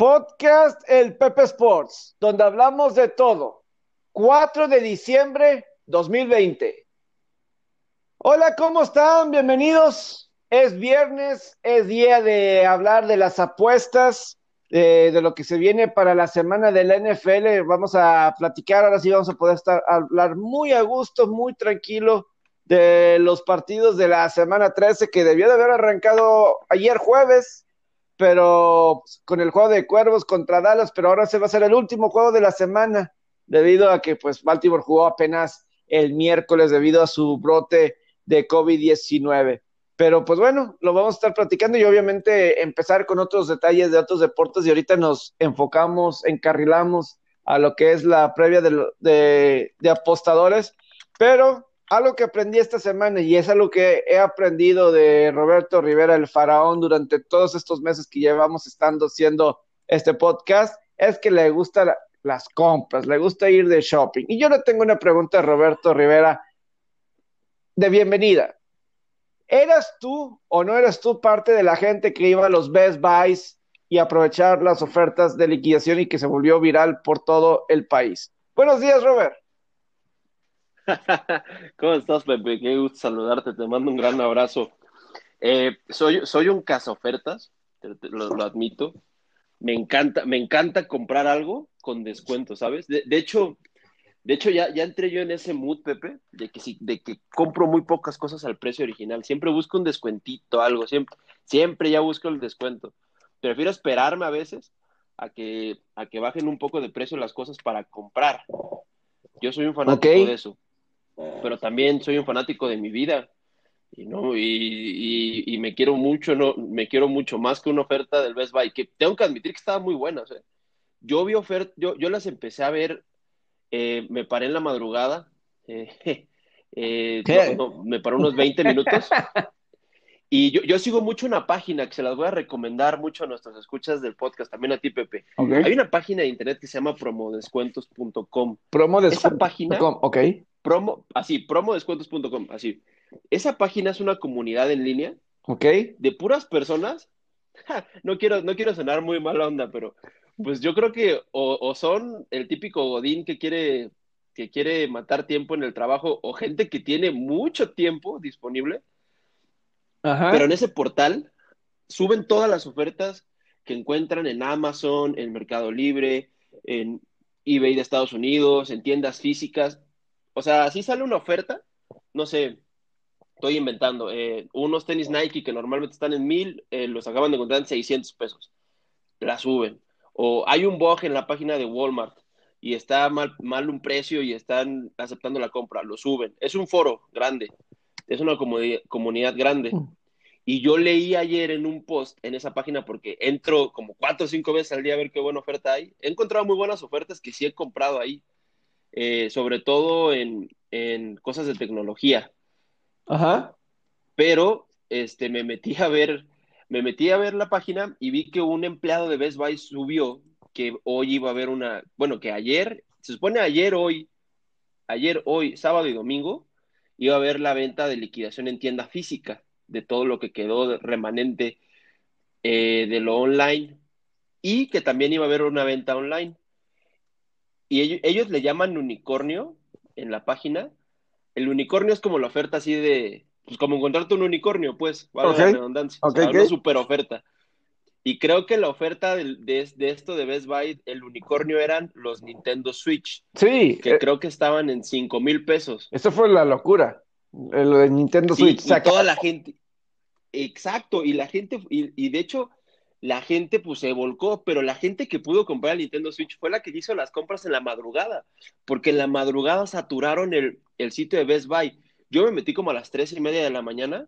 Podcast El Pepe Sports, donde hablamos de todo. 4 de diciembre 2020. Hola, ¿cómo están? Bienvenidos. Es viernes, es día de hablar de las apuestas, de, de, lo que se viene para la semana de la NFL. Vamos a platicar, ahora sí vamos a poder estar hablar muy a gusto, muy tranquilo de los partidos de la semana 13 que debió de haber arrancado ayer jueves, pero con el juego de Cuervos contra Dallas, pero ahora se va a ser el último juego de la semana debido a que pues Baltimore jugó apenas el miércoles debido a su brote de COVID-19. Pero pues bueno, lo vamos a estar platicando y obviamente empezar con otros detalles de otros deportes y ahorita nos enfocamos, encarrilamos a lo que es la previa de, de apostadores, pero algo que aprendí esta semana y es algo que he aprendido de Roberto Rivera, el faraón, durante todos estos meses que llevamos estando haciendo este podcast, es que le gustan las compras, le gusta ir de shopping. Y yo le tengo una pregunta a Roberto Rivera de bienvenida. ¿Eras tú o no eras tú parte de la gente que iba a los Best Buys y aprovechar las ofertas de liquidación y que se volvió viral por todo el país? Buenos días, Robert. ¿Cómo estás, Pepe? Qué gusto saludarte. Te mando un gran abrazo. Eh, soy, soy un cazaofertas, lo, lo admito. Me encanta, me encanta comprar algo con descuento, ¿sabes? De, de hecho, de hecho ya, ya entré yo en ese mood, Pepe, de que, sí, de que compro muy pocas cosas al precio original. Siempre busco un descuentito, algo, siempre, siempre ya busco el descuento. Prefiero esperarme a veces a que, a que bajen un poco de precio las cosas para comprar. Yo soy un fanático okay. de eso pero también soy un fanático de mi vida y no y, y, y, me quiero mucho no me quiero mucho más que una oferta del Best Buy que tengo que admitir que estaba muy buena o sea, yo vi ofertas yo, yo las empecé a ver eh, me paré en la madrugada eh, eh, no, no, me paré unos 20 minutos y yo, yo, sigo mucho una página que se las voy a recomendar mucho a nuestros escuchas del podcast, también a ti, Pepe. Okay. Hay una página de internet que se llama promodescuentos.com. Promodescuentos.com, ok promo, así, promodescuentos.com, así. Esa página es una comunidad en línea. Ok. De puras personas. Ja, no, quiero, no quiero sonar muy mala onda, pero pues yo creo que o, o, son el típico Godín que quiere, que quiere matar tiempo en el trabajo o gente que tiene mucho tiempo disponible. Ajá. Pero en ese portal suben todas las ofertas que encuentran en Amazon, en Mercado Libre, en eBay de Estados Unidos, en tiendas físicas o sea, si sale una oferta, no sé, estoy inventando, eh, unos tenis Nike que normalmente están en mil, eh, los acaban de encontrar en 600 pesos. La suben. O hay un bug en la página de Walmart y está mal, mal un precio y están aceptando la compra, lo suben. Es un foro grande, es una comunidad, comunidad grande. Y yo leí ayer en un post en esa página porque entro como cuatro o cinco veces al día a ver qué buena oferta hay. He encontrado muy buenas ofertas que sí he comprado ahí eh, sobre todo en, en, cosas de tecnología. Ajá. Pero este, me metí a ver, me metí a ver la página y vi que un empleado de Best Buy subió que hoy iba a haber una, bueno, que ayer, se supone ayer, hoy, ayer, hoy, sábado y domingo, iba a haber la venta de liquidación en tienda física de todo lo que quedó remanente eh, de lo online y que también iba a haber una venta online y ellos, ellos, le llaman unicornio en la página. El unicornio es como la oferta así de, pues como encontrarte un unicornio, pues, vale okay. la redundancia. Okay, o sea, una super oferta. Y creo que la oferta de, de, de, esto de Best Buy, el unicornio eran los Nintendo Switch. Sí. Que eh, creo que estaban en 5 mil pesos. Eso fue la locura. Lo de Nintendo sí, Switch. Y toda la gente. Exacto. Y la gente, y, y de hecho, la gente pues se volcó, pero la gente que pudo comprar el Nintendo Switch fue la que hizo las compras en la madrugada, porque en la madrugada saturaron el, el sitio de Best Buy. Yo me metí como a las tres y media de la mañana,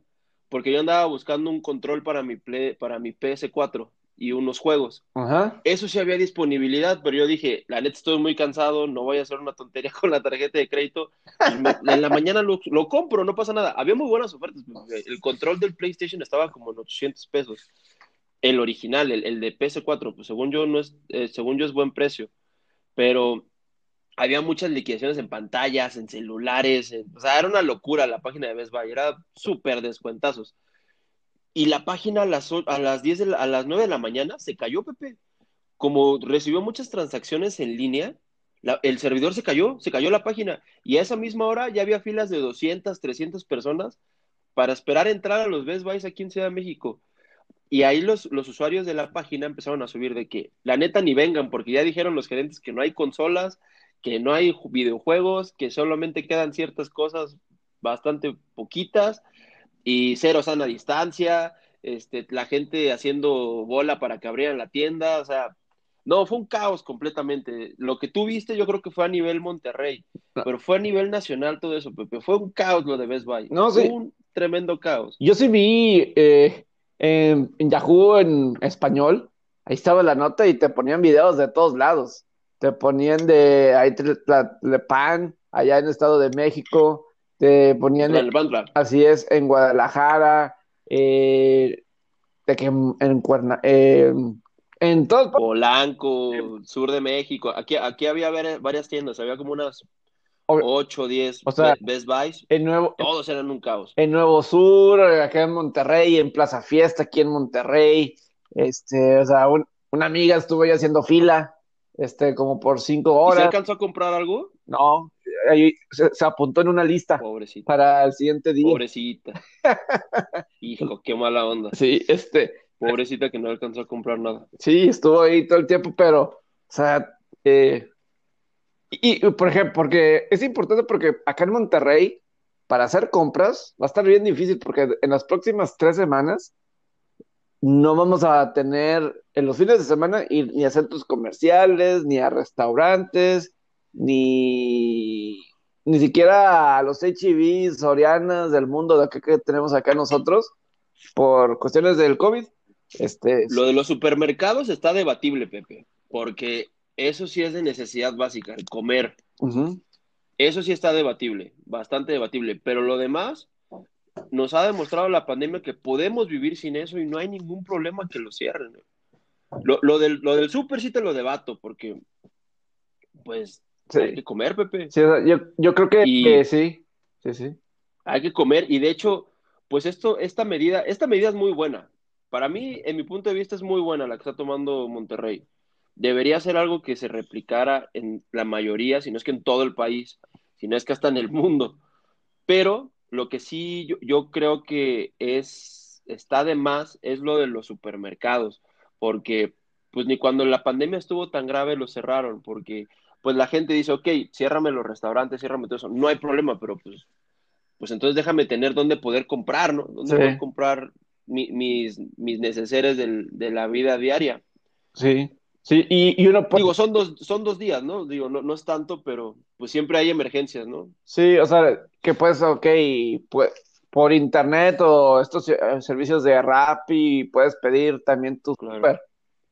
porque yo andaba buscando un control para mi, play, para mi PS4 y unos juegos. Ajá. Eso sí había disponibilidad, pero yo dije, la neta estoy muy cansado, no voy a hacer una tontería con la tarjeta de crédito. Me, en la mañana lo, lo, compro, no pasa nada. Había muy buenas ofertas. El control del PlayStation estaba como en 800 pesos el original, el, el, de PS4, pues según yo no es, eh, según yo es buen precio, pero había muchas liquidaciones en pantallas, en celulares, o sea, era una locura la página de Best Buy, era súper descuentazos. Y la página a las, a las 10 de la, a las 9 de la mañana se cayó, Pepe. como recibió muchas transacciones en línea, el servidor se cayó, se cayó la página. Y a esa misma hora ya había filas de 200, 300 personas para esperar entrar a los Best Buys aquí en Ciudad de México. Y ahí los, los usuarios de la página empezaron a subir de que la neta ni vengan, porque ya dijeron los gerentes que no hay consolas, que no hay videojuegos, que solamente quedan ciertas cosas bastante poquitas y cero sana distancia, este, la gente haciendo bola para que abrieran la tienda, o sea, no, fue un caos completamente. Lo que tú viste yo creo que fue a nivel Monterrey, pero fue a nivel nacional todo eso, Pepe. Fue un caos lo de Best Buy. No, fue un tremendo caos. Yo sí vi eh, en, Yahoo en español, ahí estaba la nota y te ponían videos de todos lados. Te ponían de ahí pan, allá en el Estado de México, te ponían... En, así es, en Guadalajara, eh, de que en, Cuerna... Eh, en todo Polanco, sur de México. Aquí, aquí había varias tiendas, había como unas 8, 10 o sea, Best Buys. En nuevo, todos eran un caos. En Nuevo Sur, acá en Monterrey, en Plaza Fiesta, aquí en Monterrey. Este, o sea, una amiga estuvo ahí haciendo fila, este, como por cinco horas. ¿Y se alcanzó a comprar algo? No, ahí se, apuntó en una lista. Pobrecita. Para el siguiente día. Pobrecita. Hijo, qué mala onda. Sí, este. Pobrecita que no alcanzó a comprar nada. Sí, estuvo ahí todo el tiempo, pero, o sea, eh, y, por ejemplo, porque es importante porque acá en Monterrey, para hacer compras, va a estar bien difícil porque en las próximas tres semanas no vamos a tener en los fines de semana ir ni a centros comerciales, ni a restaurantes, ni, ni siquiera a los HIVs, Sorianas del mundo de acá que tenemos acá nosotros por cuestiones del COVID. Este, Lo de los supermercados está debatible, Pepe, porque eso sí es de necesidad básica, el comer. Eso sí está debatible, bastante debatible, pero lo demás nos ha demostrado la pandemia que podemos vivir sin eso y no hay ningún problema que lo cierren. Lo, del, lo del súper sí te lo debato, porque pues hay que comer, Pepe. yo, creo que, sí, sí, sí. Hay que comer y de hecho, pues esto, esta medida, esta medida es muy buena. Para mí, en mi punto de vista, es muy buena la que está tomando Monterrey. Debería ser algo que se replicara en la mayoría, si no es que en todo el país, si no es que hasta en el mundo. Pero lo que sí yo, creo que es, está de más es lo de los supermercados, porque pues ni cuando la pandemia estuvo tan grave lo cerraron, porque pues la gente dice, ok, ciérrame los restaurantes, ciérrame todo eso, no hay problema, pero pues, pues entonces déjame tener dónde poder comprar, ¿no? Dónde poder comprar mis, mis neceseres de la vida diaria. Sí, sí, y, uno... Digo, son dos, son dos días, ¿no? Digo, no, no es tanto, pero pues siempre hay emergencias, ¿no? Sí, o sea, que puedes, ok, pues por internet o estos eh, servicios de Rappi puedes pedir también tu super,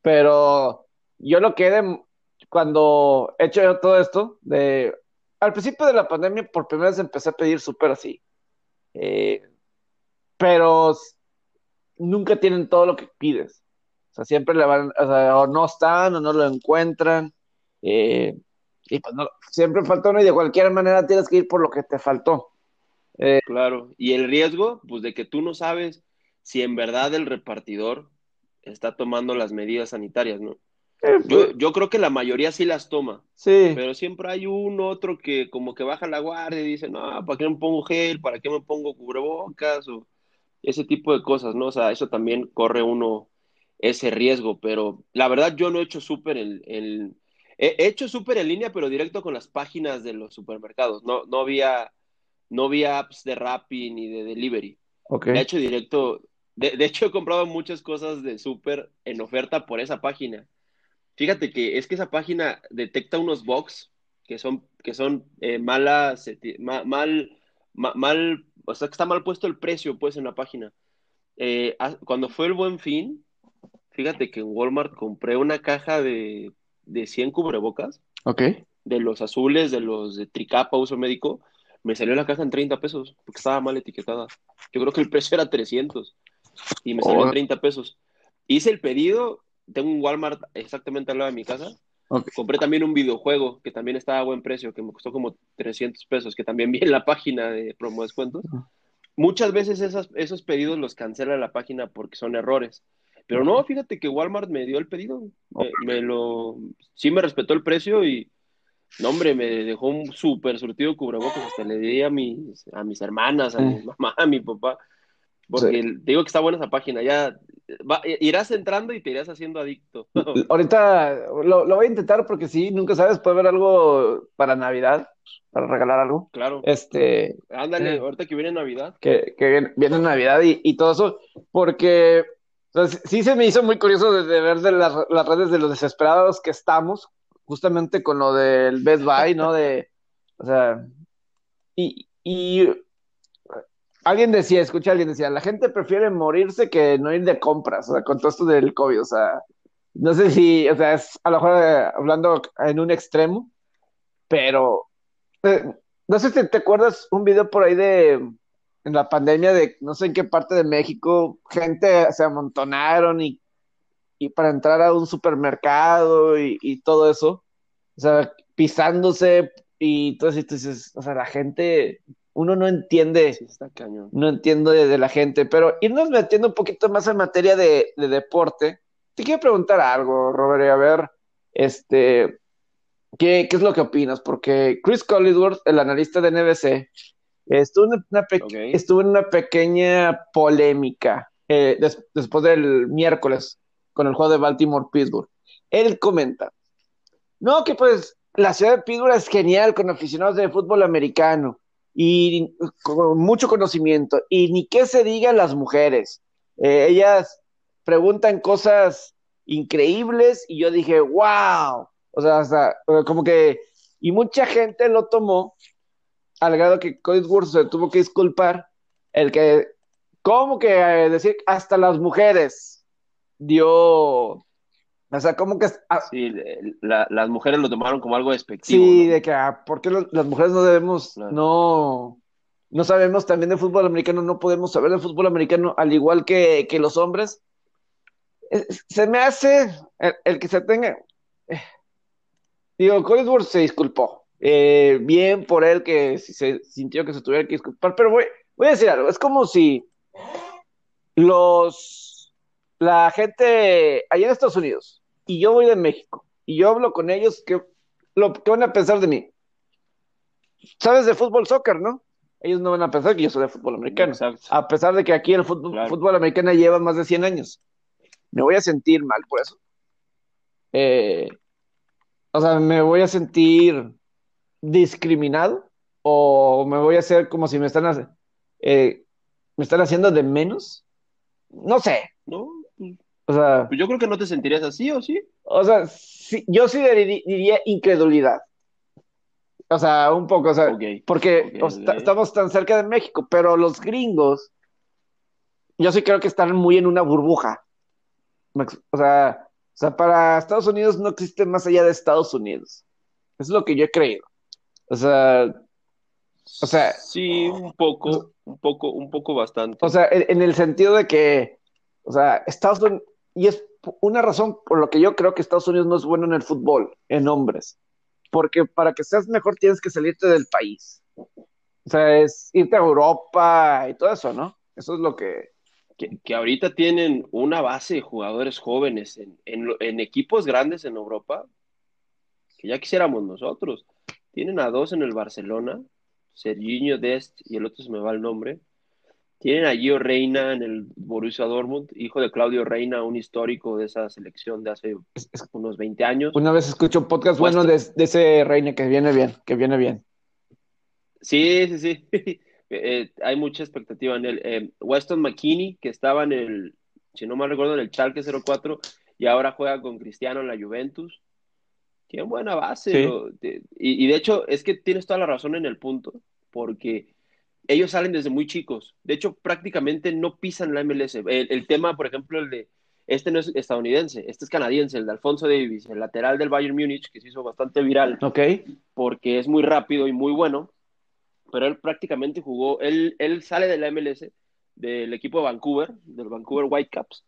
pero yo lo que de, cuando he hecho todo esto, de al principio de la pandemia por primera vez empecé a pedir súper así, eh, pero nunca tienen todo lo que pides. O sea, siempre le van, o, sea, o no están o no lo encuentran. Eh, y pues no, siempre falta uno y de cualquier manera tienes que ir por lo que te faltó. Eh, claro, y el riesgo, pues de que tú no sabes si en verdad el repartidor está tomando las medidas sanitarias, ¿no? Yo, yo, creo que la mayoría sí las toma. Sí. Pero siempre hay uno, otro que como que baja la guardia y dice, no, ¿para qué me pongo gel? ¿Para qué me pongo cubrebocas? O ese tipo de cosas, ¿no? O sea, eso también corre uno ese riesgo, pero la verdad yo no he hecho súper el, He hecho súper en línea, pero directo con las páginas de los supermercados. No, no había, no había apps de Rappi ni de delivery. Okay. He hecho directo. De, hecho, he comprado muchas cosas de súper en oferta por esa página. Fíjate que es que esa página detecta unos box que son, que son eh, malas, mal, mal, mal, o sea, que está mal puesto el precio, pues, en la página. Eh, cuando fue el buen fin, fíjate que en Walmart compré una caja de de 100 cubrebocas. Ok. De los azules, de los de tricapa, uso médico, me salió la caja en 30 pesos, porque estaba mal etiquetada. Yo creo que el precio era 300 y me salió en 30 pesos. Hice el pedido, tengo un Walmart exactamente al lado de mi casa. Compré también un videojuego que también estaba a buen precio, que me costó como 300 pesos, que también vi en la página de promo descuentos. Muchas veces esos pedidos los cancela la página porque son errores Pero no, fíjate que Walmart me dio el pedido. Me, lo, sí me respetó el precio y, no, hombre, me dejó un súper surtido cubrebocas. Hasta le di a mis, a mis hermanas, a mi mm. mamá, a mi papá. Porque digo que está buena esa página. Ya irás entrando y te irás haciendo adicto. Ahorita lo, lo, voy a intentar porque sí, nunca sabes, puede haber algo para Navidad, para regalar algo. Claro. Este. Ándale, ahorita que viene Navidad. Que, que viene Navidad y, y todo eso, porque sí se me hizo muy curioso de, ver de las, las, redes de los desesperados que estamos, justamente con lo del Best Buy, ¿no? De, o sea, y, y alguien decía, escucha, alguien decía, la gente prefiere morirse que no ir de compras, o sea, con todo esto del COVID, o sea, no sé si, o sea, es a lo mejor eh, hablando en un extremo, pero eh, no sé si te acuerdas un video por ahí de en la pandemia de no sé en qué parte de México, gente se amontonaron y, y para entrar a un supermercado y, y todo eso, o sea, pisándose y todo eso, entonces, o sea, la gente uno no entiende, no entiendo de, la gente, pero irnos metiendo un poquito más en materia de, deporte, te quiero preguntar algo, Robert, a ver, este, ¿qué, es lo que opinas? Porque Chris Collinsworth, el analista de NBC, estuvo en una, estuvo en una pequeña polémica eh, después del miércoles con el juego de Baltimore-Pittsburgh. Él comenta, no, que pues la ciudad de Pittsburgh es genial con aficionados de fútbol americano y con mucho conocimiento. Y ni qué se digan las mujeres. Eh, ellas preguntan cosas increíbles y yo dije, wow. O sea, hasta como que, y mucha gente lo tomó al grado que Codesworth se tuvo que disculpar, el que, como que eh, decir, hasta las mujeres dio o sea, como que... Ah, sí, las mujeres lo tomaron como algo despectivo. Sí, de que, ah, ¿por qué las mujeres no debemos, no, no sabemos también de fútbol americano, no podemos saber de fútbol americano al igual que, los hombres? Se me hace el, que se tenga... Eh, digo, Collinsworth se disculpó. Eh, bien por él que se sintió que se tuviera que disculpar, pero voy, voy a decir algo, es como si los la gente allá en Estados Unidos y yo voy de México y yo hablo con ellos, ¿qué, lo, ¿qué van a pensar de mí? ¿Sabes de fútbol, soccer, no? Ellos no van a pensar que yo soy de fútbol americano. A pesar de que aquí el fútbol, fútbol americano lleva más de 100 años. Me voy a sentir mal por eso. Eh, o sea, me voy a sentir discriminado o me voy a hacer como si me están, eh, me están haciendo de menos. No sé. No, o sea, pues yo creo que no te sentirías así, ¿o sí? O sea, yo sí diría incredulidad. O sea, un poco, o sea, porque estamos tan cerca de México, pero los gringos, yo sí creo que están muy en una burbuja. O sea, o sea, para Estados Unidos no existe más allá de Estados Unidos. Es lo que yo he creído. O sea, o sea. Sí, un poco, un poco, un poco bastante. O sea, en el sentido de que, o sea, Estados Unidos, y es una razón por lo que yo creo que Estados Unidos no es bueno en el fútbol, en hombres. Porque para que seas mejor tienes que salirte del país. O sea, es irte a Europa y todo eso, ¿no? Eso es lo que... Que, ahorita tienen una base de jugadores jóvenes en, en, equipos grandes en Europa, que ya quisiéramos nosotros. Tienen a dos en el Barcelona, Serginho Dest y el otro se me va el nombre, tienen a Gio Reina en el Borussia Dortmund, hijo de Claudio Reina, un histórico de esa selección de hace unos 20 años. Una vez escucho un podcast bueno de, ese Reina que viene bien, que viene bien. Sí, sí, sí. Eh, hay mucha expectativa en él. Eh, Weston McKinney, que estaba en el, si no mal recuerdo, en el Schalke 04 y ahora juega con Cristiano en la Juventus. Tiene buena base. y de hecho, es que tienes toda la razón en el punto, porque ellos salen desde muy chicos. De hecho, prácticamente no pisan la MLS. El, tema, por ejemplo, el de, este no es estadounidense, este es canadiense, el de Alfonso Davis, el lateral del Bayern Múnich, que se hizo bastante viral. Ok. Porque es muy rápido y muy bueno. Pero él prácticamente jugó, él, él sale de la MLS, del equipo de Vancouver, del Vancouver Whitecaps.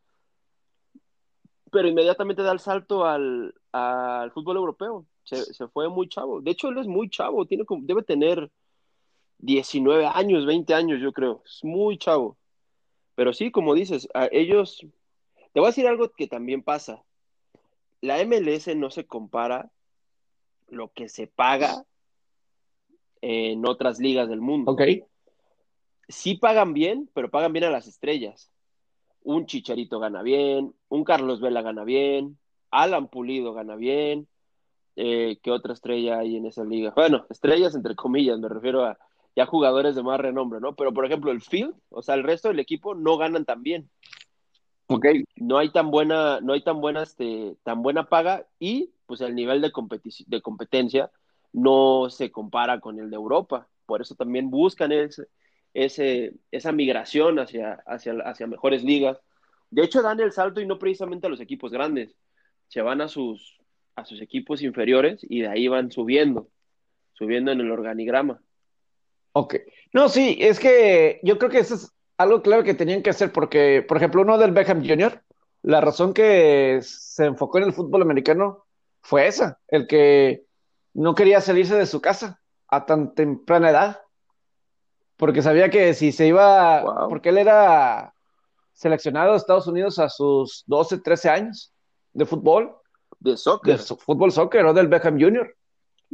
Pero inmediatamente da el salto al, al fútbol europeo. Se, se, fue muy chavo. De hecho, él es muy chavo, tiene, debe tener 19 años, 20 años, yo creo. Es muy chavo. Pero sí, como dices, a ellos, Te voy a decir algo que también pasa. La MLS no se compara lo que se paga en otras ligas del mundo. Ok. Sí pagan bien, pero pagan bien a las estrellas. Un Chicharito gana bien, un Carlos Vela gana bien, Alan Pulido gana bien. Eh, ¿Qué otra estrella hay en esa liga? Bueno, estrellas entre comillas, me refiero a ya jugadores de más renombre, ¿no? Pero por ejemplo, el field, o sea, el resto del equipo no ganan tan bien. Ok. No hay tan buena, no hay tan buena, este, tan buena paga y pues el nivel de, de competencia no se compara con el de Europa. Por eso también buscan ese, ese, esa migración hacia, hacia, hacia mejores ligas. De hecho, dan el salto y no precisamente a los equipos grandes. Se van a sus, a sus equipos inferiores y de ahí van subiendo, subiendo en el organigrama. Ok. No, sí, es que yo creo que eso es algo clave que tenían que hacer porque, por ejemplo, uno del Beckham Jr., la razón que se enfocó en el fútbol americano fue esa, el que no quería salirse de su casa a tan temprana edad, porque sabía que si se iba, porque él era seleccionado de Estados Unidos a sus 12, 13 años de fútbol. De soccer. De fútbol soccer o del Beckham Jr.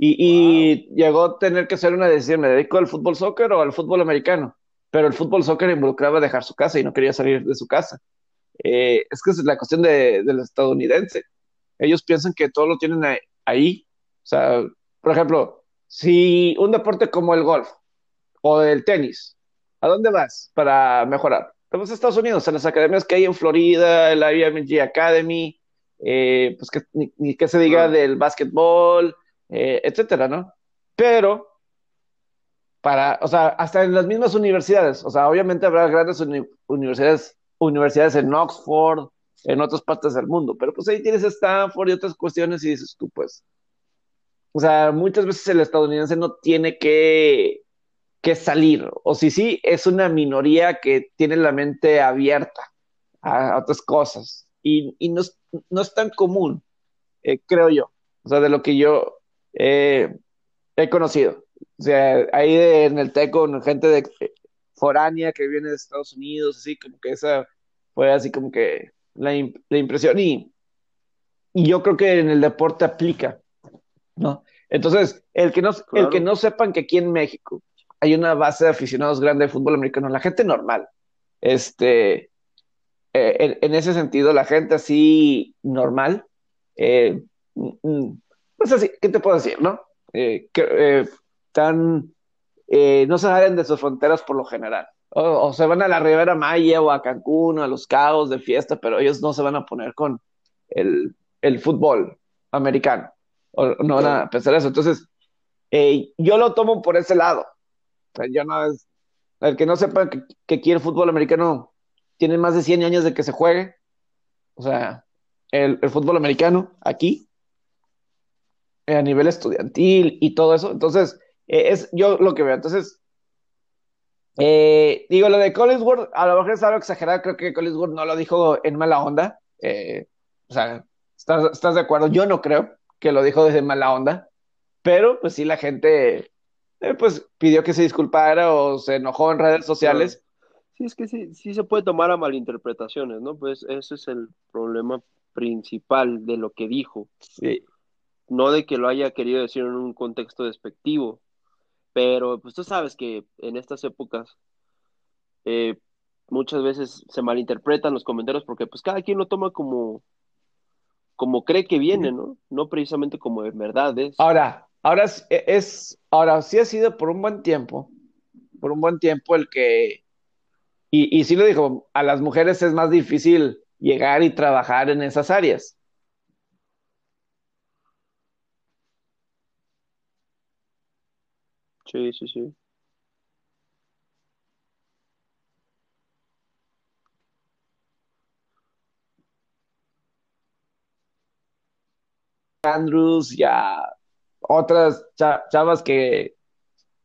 Y, llegó a tener que hacer una decisión, ¿me dedico al fútbol soccer o al fútbol americano? Pero el fútbol soccer involucraba dejar su casa y no quería salir de su casa. Eh, es que es la cuestión de, del estadounidense. Ellos piensan que todo lo tienen ahí. O sea, por ejemplo, si un deporte como el golf o el tenis, ¿a dónde vas para mejorar? Vamos a Estados Unidos, en las academias que hay en Florida, la IMG Academy, eh, pues que, ni, que se diga del básquetbol, eh, etcétera, ¿no? Pero, para, o sea, hasta en las mismas universidades, o sea, obviamente habrá grandes universidades, universidades en Oxford, en otras partes del mundo, pero pues ahí tienes Stanford y otras cuestiones y dices tú, pues, o sea, muchas veces el estadounidense no tiene que, que salir, o si sí, es una minoría que tiene la mente abierta a, otras cosas y, y no, no, es tan común, eh, creo yo, o sea, de lo que yo eh, he conocido. O sea, ahí en el TEC con gente de foránea que viene de Estados Unidos, así como que esa fue así como que la, impresión y, y, yo creo que en el deporte aplica, ¿no? Entonces, el que no, el que no sepan que aquí en México hay una base de aficionados grande de fútbol americano, la gente normal, este, eh, en, ese sentido, la gente así normal, eh, pues así, ¿qué te puedo decir, no? Eh, que, eh, eh, no se salen de sus fronteras por lo general. O, se van a la Ribera Maya o a Cancún o a los Cabos de fiesta, pero ellos no se van a poner con el, fútbol americano. O no van a pensar eso. Entonces, yo lo tomo por ese lado. O yo no es. El que no sepa que, que quiere fútbol americano tiene más de 100 años de que se juegue. O sea, el, fútbol americano aquí eh, a nivel estudiantil y todo eso. Entonces, eh, es yo lo que veo. Entonces, eh, digo, lo de Collinsworth, a lo mejor es algo exagerado, creo que Collinsworth no lo dijo en mala onda. o sea, ¿estás, ¿estás, de acuerdo? Yo no creo que lo dijo desde mala onda, pero pues sí la gente pues pidió que se disculpara o se enojó en redes sociales. Sí, es que sí, sí se puede tomar a malinterpretaciones, ¿no? Pues ese es el problema principal de lo que dijo. Sí no de que lo haya querido decir en un contexto despectivo, pero pues tú sabes que en estas épocas eh, muchas veces se malinterpretan los comentarios porque pues cada quien lo toma como como cree que viene, ¿no? No precisamente como en verdad es. Ahora, ahora es, ahora sí ha sido por un buen tiempo, por un buen tiempo el que, y, y sí lo dijo, a las mujeres es más difícil llegar y trabajar en esas áreas. Sí, sí, sí. Andrews y a otras chavas que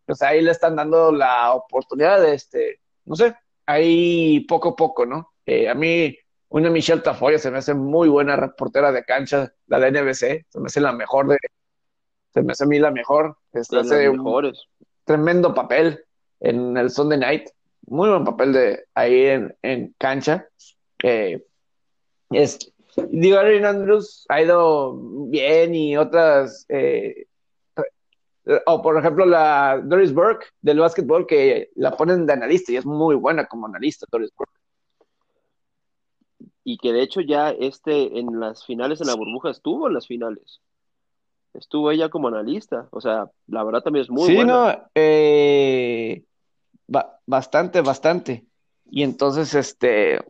pues ahí le están dando la oportunidad de este, no sé, ahí poco a poco, ¿no? Eh, a mí, una Michelle Tafoya se me hace muy buena reportera de cancha, la de NBC, se me hace la mejor de, se me hace a mí la mejor. Este, hace. Un tremendo papel en el Sunday Night. Muy buen papel de ahí en, cancha. Eh, Este, digo, Aaron Andrews ha ido bien y otras, eh, o por ejemplo la Doris Burke del básquetbol que la ponen de analista y es muy buena como analista Doris Burke. Y que de hecho ya este en las finales en la burbuja estuvo en las finales. Estuvo ella como analista. O sea, la verdad también es muy buena. Sí, no, eh, bastante, bastante. Y entonces, este,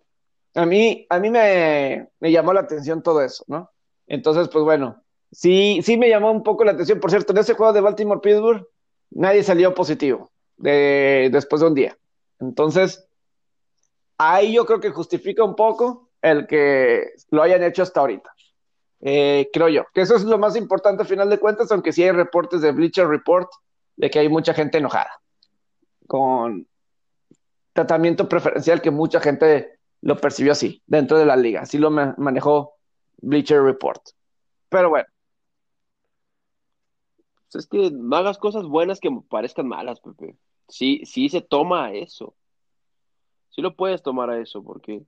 a mí, a mí me, llamó la atención todo eso, ¿no? Entonces, pues bueno, sí, sí me llamó un poco la atención. Por cierto, en ese juego de Baltimore-Pittsburgh, nadie salió positivo de, después de un día. Entonces, ahí yo creo que justifica un poco el que lo hayan hecho hasta ahorita. Eh, creo yo, que eso es lo más importante al final de cuentas, aunque sí hay reportes de Bleacher Report de que hay mucha gente enojada con tratamiento preferencial que mucha gente lo percibió así dentro de la liga. Así lo manejó Bleacher Report. Pero bueno. Pues es que no hagas cosas buenas que parezcan malas, Pepe. Sí, sí se toma a eso. Sí lo puedes tomar a eso, porque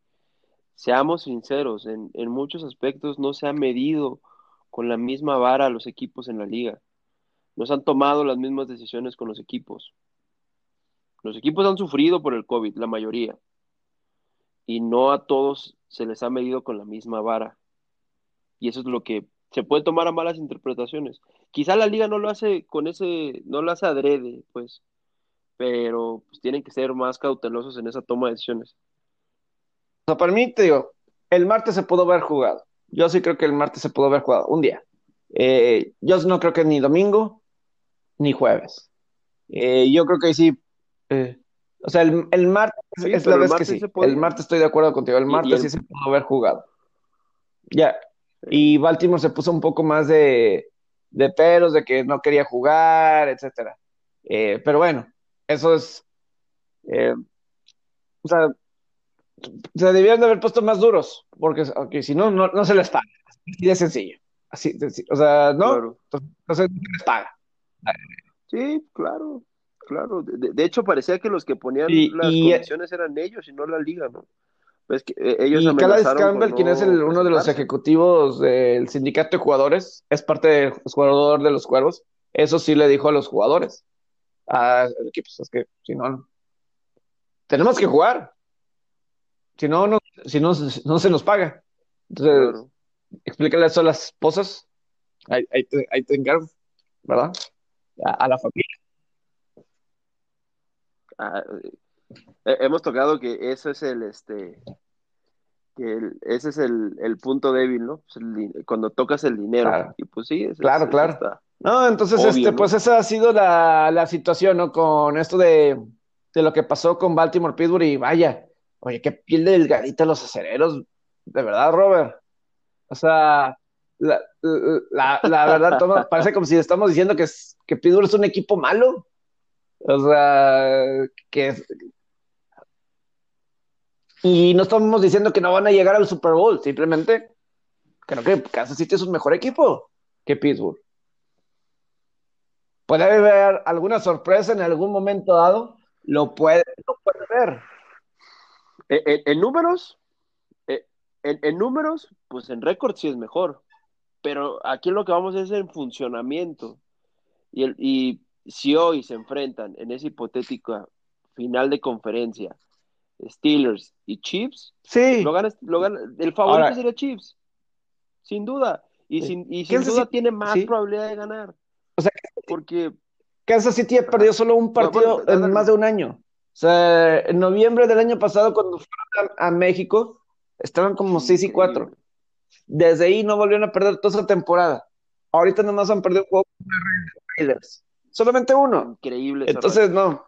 seamos sinceros, en, en muchos aspectos no se ha medido con la misma vara a los equipos en la liga. No se han tomado las mismas decisiones con los equipos. Los equipos han sufrido por el COVID, la mayoría y no a todos se les ha medido con la misma vara. Y eso es lo que se puede tomar a malas interpretaciones. Quizá la liga no lo hace con ese, no lo hace adrede, pues, pero pues, tienen que ser más cautelosos en esa toma de decisiones. O sea, para mí, te digo, el martes se pudo haber jugado. Yo sí creo que el martes se pudo haber jugado, un día. Eh, yo no creo que ni domingo ni jueves. Eh, yo creo que sí eh, o sea, el, el martes es la vez que sí. El martes estoy de acuerdo contigo. El martes sí se pudo haber jugado. Ya. Y Baltimore se puso un poco más de, de peros, de que no quería jugar, etcétera. Eh, pero bueno, eso es. Eh, o sea, se debían de haber puesto más duros, porque si no, no, se les paga. Así de sencillo. Así, o sea, no, entonces no se les paga. Sí, claro. Claro, de, hecho parecía que los que ponían las eh, condiciones eran ellos y no la liga, ¿no? Pues que eh, ellos y Calais Campbell, quien es el, uno de los ejecutivos del sindicato de jugadores, es parte del jugador de los cuervos, eso sí le dijo a los jugadores, a equipos, es que si no, tenemos que jugar, si no, no, si no, no se nos paga. Entonces, explícale eso a las esposas, ahí, ahí, te, ahí te encargo, ¿verdad? a la familia. Ah, hemos tocado que eso es el, este, que ese es el, punto débil, ¿no? Pues cuando tocas el dinero. Y pues sí, claro, claro. no, entonces, este, pues esa ha sido la, situación, ¿no? Con esto de, lo que pasó con Baltimore Pittsburgh y vaya, oye, qué piel delgadita los acereros, de verdad, Robert. O sea, la, verdad, parece como si estamos diciendo que, que Pittsburgh es un equipo malo. O sea, que y no estamos diciendo que no van a llegar al Super Bowl, simplemente creo que Kansas City es un mejor equipo que Pittsburgh. Puede haber alguna sorpresa en algún momento dado, lo puede, lo puede ver. En, números, en, números, pues en récord sí es mejor, pero aquí lo que vamos es en funcionamiento. Y, el, y si hoy se enfrentan en esa hipotética final de conferencia Steelers y Chiefs, sí. lo gana, el favorito sería Chiefs, sin duda. Y sin, y sin duda tiene más probabilidad de ganar. O sea, porque Kansas City perdió solo un partido en más de un año. O sea, en noviembre del año pasado, cuando fueron a, México, estaban como 6 y 4. Desde ahí no volvieron a perder toda esa temporada. Ahorita nomás han perdido un juego solamente uno. Increíble. Entonces, no.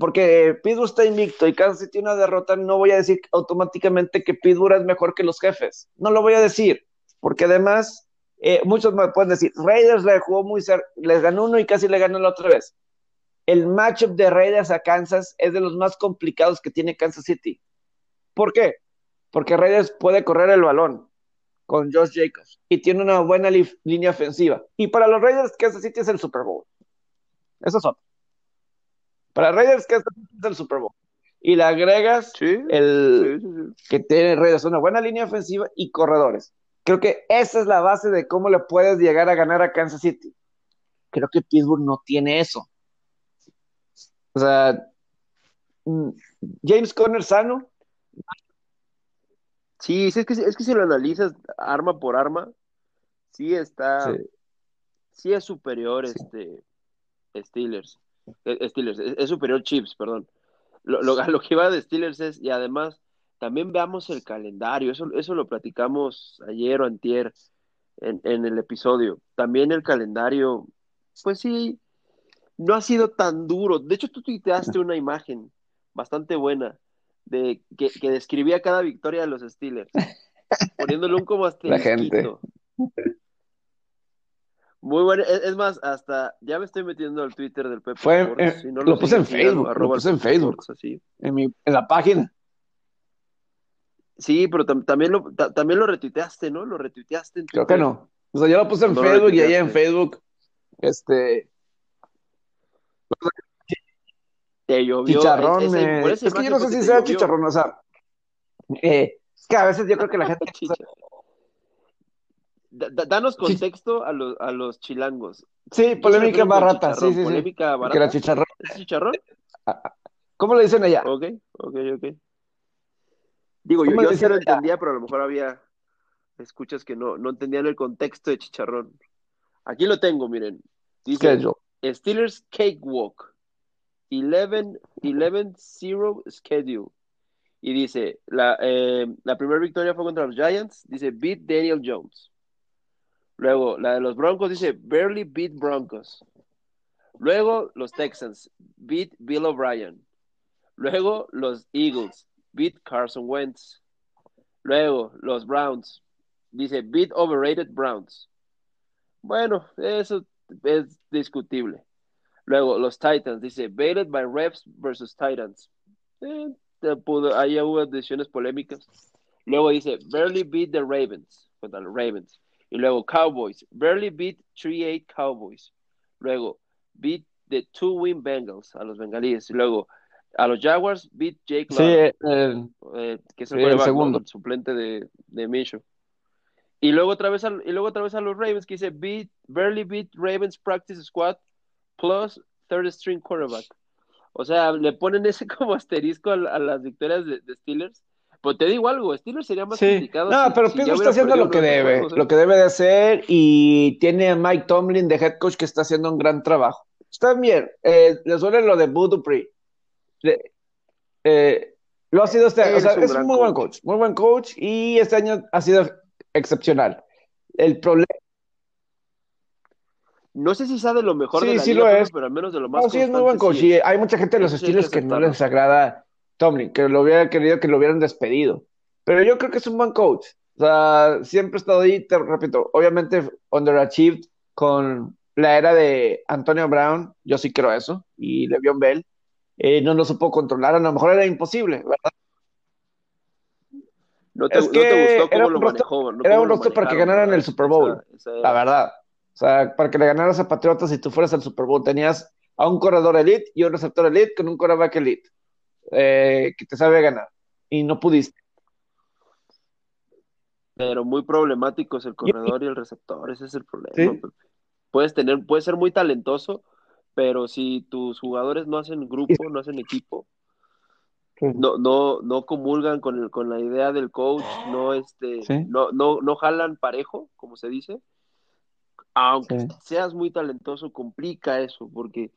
Porque Pittsburgh está invicto y Kansas City una derrota, no voy a decir automáticamente que Pittsburgh es mejor que los jefes. No lo voy a decir, porque además eh, muchos me pueden decir, Raiders le muy cerca, les ganó uno y casi le ganó la otra vez. El matchup de Raiders a Kansas es de los más complicados que tiene Kansas City. ¿Por qué? Porque Raiders puede correr el balón con Josh Jacobs y tiene una buena línea ofensiva. Y para los Raiders, Kansas City es el Super Bowl. Eso es otro. Para Raiders, que es el Super Bowl. y le agregas Sí, el sí, sí, sí. que tiene redes, una buena línea ofensiva y corredores. Creo que esa es la base de cómo le puedes llegar a ganar a Kansas City. Creo que Pittsburgh no tiene eso. O sea, mm, James Conner sano, Sí, sí, es que, es que si lo analizas arma por arma, sí está, sí, sí es superior sí. este Steelers. Eh, Steelers, es, superior Chiefs, perdón. Lo, lo, lo que va de Steelers es, y además, también veamos el calendario, eso, eso lo platicamos ayer o antier en, en el episodio. También el calendario, pues sí, no ha sido tan duro. De hecho, tú tuiteaste una imagen bastante buena de que, que describía cada victoria de los Steelers, poniéndole un como La gente. Muy bueno, es, es más, hasta ya me estoy metiendo al Twitter del Pepe Fue, Sports, eh, si no lo puse síganlo, Facebook, lo puse en Facebook, Sports, así. en, mi, en la página. Sí, pero tam- también lo, ta- también lo retuiteaste, ¿no? Lo retuiteaste en Creo que Twitter. no. O sea, yo lo puse en No lo Facebook y ahí en. Facebook, este, Te llovió. chicharrón. es que yo no sé si sea chicharrón, o sea, eh, es que a veces yo creo que la gente. Da- da- danos contexto a los, a los chilangos. Sí, ¿Qué se polémica barata, sí, sí, sí. ¿Polémica Que barata? chicharrón. ¿Es chicharrón? ¿Cómo le dicen allá? Ok, ok, ok. Digo, yo, ¿Cómo yo sí lo entendía, pero a lo mejor había escuchas que no, no entendían el contexto de chicharrón. Aquí lo tengo, miren. Dice Schedule. Steelers Cakewalk 11 11-0 schedule. Y dice, la, eh, la primera victoria fue contra los Giants, dice beat Daniel Jones. Luego, la de los Broncos dice barely beat Broncos. Luego, los Texans, beat Bill O'Brien. Luego, los Eagles, beat Carson Wentz. Luego, los Browns, dice beat overrated Browns. Bueno, eso es discutible. Luego, los Titans, dice baited by Refs versus Titans. Ahí hubo decisiones polémicas. Luego dice barely beat the Ravens, contra los Ravens. Y luego Cowboys, barely beat 3-8 Cowboys. Luego, beat the two-win Bengals, a los bengalíes. Y luego, a los Jaguars, beat Jake Sí, Locker, eh, eh, que es el, segundo. el suplente de, de Minshew. Y luego otra vez a, y luego otra vez a los Ravens que dice beat, barely beat Ravens practice squad plus third string quarterback. O sea, le ponen ese como asterisco a, a las victorias de, de Steelers. Pues te digo algo, Steelers sería más sí. criticado No, si, pero si Pittsburgh hubiera está haciendo lo que debe, juegos, ¿eh? lo que debe de hacer y tiene a Mike Tomlin de head coach que está haciendo un gran trabajo. Está bien, eh, les duele lo de. Le- eh, lo ha sido este año, o sea, es un es un gran muy buen coach. muy buen coach y este año ha sido excepcional. El problema, No sé si sea de lo mejor de sí, la sí liga, lo es. pero al menos de lo más No, sí, es muy buen coach sí hay mucha gente de los sí hay que no les agrada Tomlin, que lo hubiera querido que lo hubieran despedido. Pero yo creo que es un buen coach. O sea, siempre he estado ahí, te repito, obviamente underachieved con la era de Antonio Brown, yo sí creo eso, y Le'Veon Bell, eh, no lo supo controlar, a lo mejor era imposible, ¿verdad? ¿No te, Es no te que gustó era cómo lo un roster, manejó? ¿no? era ¿Cómo un lo roster para que ganaran verdad? el Super Bowl, la verdad. O sea, para que le ganaras a Patriotas si tú fueras al Super Bowl, tenías a un corredor elite y un receptor elite con un quarterback elite, eh, que te sabe ganar, y no pudiste. Pero muy problemáticos el corredor y el receptor, ese es el problema, Sí. Puedes tener, puedes ser muy talentoso, pero si tus jugadores no hacen grupo, no hacen equipo, sí, no, no, no comulgan con el, con la idea del coach, no, este, sí, no, no, no jalan parejo, como se dice, aunque seas muy talentoso, complica eso, porque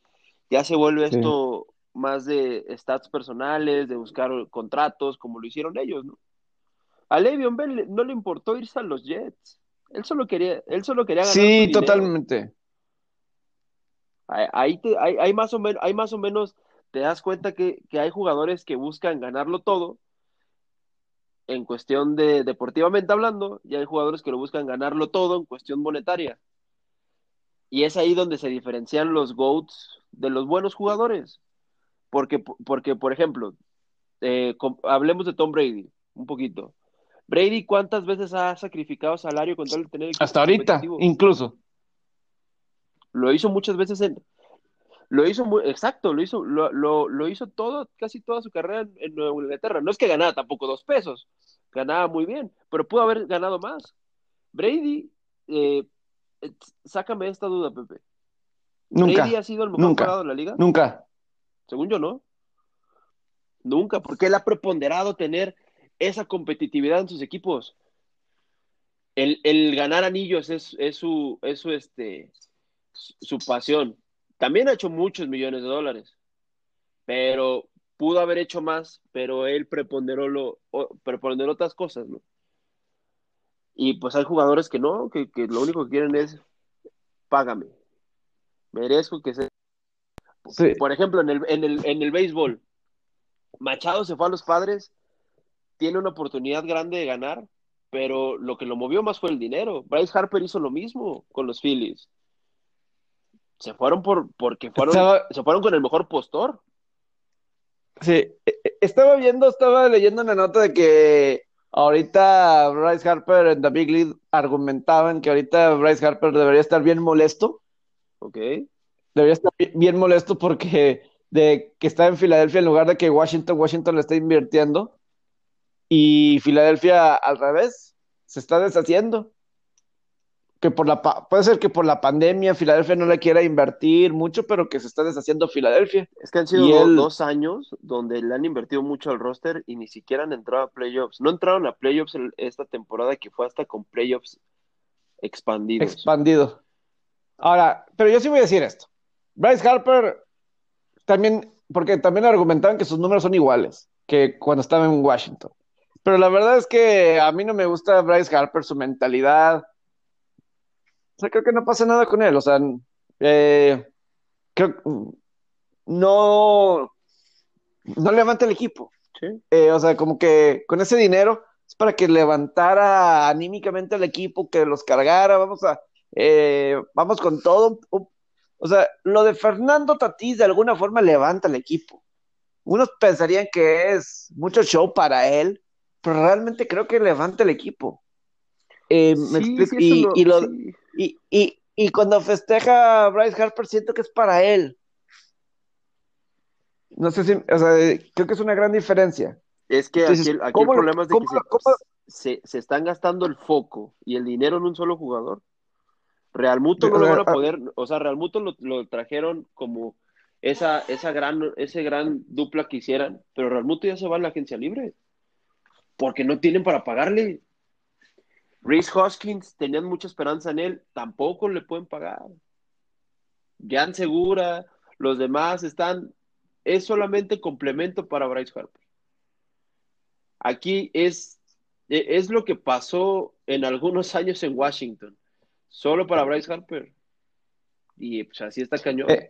ya se vuelve esto más de stats personales, de buscar contratos, como lo hicieron ellos, ¿no? A Le'Veon Bell no le importó irse a los Jets. Él solo quería, él solo quería ganar Sí, totalmente. Ahí, ahí te- ahí- ahí más o menos, ahí más o menos te das cuenta que, que hay jugadores que buscan ganarlo todo en cuestión de deportivamente hablando, y hay jugadores que lo buscan ganarlo todo en cuestión monetaria. Y es ahí donde se diferencian los GOATs de los buenos jugadores. Porque, porque por ejemplo, eh, hablemos de Tom Brady un poquito. Brady, ¿cuántas veces ha sacrificado salario con tal de tener Hasta ahorita, incluso. Lo hizo muchas veces en. lo hizo muy, exacto, lo hizo, lo, lo, hizo todo, casi toda su carrera en, Nueva Inglaterra. No es que ganara tampoco dos pesos, ganaba muy bien, pero pudo haber ganado más. Brady, eh, sácame esta duda, Pepe. Nunca. ¿Brady ha sido el mejor nunca, pagado de la liga? Nunca. Según yo, no. Nunca, porque él ha preponderado tener esa competitividad en sus equipos. El, el ganar anillos es, es, su, es su, este, su pasión. También ha hecho muchos millones de dólares, pero pudo haber hecho más, pero él preponderó, lo, preponderó otras cosas, ¿no? Y pues hay jugadores que no, que, que lo único que quieren es págame. Merezco que sea. Por ejemplo, en el, en, el, en el béisbol, Machado se fue a los padres, tiene una oportunidad grande de ganar, pero lo que lo movió más fue el dinero. Bryce Harper hizo lo mismo con los Phillies. Se fueron por, porque fueron, se fueron con el mejor postor. Sí, e, e, estaba viendo, estaba leyendo una nota de que ahorita Bryce Harper en The Big League argumentaban que ahorita Bryce Harper debería estar bien molesto. Ok. Debería estar bien molesto porque de que está en Filadelfia en lugar de que Washington, Washington le está invirtiendo y Filadelfia al revés, se está deshaciendo que por la puede ser que por la pandemia Filadelfia no le quiera invertir mucho, pero que se está deshaciendo Filadelfia. Es que han sido dos años donde le han invertido mucho al roster y ni siquiera han entrado a playoffs. No entraron a playoffs esta temporada que fue hasta con playoffs expandidos. Expandido. Ahora, pero yo sí voy a decir esto. Bryce Harper también, porque también argumentaban que sus números son iguales que cuando estaba en Washington. Pero la verdad es que a mí no me gusta Bryce Harper, su mentalidad o sea, creo que no pasa nada con él. O sea, eh, creo no, no levanta el equipo. Eh, o sea, como que con ese dinero es para que levantara anímicamente al equipo, que los cargara, vamos a, eh, vamos con todo. O sea, lo de Fernando Tatís de alguna forma levanta el equipo. Unos pensarían que es mucho show para él, pero realmente creo que levanta el equipo. Eh, y, lo, y, y, y cuando festeja a Bryce Harper, siento que es para él. No sé si, o sea, creo que es una gran diferencia. Es que aquí, el, problema es de que se, se, están gastando el foco y el dinero en un solo jugador. Real Muto no lo van a poder, o sea, Real Muto lo, lo, trajeron como esa, esa gran, ese gran dupla que hicieran, pero Real Muto ya se va a la agencia libre, porque no tienen para pagarle. Reese Hoskins, tenían mucha esperanza en él, tampoco le pueden pagar. Jan Segura, los demás están, es solamente complemento para Bryce Harper. Aquí es, e, es lo que pasó en algunos años en Washington, solo para Bryce Harper. Y pues así está cañón. Eh,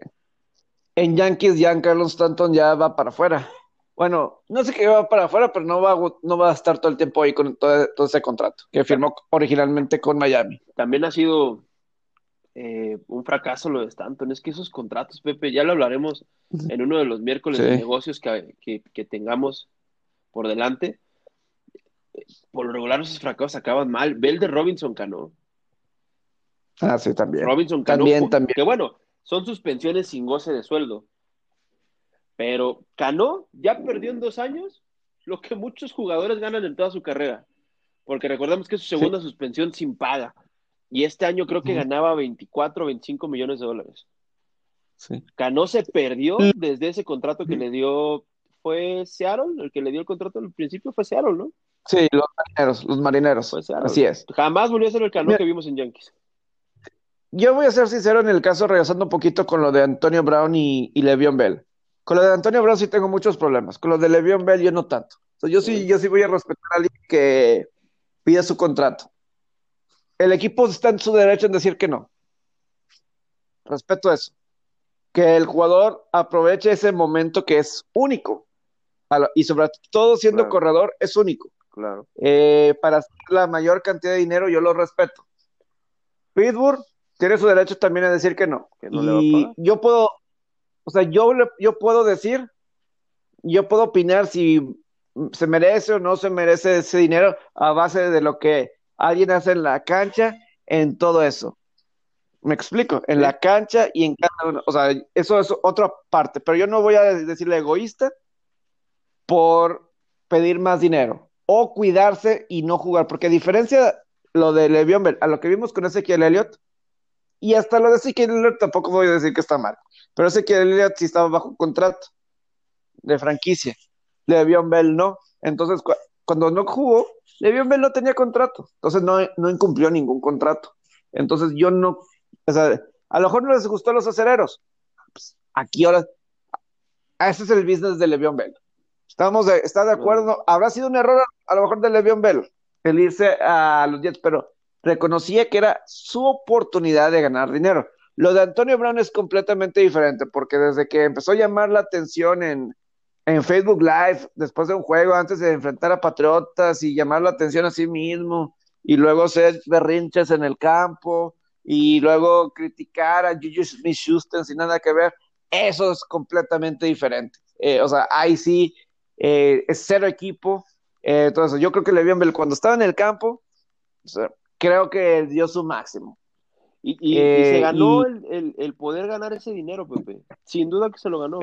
en Yankees, Jan Carlos Stanton ya va para afuera. Bueno, no sé qué va para afuera, pero no va, a, no va a estar todo el tiempo ahí con todo, ese contrato que firmó originalmente con Miami. También ha sido eh, un fracaso lo de Stanton. Es que esos contratos, Pepe, ya lo hablaremos en uno de los miércoles de negocios que, tengamos por delante. Por lo regular, esos fracasos acaban mal. Ve el de Robinson Cano. Ah, sí, también. Robinson Cano. También, también. Que bueno, son suspensiones sin goce de sueldo. Pero Cano ya perdió en dos años lo que muchos jugadores ganan en toda su carrera. Porque recordemos que es su segunda suspensión sin paga. Y este año creo que ganaba 24 o 25 millones de dólares. Sí. Cano se perdió desde ese contrato que le dio. ¿Fue Seattle? El que le dio el contrato al principio fue Seattle, ¿no? Sí, los marineros, los marineros. Así es. Jamás volvió a ser el Cano que vimos en Yankees. Yo voy a ser sincero en el caso, regresando un poquito con lo de Antonio Brown y, y Le'Veon Bell. Con lo de Antonio Brown sí tengo muchos problemas. Con lo de Le'Veon Bell yo no tanto. yo sí, yo sí voy a respetar a alguien que pida su contrato. El equipo está en su derecho en decir que no. Respeto eso. Que el jugador aproveche ese momento que es único. Y sobre todo siendo corredor, es único. Claro. Eh, para hacer la mayor cantidad de dinero, yo lo respeto. Pittsburgh tiene su derecho también a decir que no. Que no le va a. Yo puedo, o sea, yo, yo puedo decir, yo puedo opinar si se merece o no se merece ese dinero a base de lo que alguien hace en la cancha, en todo eso. Me explico, en la cancha y en cada uno. O sea, eso es otra parte, pero yo no voy a decirle egoísta por pedir más dinero o cuidarse y no jugar, porque a diferencia lo de Le'Veon Bell, a lo que vimos con Ezequiel Elliott, y hasta lo de Ezequiel Elliott tampoco voy a decir que está mal, pero Ezequiel Elliott sí estaba bajo contrato de franquicia, Le'Veon Bell no, entonces cuando no jugó, Le'Veon Bell no tenía contrato, entonces no, no incumplió ningún contrato, entonces yo no, o sea, a lo mejor no les gustó a los acereros, pues, aquí ahora, ese es el business de Le'Veon Bell, Estamos de, ¿Está de acuerdo? Habrá sido un error a lo mejor de Le'Veon Bell el irse a los Jets, pero reconocía que era su oportunidad de ganar dinero. Lo de Antonio Brown es completamente diferente, porque desde que empezó a llamar la atención en, en Facebook Live, después de un juego, antes de enfrentar a Patriotas y llamar la atención a sí mismo, y luego hacer berrinches en el campo, y luego criticar a Juju Smith-Schuster sin nada que ver, eso es completamente diferente. Eh, o sea, ahí sí eh, es cero equipo. Eh, yo creo que Le'Veon Bell cuando estaba en el campo, creo que dio su máximo. Y, se eh, ganó el, poder ganar ese dinero, Pepe. Sin duda que se lo ganó.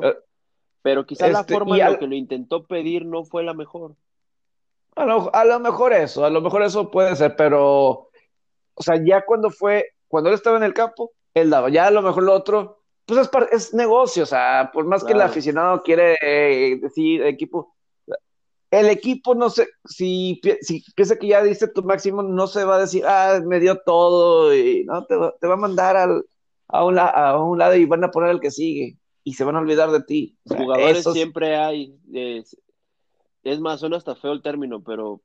pero quizás la este, forma en la que lo intentó pedir no fue la mejor. A lo, a lo, mejor eso, a lo mejor eso puede ser, pero, o sea, ya cuando fue, cuando él estaba en el campo, él daba, ya a lo mejor lo otro, pues es, negocio, o sea, por más que el aficionado quiere eh, decir equipo, el equipo no sé, si, si piensa que ya diste tu máximo, no se va a decir, ah, me dio todo, y no, te, va a mandar al, a, un, a un lado y van a poner el que sigue, y se van a olvidar de ti. Jugadores siempre hay, es, es más, suena hasta feo el término, pero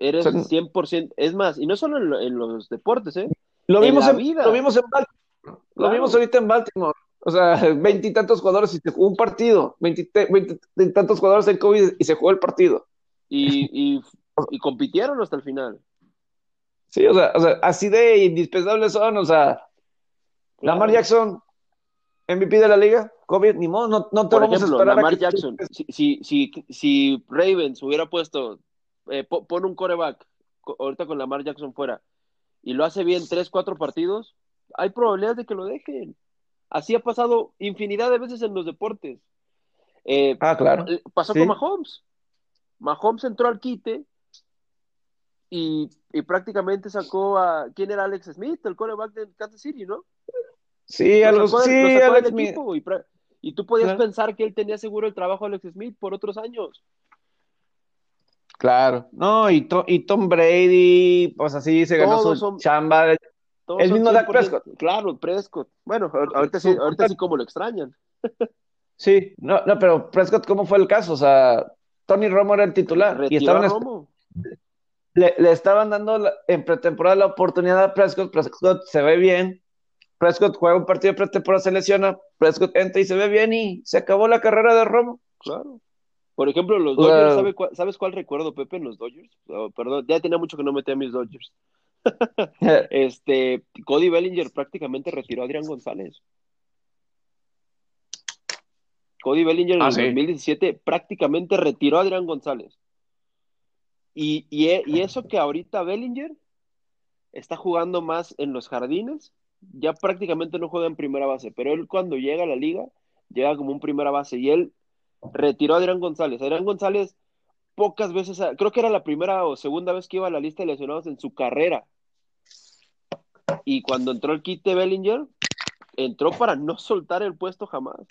eres 100%, es más, y no solo en, los deportes, ¿eh? Lo vimos en, vida. Lo vimos en lo vimos ahorita en Baltimore. O sea, veintitantos jugadores y se jugó un partido. Veintitantos jugadores en COVID y se jugó el partido. Y, y, compitieron hasta el final. Sí, o sea, o sea, así de indispensables son. O sea, Lamar Jackson, MVP de la liga, COVID, ni modo, no, no te Por vamos a esperar Lamar Jackson, si, si, si, si, Ravens hubiera puesto, eh, pon un coreback ahorita con Lamar Jackson fuera y lo hace bien tres, cuatro partidos, hay probabilidades de que lo dejen. Así ha pasado infinidad de veces en los deportes. Eh, ah, claro. Pasó con Mahomes. Mahomes entró al quite y, prácticamente sacó a. ¿Quién era Alex Smith? El coreback de Kansas City, ¿no? Sí, algo sí, Alex Smith. Y, tú podías pensar que él tenía seguro el trabajo de Alex Smith por otros años. Claro, no, y, y Tom Brady, pues así se ganó su chamba el mismo Dak Prescott. Claro, Prescott. Bueno, ahorita sí, ahorita sí como lo extrañan. Sí, no, no, pero Prescott, ¿cómo fue el caso? O sea, Tony Romo era el titular. y estaban Le, le, estaban dando en pretemporada la oportunidad a Prescott. Prescott se ve bien. Prescott juega un partido de pretemporada, se lesiona. Prescott entra y se ve bien y se acabó la carrera de Romo. Claro. Por ejemplo, los Dodgers, ¿sabes cuál recuerdo, Pepe, en los Dodgers? Oh, perdón, ya tenía mucho que no metía a mis Dodgers. este, Cody Bellinger prácticamente retiró a Adrián González. Cody Bellinger en ah, el 2017 prácticamente retiró a Adrián González. Y, e, y, eso que ahorita Bellinger está jugando más en los jardines, ya prácticamente no juega en primera base, pero él cuando llega a la liga, llega como un primera base y él retiró a Adrián González. Adrián González pocas veces, creo que era la primera o segunda vez que iba a la lista de lesionados en su carrera. Y cuando entró el kit de Bellinger, entró para no soltar el puesto jamás.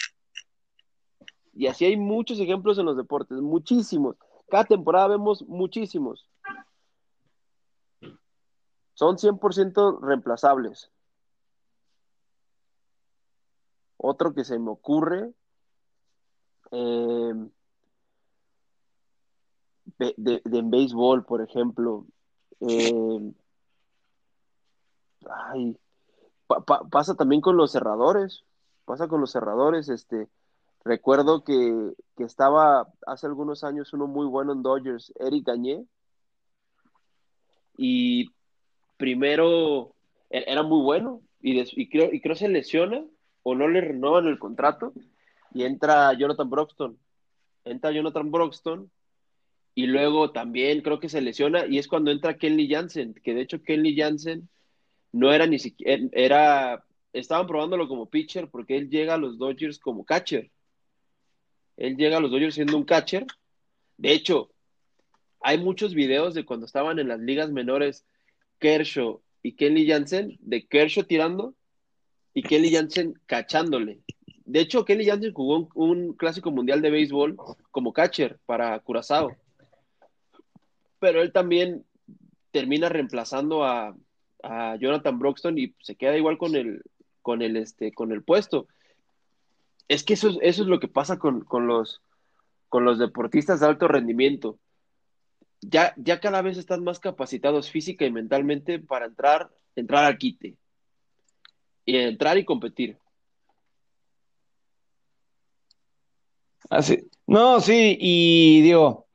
Y así hay muchos ejemplos en los deportes, muchísimos. Cada temporada vemos muchísimos. Son 100% reemplazables. Otro que se me ocurre, eh, de, en béisbol, por ejemplo. Eh, pasa también con los cerradores. Pasa con los cerradores. Este, recuerdo que, estaba hace algunos años uno muy bueno en Dodgers, Eric Gañé. Y primero e, era muy bueno y, y, creo, y creo se lesiona o no le renovan el contrato y entra Jonathan Broxton. Entra Jonathan Broxton y luego también creo que se lesiona y es cuando entra Kenley Jansen, que de hecho Kenley Jansen no era ni siquiera, era, estaban probándolo como pitcher porque él llega a los Dodgers como catcher. Él llega a los Dodgers siendo un catcher. De hecho, hay muchos videos de cuando estaban en las ligas menores, Kershaw y Kelly Jansen, de Kershaw tirando y Kelly Jansen cachándole. De hecho, Kelly Jansen jugó un, clásico mundial de béisbol como catcher para Curazao. Pero él también termina reemplazando a, Jonathan Broxton y se queda igual con el, con el, este, con el puesto. Es que eso, eso es lo que pasa con, los, con los deportistas de alto rendimiento. Ya, ya cada vez están más capacitados física y mentalmente para entrar, entrar al quite. Y entrar y competir. Así. No, sí, y digo,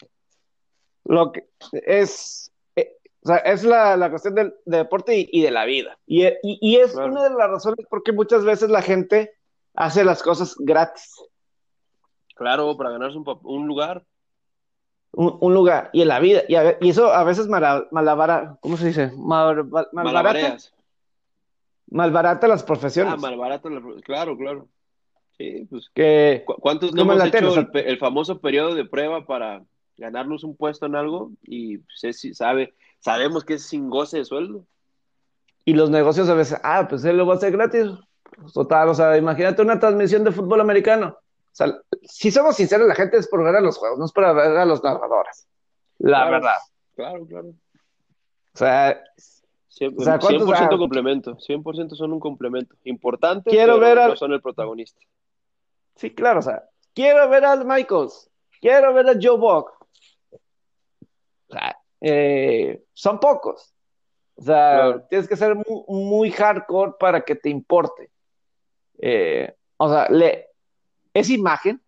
lo que es, eh, o sea, es la, la cuestión del, deporte y, de la vida. Y, y, es una de las razones por qué muchas veces la gente hace las cosas gratis. Claro, para ganarse un, un lugar. Un, lugar. Y en la vida. Y, y eso a veces malabara, ¿cómo se dice? Mal, mal, malbarata. Malbarata las profesiones. Ah, malbarata, claro, claro. Sí, pues. Que, ¿Cuántos no hemos hecho el, famoso periodo de prueba para ganarnos un puesto en algo? Y pues, sabe, sabemos que es sin goce de sueldo. Y los negocios a veces, ah, pues él lo va a hacer gratis. Total, o sea, imagínate una transmisión de fútbol americano. O sea, si somos sinceros, la gente es por ver a los juegos, no es para ver a los narradores. La verdad. Claro, claro. O sea, 100%, complemento, 100% son un complemento. Importante, quiero ver no son el protagonista. Sí, claro, o sea, quiero ver a Michaels, quiero ver a Joe Buck. Eh, son pocos. O sea, tienes que ser muy, hardcore para que te importe. Eh, o sea, le, es imagen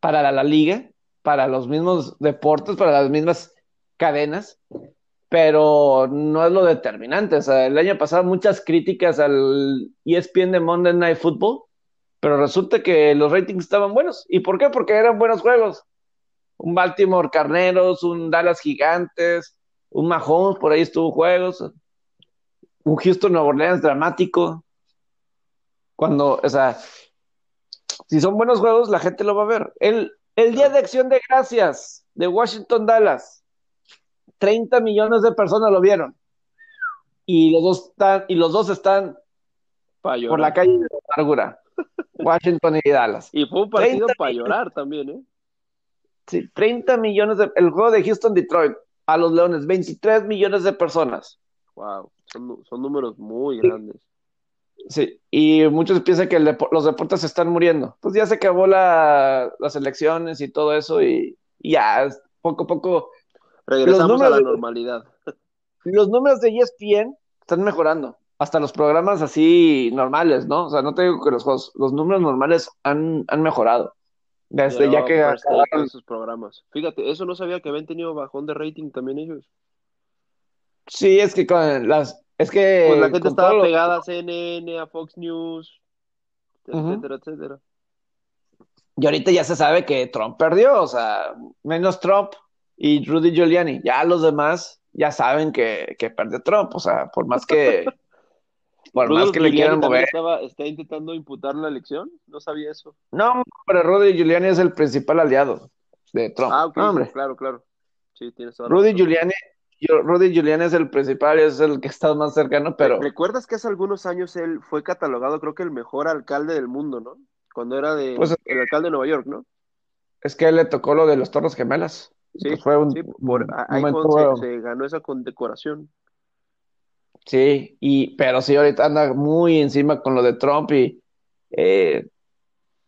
para la, liga, para los mismos deportes, para las mismas cadenas, pero no es lo determinante. O sea, el año pasado muchas críticas al ESPN de Monday Night Football pero resulta que los ratings estaban buenos. ¿Y por qué? Porque eran buenos juegos. Un Baltimore Carneros, un Dallas Gigantes, un Mahomes, por ahí estuvo juegos, un Houston Nueva Orleans dramático. Cuando, o sea, si son buenos juegos, la gente lo va a ver. El, el Día de Acción de Gracias de Washington Dallas, 30 millones de personas lo vieron. Y los dos están, y los dos están por la calle de Amargura. Washington y Dallas. Y fue un partido para llorar también, ¿eh? Sí, 30 millones de. El juego de Houston-Detroit a los Leones, 23 millones de personas. Wow, son, números muy grandes. Sí, y muchos piensan que los deportes se están muriendo. Pues ya se acabó la, las elecciones y todo eso, y, ya, poco a poco. Regresamos a la normalidad. Los números de ESPN están mejorando hasta los programas así normales, ¿no? O sea, no te digo que los los números normales han, mejorado. Desde ya que acabaron sus programas. Fíjate, eso no sabía que habían tenido bajón de rating también ellos. Sí, es que con las es que pues la gente estaba pegada a CNN, a Fox News, etcétera, etcétera. Y ahorita ya se sabe que Trump perdió, o sea, menos Trump y Rudy Giuliani. Ya los demás ya saben que, que perdió Trump, o sea, por más que Por más que le quieran mover. Estaba, ¿Está intentando imputar la elección? No sabía eso. No, pero Rudy Giuliani es el principal aliado de Trump. Ah, ok, hombre. claro, claro. Sí, tienes Rudy Giuliani, Rudy Giuliani es el principal, es el que está más cercano, pero... ¿Recuerdas que hace algunos años él fue catalogado, creo que el mejor alcalde del mundo, ¿no? Cuando era de, pues el alcalde de Nueva York, ¿no? Es que él le tocó lo de los Torres Gemelas. Sí, pues fue un, sí, por, ahí se, se ganó esa condecoración. Sí, y, pero sí, ahorita anda muy encima con lo de Trump y, eh,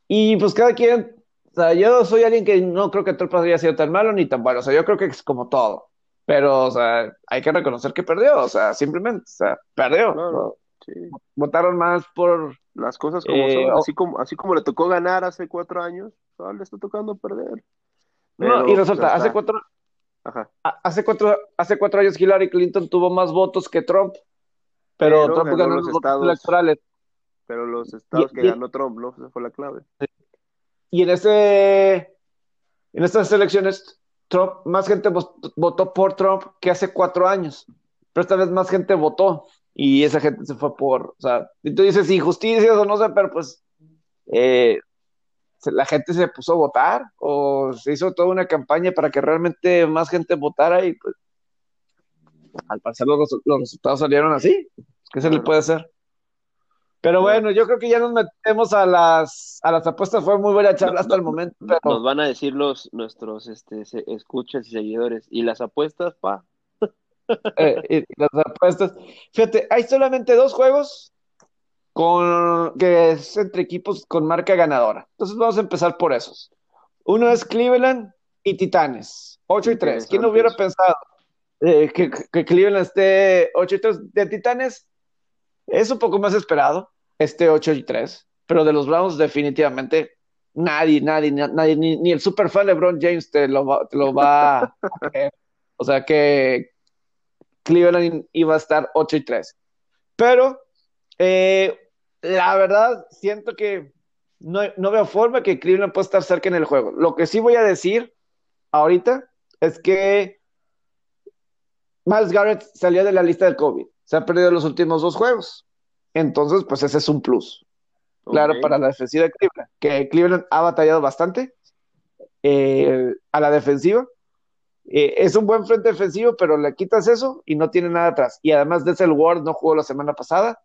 y pues cada quien, o sea, yo soy alguien que no creo que Trump haya sido tan malo ni tan bueno, o sea, yo creo que es como todo, pero, o sea, hay que reconocer que perdió, o sea, simplemente, o sea, perdió. Votaron más por... Las cosas como son, eh, así como, así como le tocó ganar hace cuatro años, ahora le está tocando perder. no, y resulta, hace cuatro, Hace cuatro, hace cuatro años Hillary Clinton tuvo más votos que Trump. Pero, Trump ganó, los, estados electorales. Pero los estados que ganó Trump, ¿no? Esa fue la clave. Y en ese en estas elecciones, Trump, más gente votó por Trump que hace cuatro años. Pero esta vez más gente votó. y esa gente se fue por, o sea, y tú dices injusticias o no sé, pero pues eh, la gente se puso a votar o se hizo toda una campaña para que realmente más gente votara y pues al parecer los, resultados salieron así. ¿Qué se le puede hacer? Pero bueno, yo creo que ya nos metemos a las, a las apuestas. Fue muy buena charla hasta el momento. Nos van a decir los, nuestros este, escuchas y seguidores. ¿Y las apuestas, pa? Eh, las apuestas. Fíjate, hay solamente dos juegos con, que es entre equipos con marca ganadora. Entonces vamos a empezar por esos. Uno es Cleveland y Titanes, 8 y 3. ¿Quién hubiera pensado eh, que, que, Cleveland esté 8 y 3 de Titanes? Es un poco más esperado, este 8 y 3, pero de los Browns definitivamente nadie, nadie, nadie, ni, el superfan LeBron James te lo va, te lo va a creer. O sea que Cleveland iba a estar 8 y 3. Pero eh, la verdad, siento que no, no, veo forma que Cleveland pueda estar cerca en el juego. Lo que sí voy a decir ahorita es que Miles Garrett salió de la lista del COVID. Se ha perdido los últimos dos juegos. Entonces, pues ese es un plus. Claro, para la defensiva de Cleveland. Que Cleveland ha batallado bastante eh, a la defensiva. Eh, es un buen frente defensivo, pero le quitas eso y no tiene nada atrás. Y además, Denzel Ward no jugó la semana pasada.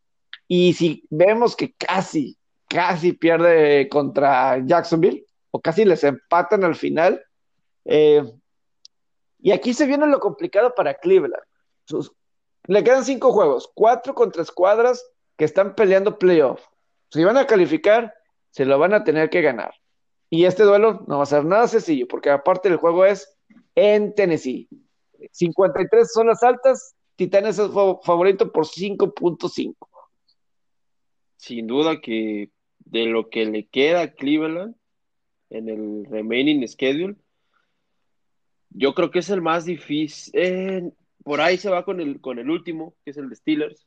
Y si vemos que casi, casi pierde contra Jacksonville, o casi les empatan al final, eh, y aquí se viene lo complicado para Cleveland. le quedan cinco juegos, cuatro contra escuadras que están peleando playoff. Si van a calificar, se lo van a tener que ganar. Y este duelo no va a ser nada sencillo, porque aparte el juego es en Tennessee. 53 son las altas, Titanes es favorito por 5.5. Sin duda que de lo que le queda a Cleveland en el remaining schedule, yo creo que es el más difícil. por ahí se va con el, con el último, que es el de Steelers,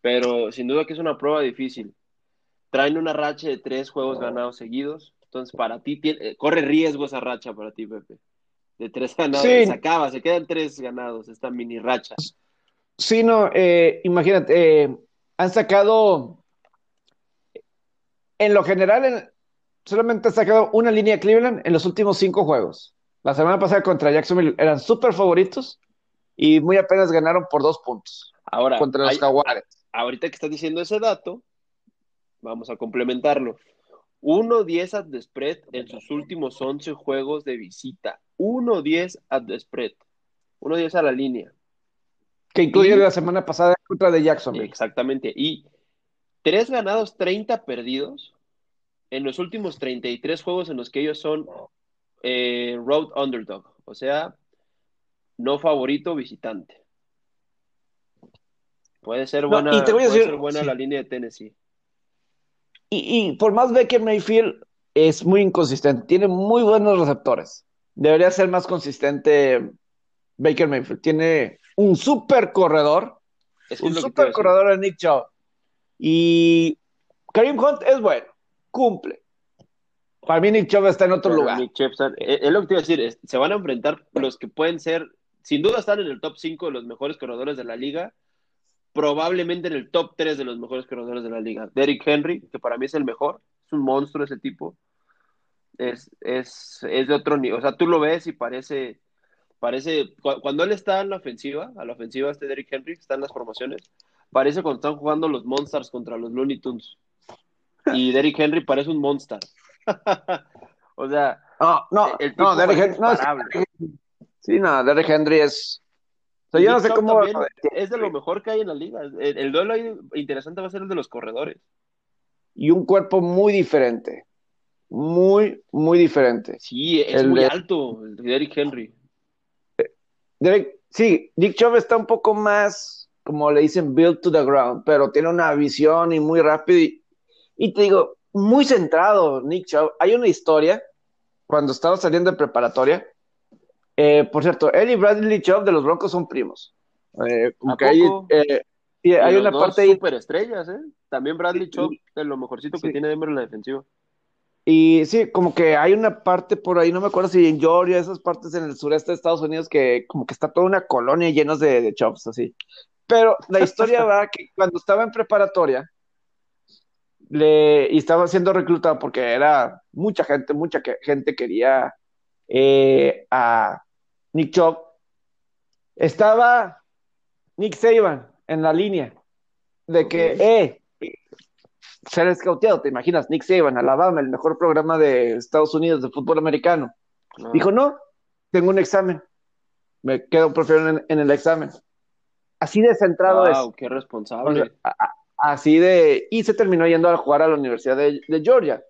pero sin duda que es una prueba difícil. Traen una racha de tres juegos ganados seguidos, entonces para ti eh, corre riesgo esa racha para ti, Pepe de tres ganados. Se acaba, se quedan tres ganados esta mini racha. Sí, no, eh, imagínate, eh, han sacado, en lo general, solamente han sacado una línea Cleveland en los últimos cinco juegos. La semana pasada contra Jacksonville eran súper favoritos y muy apenas ganaron por dos puntos. Ahora, contra los Jaguares. Ahorita que estás diciendo ese dato, vamos a complementarlo. 1-10 at the spread en sus últimos 11 juegos de visita. 1-10 at the spread. 1-10 a la línea. Que incluye la semana pasada contra de Jackson. Exactamente. Y 3 ganados, 30 perdidos en los últimos 33 juegos en los que ellos son eh, road underdog. O sea, no favorito visitante. Puede ser buena, puede ser buena la línea de Tennessee. Y, por más que Mayfield es muy inconsistente, tiene muy buenos receptores. Debería ser más consistente Baker Mayfield. Tiene un super corredor, es un super corredor de Nick Chubb. Y Karim Hunt es bueno, cumple. Para mí Nick Chubb está en otro lugar. Nick Chubb eh, es, lo que te iba a decir, se van a enfrentar los que pueden ser, sin duda están en el top 5 de los mejores corredores de la liga, probablemente en el top 3 de los mejores corredores de la liga. Derrick Henry, que para mí es el mejor, es un monstruo ese tipo. Es, es, es de otro nivel. O sea, tú lo ves y parece, parece, cuando él está en la ofensiva, a la ofensiva este Derrick Henry, está en las formaciones, parece cuando están jugando los Monsters contra los Looney Tunes. Y Derrick Henry parece un monster. o sea, no, no, el no, Derrick Henry, no, sí, no, Derrick Henry es, yo no sé cómo. Es de lo mejor que hay en la liga. El, duelo interesante va a ser el de los corredores. Y un cuerpo muy diferente. Muy, muy diferente. Sí, es muy alto, el de Derrick Henry. sí, Dick Chubb está un poco más, como le dicen, built to the ground, pero tiene una visión y muy rápido. Y, y te digo, muy centrado, Nick Chubb. Hay una historia, cuando estaba saliendo de preparatoria, eh, por cierto, él y Bradley Chubb de los Broncos son primos. Eh, hay, eh, hay una parte. Super estrellas, ¿eh? También Bradley Chubb, de lo mejorcito que tiene Denver en la defensiva. Y sí, como que hay una parte por ahí, no me acuerdo si en Georgia, esas partes en el sureste de Estados Unidos, que como que está toda una colonia llena de, de así. Pero la historia va que cuando estaba en preparatoria, le, y estaba siendo reclutado porque era mucha gente, mucha gente quería eh, a Nick Chubb, estaba Nick Saban en la línea de que, eh, ser escauteado, te imaginas, Nick Saban, Alabama, el mejor programa de Estados Unidos de fútbol americano. Dijo, no, tengo un examen, me quedo prefiero en, el examen. Así de centrado wow, es. qué responsable. Así de, y se terminó yendo a jugar a la Universidad de, Georgia.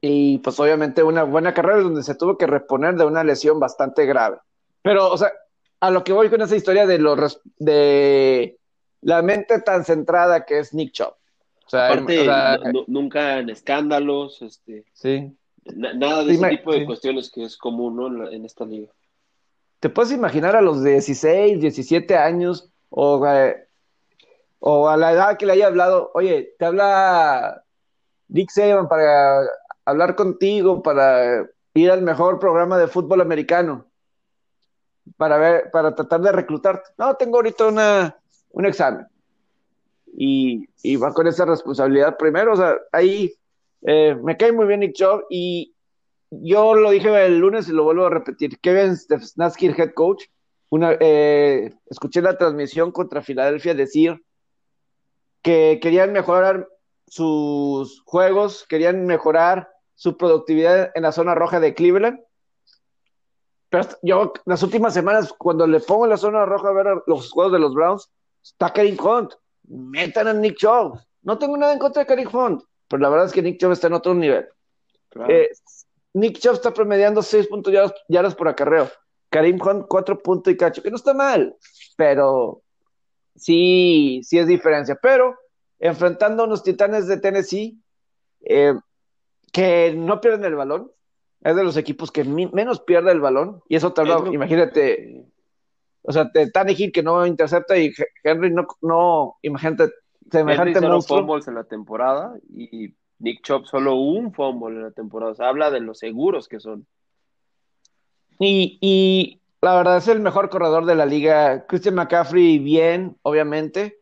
y pues obviamente una buena carrera donde se tuvo que reponer de una lesión bastante grave. Pero, o sea, a lo que voy con esa historia de los de la mente tan centrada que es Nick Chubb. O sea, Aparte, nunca en escándalos, este, sí. nada de ese tipo de cuestiones que es común ¿no? en, esta liga. ¿Te puedes imaginar a los 16, 17 años o, eh, o a la edad que le haya hablado, oye, te habla Nick Saban para hablar contigo, para ir al mejor programa de fútbol americano, para ver, para tratar de reclutarte? No, tengo ahorita una, un examen. Y, va con esa responsabilidad primero. O sea, ahí eh, me cae muy bien Nick Chubb y yo lo dije el lunes y lo vuelvo a repetir. Kevin Stefanski, head coach, una, eh, escuché la transmisión contra Filadelfia decir que querían mejorar sus juegos, querían mejorar su productividad en la zona roja de Cleveland. Pero yo, las últimas semanas, cuando le pongo en la zona roja a ver los juegos de los Browns, está Karim Hunt. Metan a Nick Chubb. No tengo nada en contra de Karim Hunt, pero la verdad es que Nick Chubb está en otro nivel. Eh, Nick Chubb está promediando 6 puntos yardas por acarreo. Karim Hunt 4 puntos y cacho, que no está mal, pero sí, sí es diferencia. Pero enfrentando a unos titanes de Tennessee eh, que no pierden el balón, es de los equipos que menos pierde el balón, y eso te habla, imagínate, o sea, Tannehill que no intercepta y Henry no, no imagínate, semejante Henry fumbles en la temporada y Nick Chop solo un fumble en la temporada. O sea, habla de los seguros que son. Y, y la verdad es el mejor corredor de la liga. Christian McCaffrey, bien, obviamente.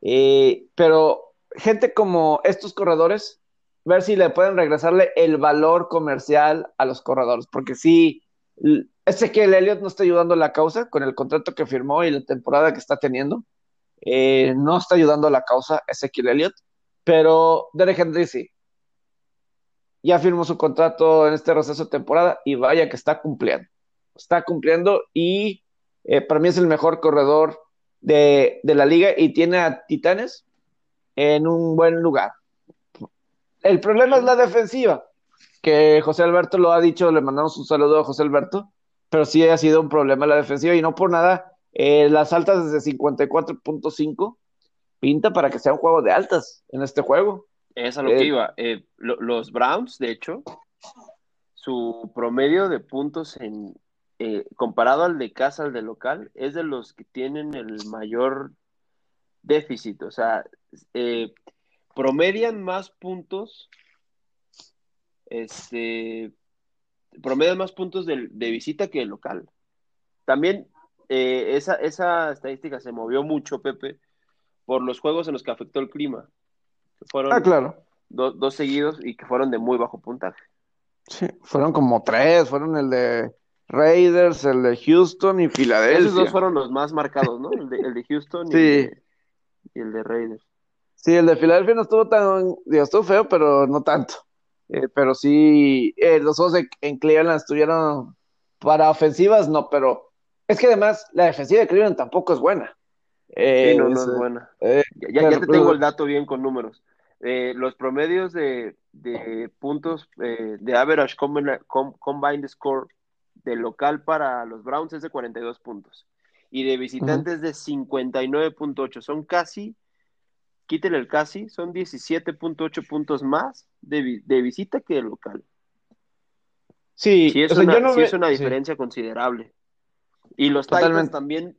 Eh, pero gente como estos corredores, ver si le pueden regresarle el valor comercial a los corredores. Porque sí, ese que el Elliott no está ayudando a la causa con el contrato que firmó y la temporada que está teniendo. Eh, no está ayudando a la causa Ezequiel Elliott, pero Derek Henry sí. Ya firmó su contrato en este receso de temporada y vaya que está cumpliendo. Está cumpliendo y eh, para mí es el mejor corredor de, de, la liga y tiene a Titanes en un buen lugar. El problema es la defensiva que José Alberto lo ha dicho, le mandamos un saludo a José Alberto, pero sí ha sido un problema la defensiva y no por nada, eh, las altas desde 54.5 pinta para que sea un juego de altas en este juego. Es a lo que eh, iba. Eh, los Browns, de hecho, su promedio de puntos en comparado al de casa, al de local, es de los que tienen el mayor déficit. O sea, promedian más puntos este, promedio más puntos de, visita que de local. También eh, esa, esa estadística se movió mucho, Pepe, por los juegos en los que afectó el clima. fueron ah, claro. dos seguidos y que fueron de muy bajo puntaje. Sí, fueron como tres, fueron el de Raiders, el de Houston y Filadelfia. Esos dos fueron los más marcados, ¿no? El de, el de Houston y, el de, Raiders. Sí, el de Filadelfia no estuvo tan, digo, estuvo feo, pero no tanto. Eh, pero sí, eh, los dos en Cleveland estuvieron para ofensivas, no, pero es que además la defensiva de Cleveland tampoco es buena. sí, no, no es buena. ya, te tengo el dato bien con números. Eh, los promedios de, de puntos de average combined, score de local para los Browns es de 42 puntos y de visitantes de 59.8. Son casi quítele el casi, son 17.8 puntos más de, visita que de local. Sí, sí es, una, diferencia considerable. Y los Titans también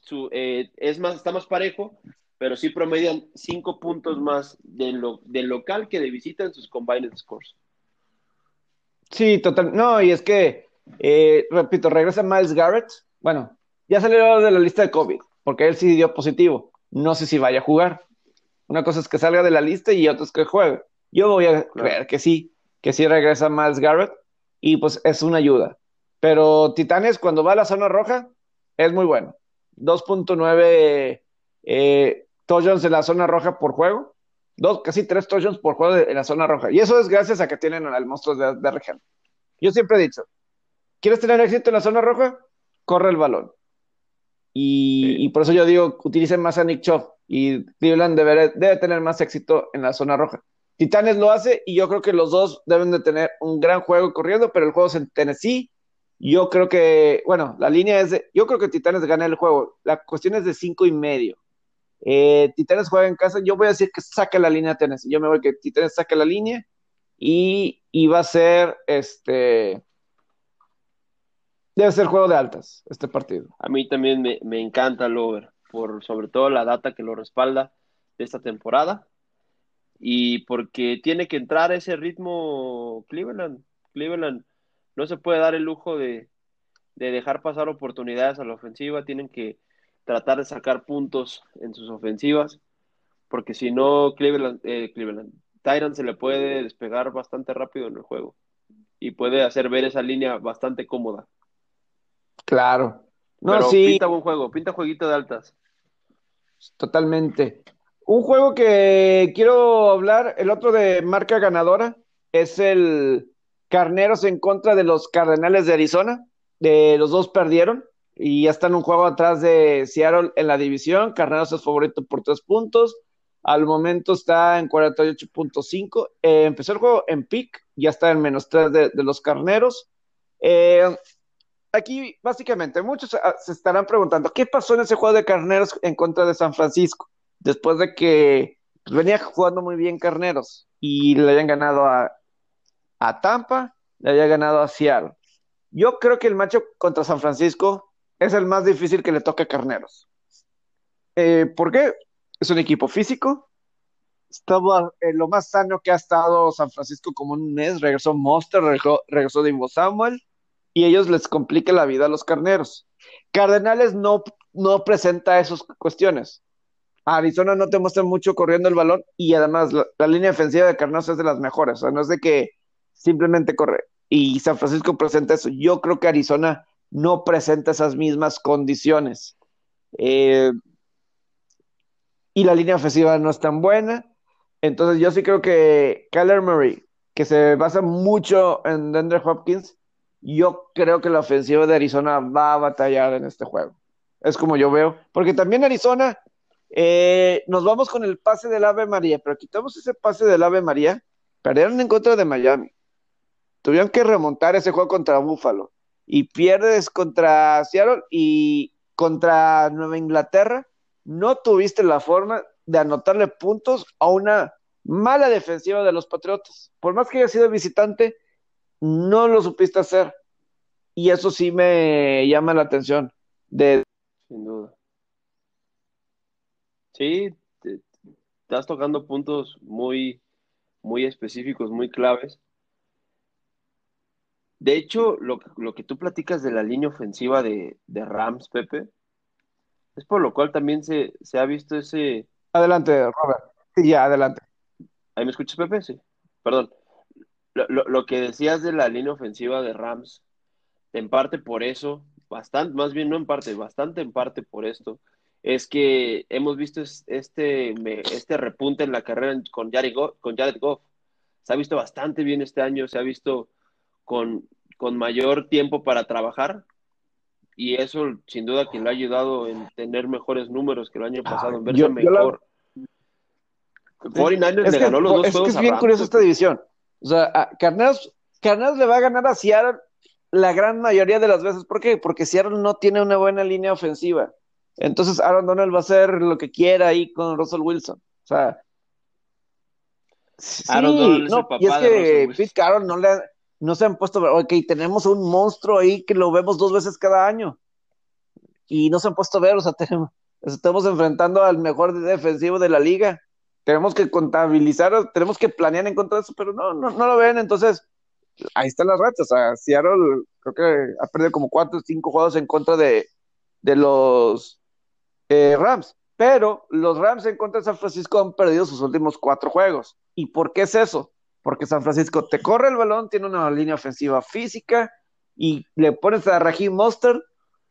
su, eh, es más, está más parejo, pero sí promedian 5 puntos más de, lo, de local que de visita en sus combined scores. Sí, total. No, y es que, eh, repito, regresa Miles Garrett. Bueno, ya salió de la lista de COVID, porque él sí dio positivo. No sé si vaya a jugar. Una cosa es que salga de la lista y otra es que juegue. Yo voy a creer que sí, que sí regresa Miles Garrett y pues es una ayuda. Pero Titanes cuando va a la zona roja es muy bueno. 2.9 eh, touchdowns en la zona roja por juego. Dos, casi tres touchdowns por juego en la zona roja. Y eso es gracias a que tienen al monstruo de, de región. Yo siempre he dicho, ¿quieres tener éxito en la zona roja? Corre el balón. Y, por eso yo digo, utilicen más a Nick Chubb y Cleveland debe, debe tener más éxito en la zona roja. Titanes lo hace y yo creo que los dos deben de tener un gran juego corriendo, pero el juego es en Tennessee. Yo creo que, bueno, la línea es de, yo creo que Titanes gana el juego. La cuestión es de cinco y medio. Eh, Titanes juega en casa, yo voy a decir que saque la línea Tennessee. Yo me voy que Titanes saque la línea y, y va a ser este debe ser juego de altas este partido. A mí también me, me encanta el over, por sobre todo la data que lo respalda de esta temporada y porque tiene que entrar ese ritmo Cleveland. Cleveland no se puede dar el lujo de, de dejar pasar oportunidades a la ofensiva, tienen que tratar de sacar puntos en sus ofensivas, porque si no, Cleveland, eh, Cleveland, Tyrant se le puede despegar bastante rápido en el juego y puede hacer ver esa línea bastante cómoda. Claro. No, Pero sí. Pinta buen juego, pinta jueguito de altas. Totalmente. Un juego que quiero hablar, el otro de marca ganadora, es el Carneros en contra de los Cardenales de Arizona. De los dos perdieron y ya están un juego atrás de Seattle en la división. Carneros es favorito por tres puntos. Al momento está en 48.5. Eh, empezó el juego en pick, ya está en menos tres de, los Carneros. Eh, aquí básicamente muchos ah, se estarán preguntando, ¿qué pasó en ese juego de Carneros en contra de San Francisco? Después de que pues, venía jugando muy bien Carneros y le hayan ganado a, Tampa, le haya ganado a Seattle. Yo creo que el macho contra San Francisco es el más difícil que le toque a Carneros. Eh, ¿Por qué? Es un equipo físico. Estaba en lo más sano que ha estado San Francisco como un mes. Regresó Monster, regresó, regresó Divo Samuel y ellos les complica la vida a los carneros. Cardenales no, no presenta esas cuestiones. Arizona no te muestra mucho corriendo el balón y además la, línea defensiva de Carneros es de las mejores, o sea, no es de que simplemente corre. Y San Francisco presenta eso. Yo creo que Arizona no presenta esas mismas condiciones. Eh, y la línea ofensiva no es tan buena. Entonces yo sí creo que Kyler Murray, que se basa mucho en Dendre Hopkins, yo creo que la ofensiva de Arizona va a batallar en este juego. Es como yo veo, porque también Arizona, eh, nos vamos con el pase del Ave María, pero quitamos ese pase del Ave María, perdieron en contra de Miami. Tuvieron que remontar ese juego contra Buffalo y pierdes contra Seattle y contra Nueva Inglaterra. No tuviste la forma de anotarle puntos a una mala defensiva de los Patriotas. Por más que haya sido visitante, no lo supiste hacer. Y eso sí me llama la atención. De... Sin duda. Sí, te, estás tocando puntos muy, muy específicos, muy claves. De hecho, lo, lo que tú platicas de la línea ofensiva de, de, Rams, Pepe, es por lo cual también se, se ha visto ese... Adelante, Robert. Sí, ya, adelante. ¿Ahí me escuchas, Pepe? Sí. Perdón lo, lo, que decías de la línea ofensiva de Rams, en parte por eso, bastante, más bien no en parte, bastante en parte por esto, es que hemos visto este, este repunte en la carrera con Jared, Goff, con Jared Goff. Se ha visto bastante bien este año, se ha visto con, con mayor tiempo para trabajar y eso sin duda que le ha ayudado en tener mejores números que el año pasado, en verse mejor. 49ers le ganó los dos es juegos. Es bien curioso esta división. O sea, Carneros, le va a ganar a Seattle la gran mayoría de las veces. ¿Por qué? Porque Seattle no tiene una buena línea ofensiva. Entonces Aaron Donald va a hacer lo que quiera ahí con Russell Wilson. O sea, sí, no, y es que Pete Carroll no le no se han puesto, ok, tenemos un monstruo ahí que lo vemos dos veces cada año. Y no se han puesto a ver, o sea, tenemos, estamos enfrentando al mejor defensivo de la liga tenemos que contabilizar, tenemos que planear en contra de eso, pero no, no, no lo ven, entonces ahí están las ratas, o sea, Seattle creo que ha perdido como cuatro o cinco juegos en contra de, de los eh, Rams. Pero los Rams en contra de San Francisco han perdido sus últimos cuatro juegos. ¿Y por qué es eso? Porque San Francisco te corre el balón, tiene una línea ofensiva física y le pones a Raheem Mostert,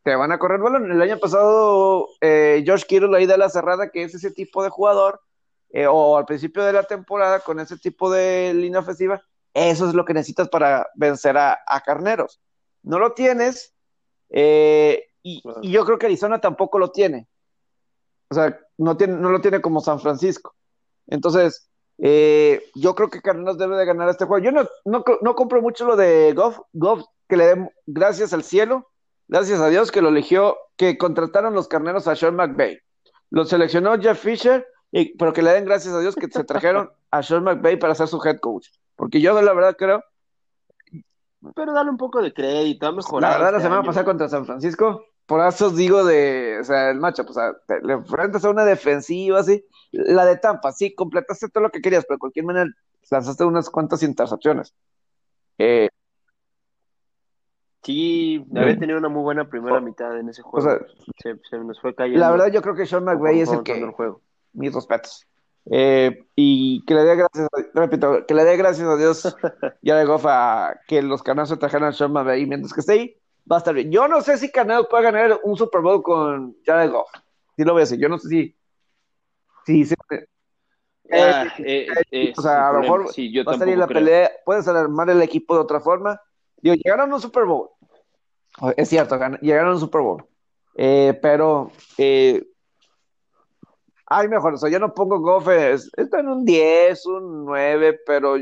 te van a correr el balón. El año pasado, eh, Josh Kittle de la cerrada, que es ese tipo de jugador, eh, o al principio de la temporada con ese tipo de línea ofensiva, eso es lo que necesitas para vencer a, Carneros. No lo tienes, eh, y, yo creo que Arizona tampoco lo tiene. O sea, no, tiene, no lo tiene como San Francisco. Entonces, eh, yo creo que Carneros debe de ganar este juego. Yo no, no, compro mucho lo de Goff, Goff, que le den gracias al cielo, gracias a Dios que lo eligió, que contrataron los Carneros a Sean McVay. Lo seleccionó Jeff Fisher pero que le den gracias a Dios que se trajeron a Sean McVay para ser su head coach. Porque yo la verdad creo. Pero dale un poco de crédito, ha mejorado. La verdad, la este semana pasada contra San Francisco, por eso digo de, o sea, el macho, pues, le enfrentas a una defensiva así. La de Tampa, sí, completaste todo lo que querías, pero de cualquier manera lanzaste unas cuantas intercepciones. Eh, sí, había tenido una muy buena primera mitad en ese juego. se, nos fue cayendo. La verdad, yo creo que Sean McVay es el que. El juego mis respetos. Eh, y que le dé gracias, repito, que le dé gracias a Dios ya de Goff a que los canales se trajeron a Sean McVay mientras que esté ahí, va a estar bien. Yo no sé si Canal puede ganar un Super Bowl con Jared Goff. Sí lo voy a decir. Yo no sé si. si, ah, eh, eh, o sea, a lo mejor va a salir la pelea. Puedes armar el equipo de otra forma. Digo, llegaron a un Super Bowl. Es cierto, llegaron a un Super Bowl. pero hay mejor, o sea, yo no pongo Goff, está en un 10, un 9, pero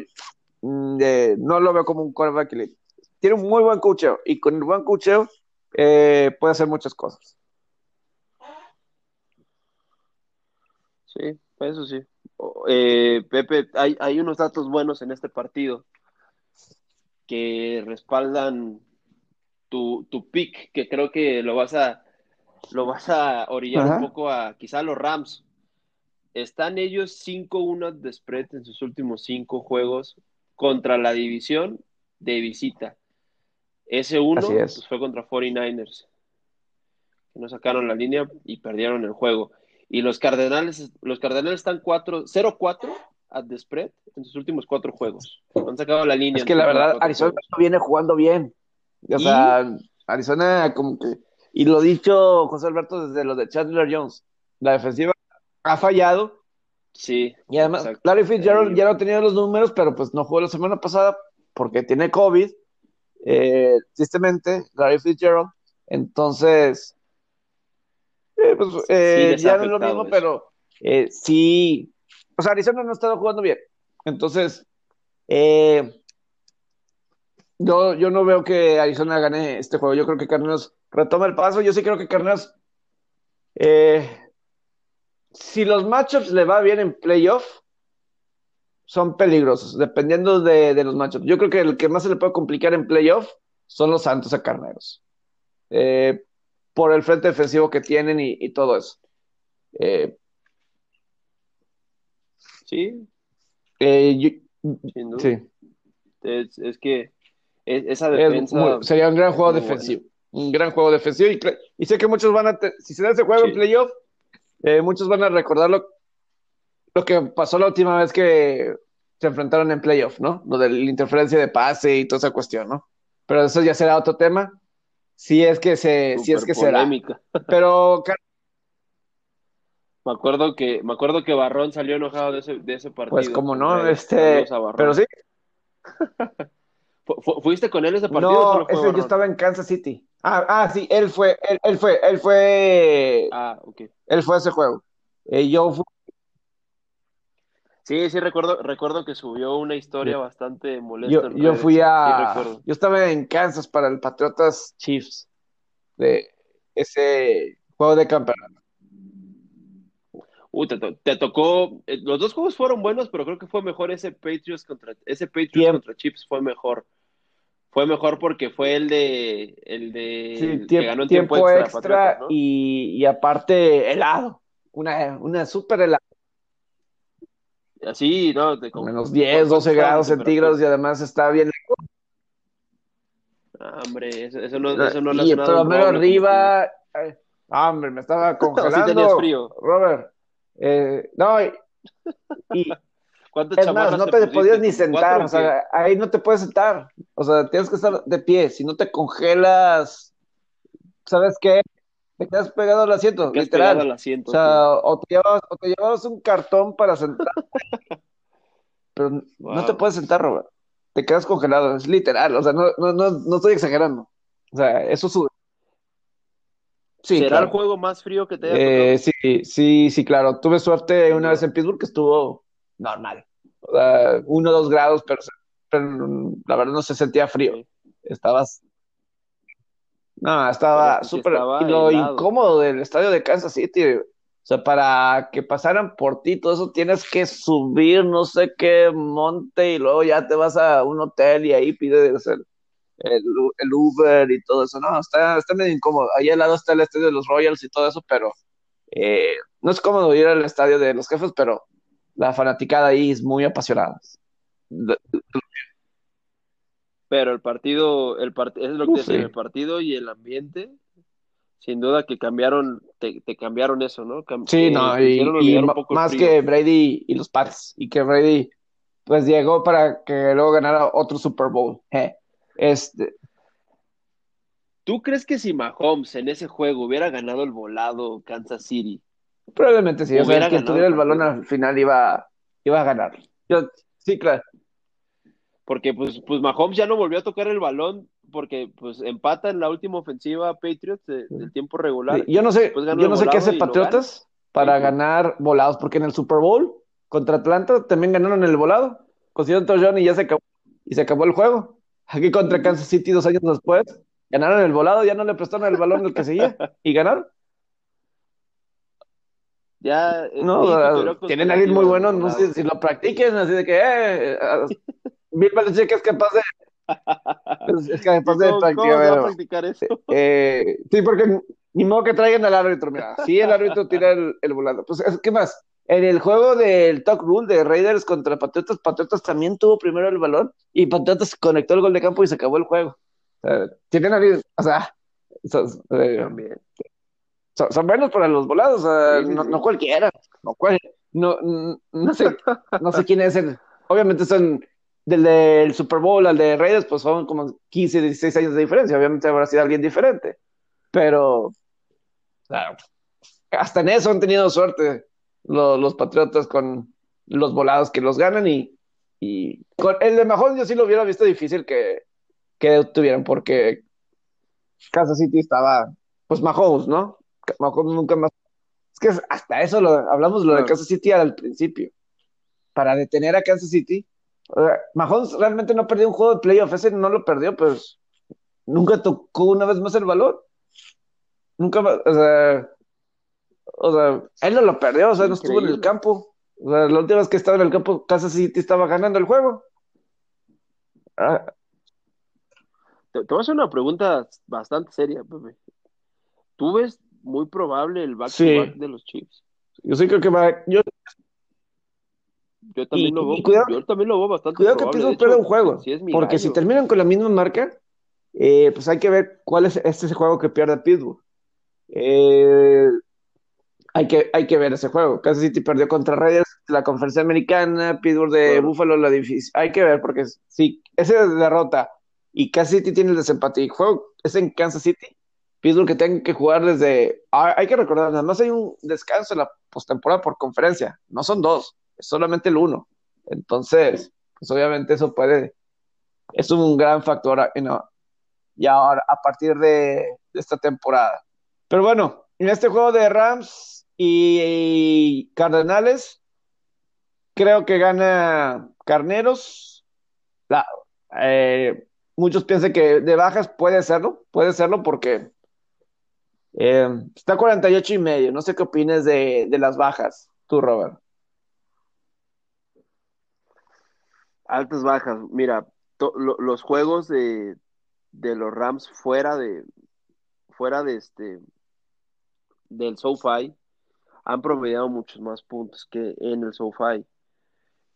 mm, no lo veo como un quarterback que tiene un muy buen cocheo y con el buen cocheo eh, puede hacer muchas cosas. Sí, eso sí. Eh, Pepe, hay, hay unos datos buenos en este partido que respaldan tu, tu pick, que creo que lo vas a lo vas a orillar un poco a quizá a los Rams. Están ellos 5-1 de spread en sus últimos cinco juegos contra la división de visita. Ese uno pues, fue contra 49ers, que no sacaron la línea y perdieron el juego. Y los Cardenales, los Cardenales están 0-4 at the spread en sus últimos cuatro juegos. Han sacado la línea. Es que la verdad, Arizona viene jugando bien. O sea, Arizona como que... Y lo dicho José Alberto desde lo de Chandler Jones. La defensiva ha fallado. Sí. Y además, Larry Fitzgerald ya no tenía los números, pero pues no jugó la semana pasada porque tiene COVID. Eh, tristemente, Larry Fitzgerald. Entonces, eh, pues, eh, ya no es lo mismo, pero eh, sí. O sea, Arizona no ha estado jugando bien. Entonces, yo, yo no veo que Arizona gane este juego. Yo creo que Carneros retoma el paso. Yo sí creo que Carneros si los matchups le va bien en playoff, son peligrosos, dependiendo de, los matchups. Yo creo que el que más se le puede complicar en playoff son los Santos a Carneros. Eh, por el frente defensivo que tienen y, todo eso. Eh, sí. Eh, sí. Es, que esa defensa. sería un gran juego defensivo. Un gran juego defensivo. Y, sé que muchos van a. Si se da ese juego en playoff, eh, muchos van a recordar lo, que pasó la última vez que se enfrentaron en playoff, ¿no? Lo de la interferencia de pase y toda esa cuestión, ¿no? Pero eso ya será otro tema. Si es que se, si es que polémica. Pero me acuerdo que me acuerdo que Barrón salió enojado de ese, de ese partido. Pues como no, este, pero sí. ¿Fuiste con él ese partido? No, ese yo estaba en Kansas City. Ah, ah sí, él fue, él, fue, él fue. Ah, ok. Él fue a ese juego. Eh, yo fui... Sí, sí, recuerdo, recuerdo que subió una historia bastante molesta. Yo, fui a. yo estaba en Kansas para el Patriotas Chiefs. De ese juego de campeonato. Uy, te, tocó. Eh, los dos juegos fueron buenos, pero creo que fue mejor ese Patriots contra. Ese Patriots contra Chiefs fue mejor fue mejor porque fue el de el de que ganó tiempo, extra, y, aparte helado, una, una súper helada. Así, ¿no? menos 10, 12 grados centígrados y además está bien ah, hombre, eso, no, eso no Y pero arriba, Ah, hombre, me estaba congelando. frío? Robert. Eh, no, y, es más, no te, podías ni sentar, o sea, ahí no te puedes sentar, o sea, tienes que estar de pie, si no te congelas, ¿sabes qué? Te quedas pegado al asiento, literal. Al asiento, o sea, o, te llevabas, un cartón para sentar, pero no te puedes sentar, Robert, te quedas congelado, es literal, o sea, no, no, no, no estoy exagerando, o sea, eso sube. Sí, ¿Será el juego más frío que te haya eh, Sí, sí, sí, claro. Tuve suerte una vez en Pittsburgh que estuvo normal. uno o dos grados, pero, la verdad no se sentía frío. Estabas. No, estaba súper. lo incómodo del estadio de Kansas City. O sea, para que pasaran por ti, todo eso tienes que subir no sé qué monte y luego ya te vas a un hotel y ahí pides el, el, Uber y todo eso. No, está, está medio incómodo. Ahí al lado está el estadio de los Royals y todo eso, pero eh, no es cómodo ir al estadio de los jefes, pero la fanaticada ahí es muy apasionada. Pero el partido, el es lo que el partido y el ambiente, sin duda que cambiaron, te, cambiaron eso, ¿no? sí, no, y, más que Brady y los Pats, y que Brady pues llegó para que luego ganara otro Super Bowl. Este. ¿Tú crees que si Mahomes en ese juego hubiera ganado el volado Kansas City? Probablemente sí. O sea, quien tuviera el balón al final iba, iba a ganar. Yo, sí, claro. Porque pues, pues Mahomes ya no volvió a tocar el balón porque pues empata en la última ofensiva Patriots del tiempo regular. yo no sé, yo no sé qué hace Patriotas para ganar volados, porque en el Super Bowl contra Atlanta también ganaron el volado. Consiguieron touchdown y ya se acabó, y se acabó el juego. Aquí contra Kansas City dos años después, ganaron el volado, ya no le prestaron el balón al que seguía y ganaron. Ya, eh, no, tienen a alguien muy bueno, no sé si lo practiquen, así de que, eh, Bill Belichick es capaz de. Es, capaz de practicar, eso. Eh, sí, porque ni modo que traigan al árbitro, mira, si el árbitro tira el, el volado. Pues, ¿qué más? En el juego del Talk Rule de Raiders contra Patriotas, Patriotas también tuvo primero el balón y Patriotas conectó el gol de campo y se acabó el juego. tienen a o sea, eh, son, buenos para los volados, no, cualquiera, no, no, sé, no sé quién es el, obviamente son del, del Super Bowl al de Raiders, pues son como 15, 16 años de diferencia, obviamente habrá sido alguien diferente, pero hasta en eso han tenido suerte los Patriotas con los volados que los ganan y, y con el de Mahomes yo sí lo hubiera visto difícil que, que tuvieran porque Kansas City estaba, pues Mahomes, ¿no? Mahomes nunca más. Es que hasta eso lo, hablamos lo de Kansas City al principio. Para detener a Kansas City, Mahomes realmente no perdió un juego de playoff, ese no lo perdió, pues nunca tocó una vez más el valor. Nunca más, o sea, o sea, él no lo perdió, o sea, no estuvo en el campo. O sea, la última vez que estaba en el campo, Kansas City estaba ganando el juego. Ah. Te, voy a hacer una pregunta bastante seria, Pepe. ¿Tú ves muy probable el back-to-back de los Chiefs? Yo sí creo que va. Yo, yo también, lo, veo, yo también lo veo bastante Cuidado que Pittsburgh pierde un juego. porque si terminan con la misma marca, eh, pues hay que ver cuál es este juego que pierde Pittsburgh. Eh, hay que, hay que ver ese juego. Kansas City perdió contra Raiders, la conferencia americana, Pittsburgh de Buffalo, la difícil. Hay que ver, porque si esa derrota y Kansas City tiene el desempate y juego es en Kansas City, Pittsburgh que tenga que jugar desde. Ah, hay que recordar, nada más hay un descanso en la postemporada por conferencia, no son dos, es solamente el uno. Entonces, pues obviamente eso puede. Es un gran factor en, y ahora, a partir de esta temporada. Pero bueno, en este juego de Rams, y Cardenales, creo que gana Carneros. La, eh, muchos piensan que de bajas puede serlo, puede serlo porque eh, está 48 y medio. No sé qué opinas de, las bajas, tú, Robert. Altas bajas. Mira, los juegos de, de los Rams fuera de fuera de este del SoFi han promediado muchos más puntos que en el SoFi.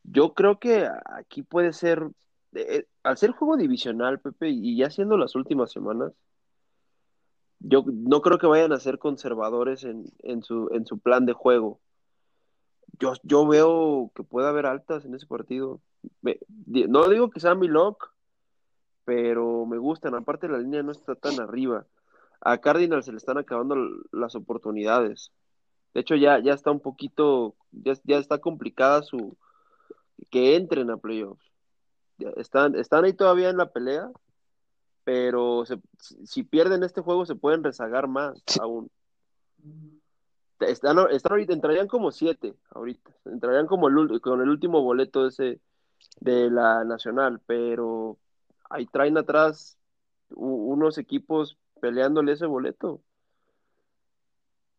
Yo creo que aquí puede ser, eh, al ser juego divisional, Pepe, y ya siendo las últimas semanas, yo no creo que vayan a ser conservadores en, en, su, en su plan de juego. Yo, yo veo que puede haber altas en ese partido. no digo que sea mi lock, pero me gustan. Aparte, la línea no está tan arriba. A Cardinals se le están acabando las oportunidades. De hecho, ya, ya está un poquito, ya, ya está complicada su que entren a playoffs. están, están ahí todavía en la pelea, pero si pierden este juego se pueden rezagar más aún. Están, están ahorita, entrarían como siete ahorita, entrarían como el, con el último boleto ese de la nacional, pero ahí traen atrás unos equipos peleándole ese boleto.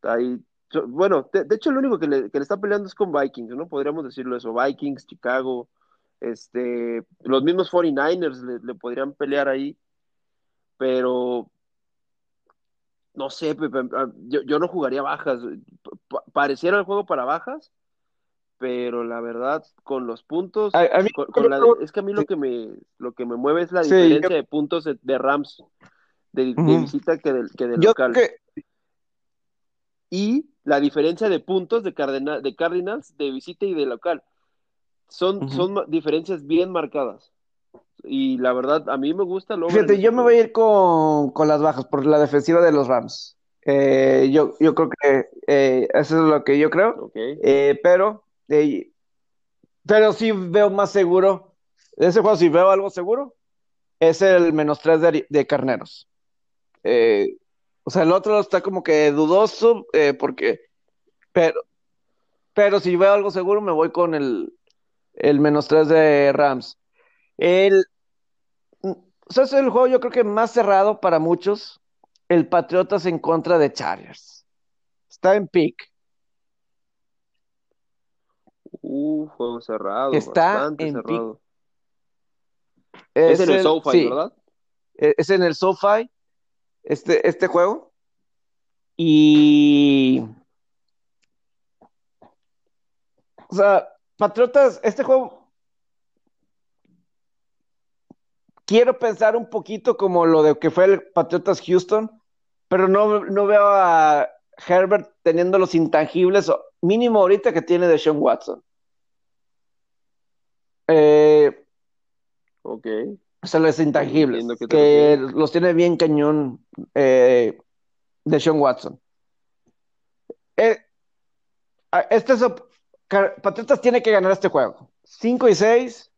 Ahí, bueno, de, hecho el único que le, que le, está peleando es con Vikings, ¿no? Podríamos decirlo eso, Vikings, Chicago, este, los mismos 49ers le, le podrían pelear ahí, pero no sé, ah, yo, yo no jugaría bajas. Pareciera el juego para bajas, pero la verdad, con los puntos, es que a mí lo que me, lo que me mueve es la diferencia de puntos de, Rams de, visita que del, que local. Y la diferencia de puntos de, de Cardinals de visita y de local. Son, son diferencias bien marcadas. Y la verdad, a mí me gusta lo Fíjate, yo me voy a ir con, las bajas por la defensiva de los Rams. Eh, yo, yo creo que eh, eso es lo que yo creo. Eh, pero, pero sí veo más seguro. ese juego, si veo algo seguro, es el menos tres de, carneros. o sea, el otro está como que dudoso, porque. Pero, pero si veo algo seguro, me voy con el, el menos tres de Rams. El, o sea, es el juego yo creo que más cerrado para muchos. El Patriotas en contra de Chargers. Está en pick. Uh, juego cerrado. Está en cerrado. Es, en el, SoFi, ¿verdad? E, es en el SoFi, este, este juego. Y. O sea, Patriotas, este juego quiero pensar un poquito como lo de que fue el Patriotas Houston, pero no, no veo a Herbert teniendo los intangibles, mínimo ahorita que tiene de Sean Watson. Eh, ok. O sea, los intangibles, que, los tiene bien cañón eh, de Sean Watson. Eh, este Patriotas tiene que ganar este juego. 5 y 6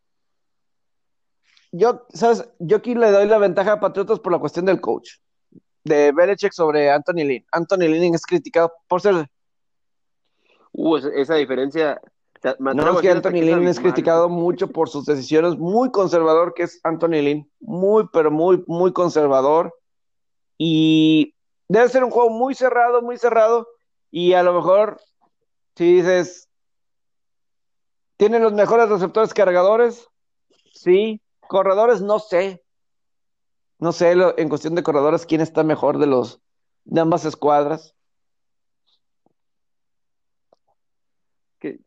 yo, ¿sabes? Yo aquí le doy la ventaja a Patriotas por la cuestión del coach, de Belichick sobre Anthony Lynn. Anthony Lynn es criticado por ser... Uh, esa diferencia... No, que Anthony Lynn es criticado mucho por sus decisiones, muy conservador que es Anthony Lynn, muy, pero muy, muy conservador. Y debe ser un juego muy cerrado, muy cerrado. Y a lo mejor, si dices, ¿tienen los mejores receptores cargadores? Sí, Corredores, no sé. No sé en cuestión de corredores quién está mejor de los de ambas escuadras. Que,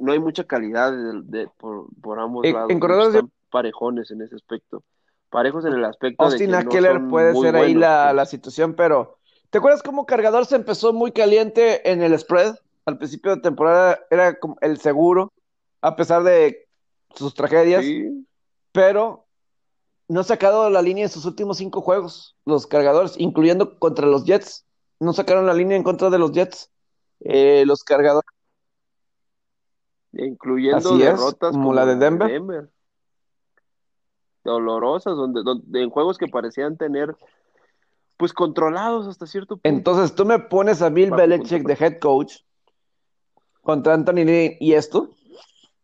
no hay mucha calidad de, por, ambos lados. En corredores parejones en ese aspecto. Parejos en el aspecto Austin de que puede ser ahí la, la situación, pero ¿te acuerdas cómo cargador se empezó muy caliente en el spread? Al principio de temporada era como el seguro, a pesar de sus tragedias. Sí pero no ha sacado la línea en sus últimos cinco juegos, los cargadores, incluyendo contra los Jets. No sacaron la línea en contra de los Jets. Eh, los cargadores. Incluyendo derrotas como, la de Denver. Dolorosas, donde, en juegos que parecían tener pues controlados hasta cierto punto. Entonces tú me pones a Bill Belichick de head coach contra Anthony Lee y esto.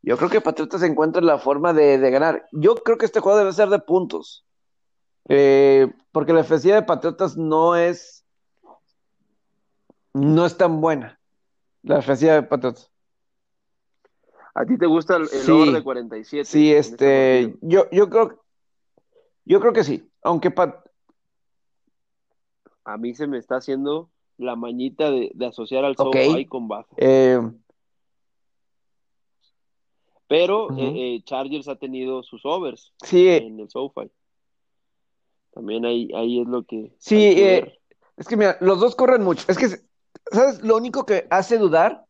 Yo creo que Patriotas encuentra la forma de, ganar. Yo creo que este juego debe ser de puntos. Eh, porque la ofensiva de Patriotas no es. No es tan buena. La ofensiva de Patriotas. ¿A ti te gusta el, el de 47? Sí, este. este yo, yo creo. Yo creo que sí. Aunque A mí se me está haciendo la mañita de, asociar al okay. con baja. Eh, pero eh, eh, Chargers ha tenido sus overs sí. en el SoFi. También ahí, ahí es lo que. Sí, eh, Es que mira, los dos corren mucho. Es que, ¿sabes? Lo único que hace dudar,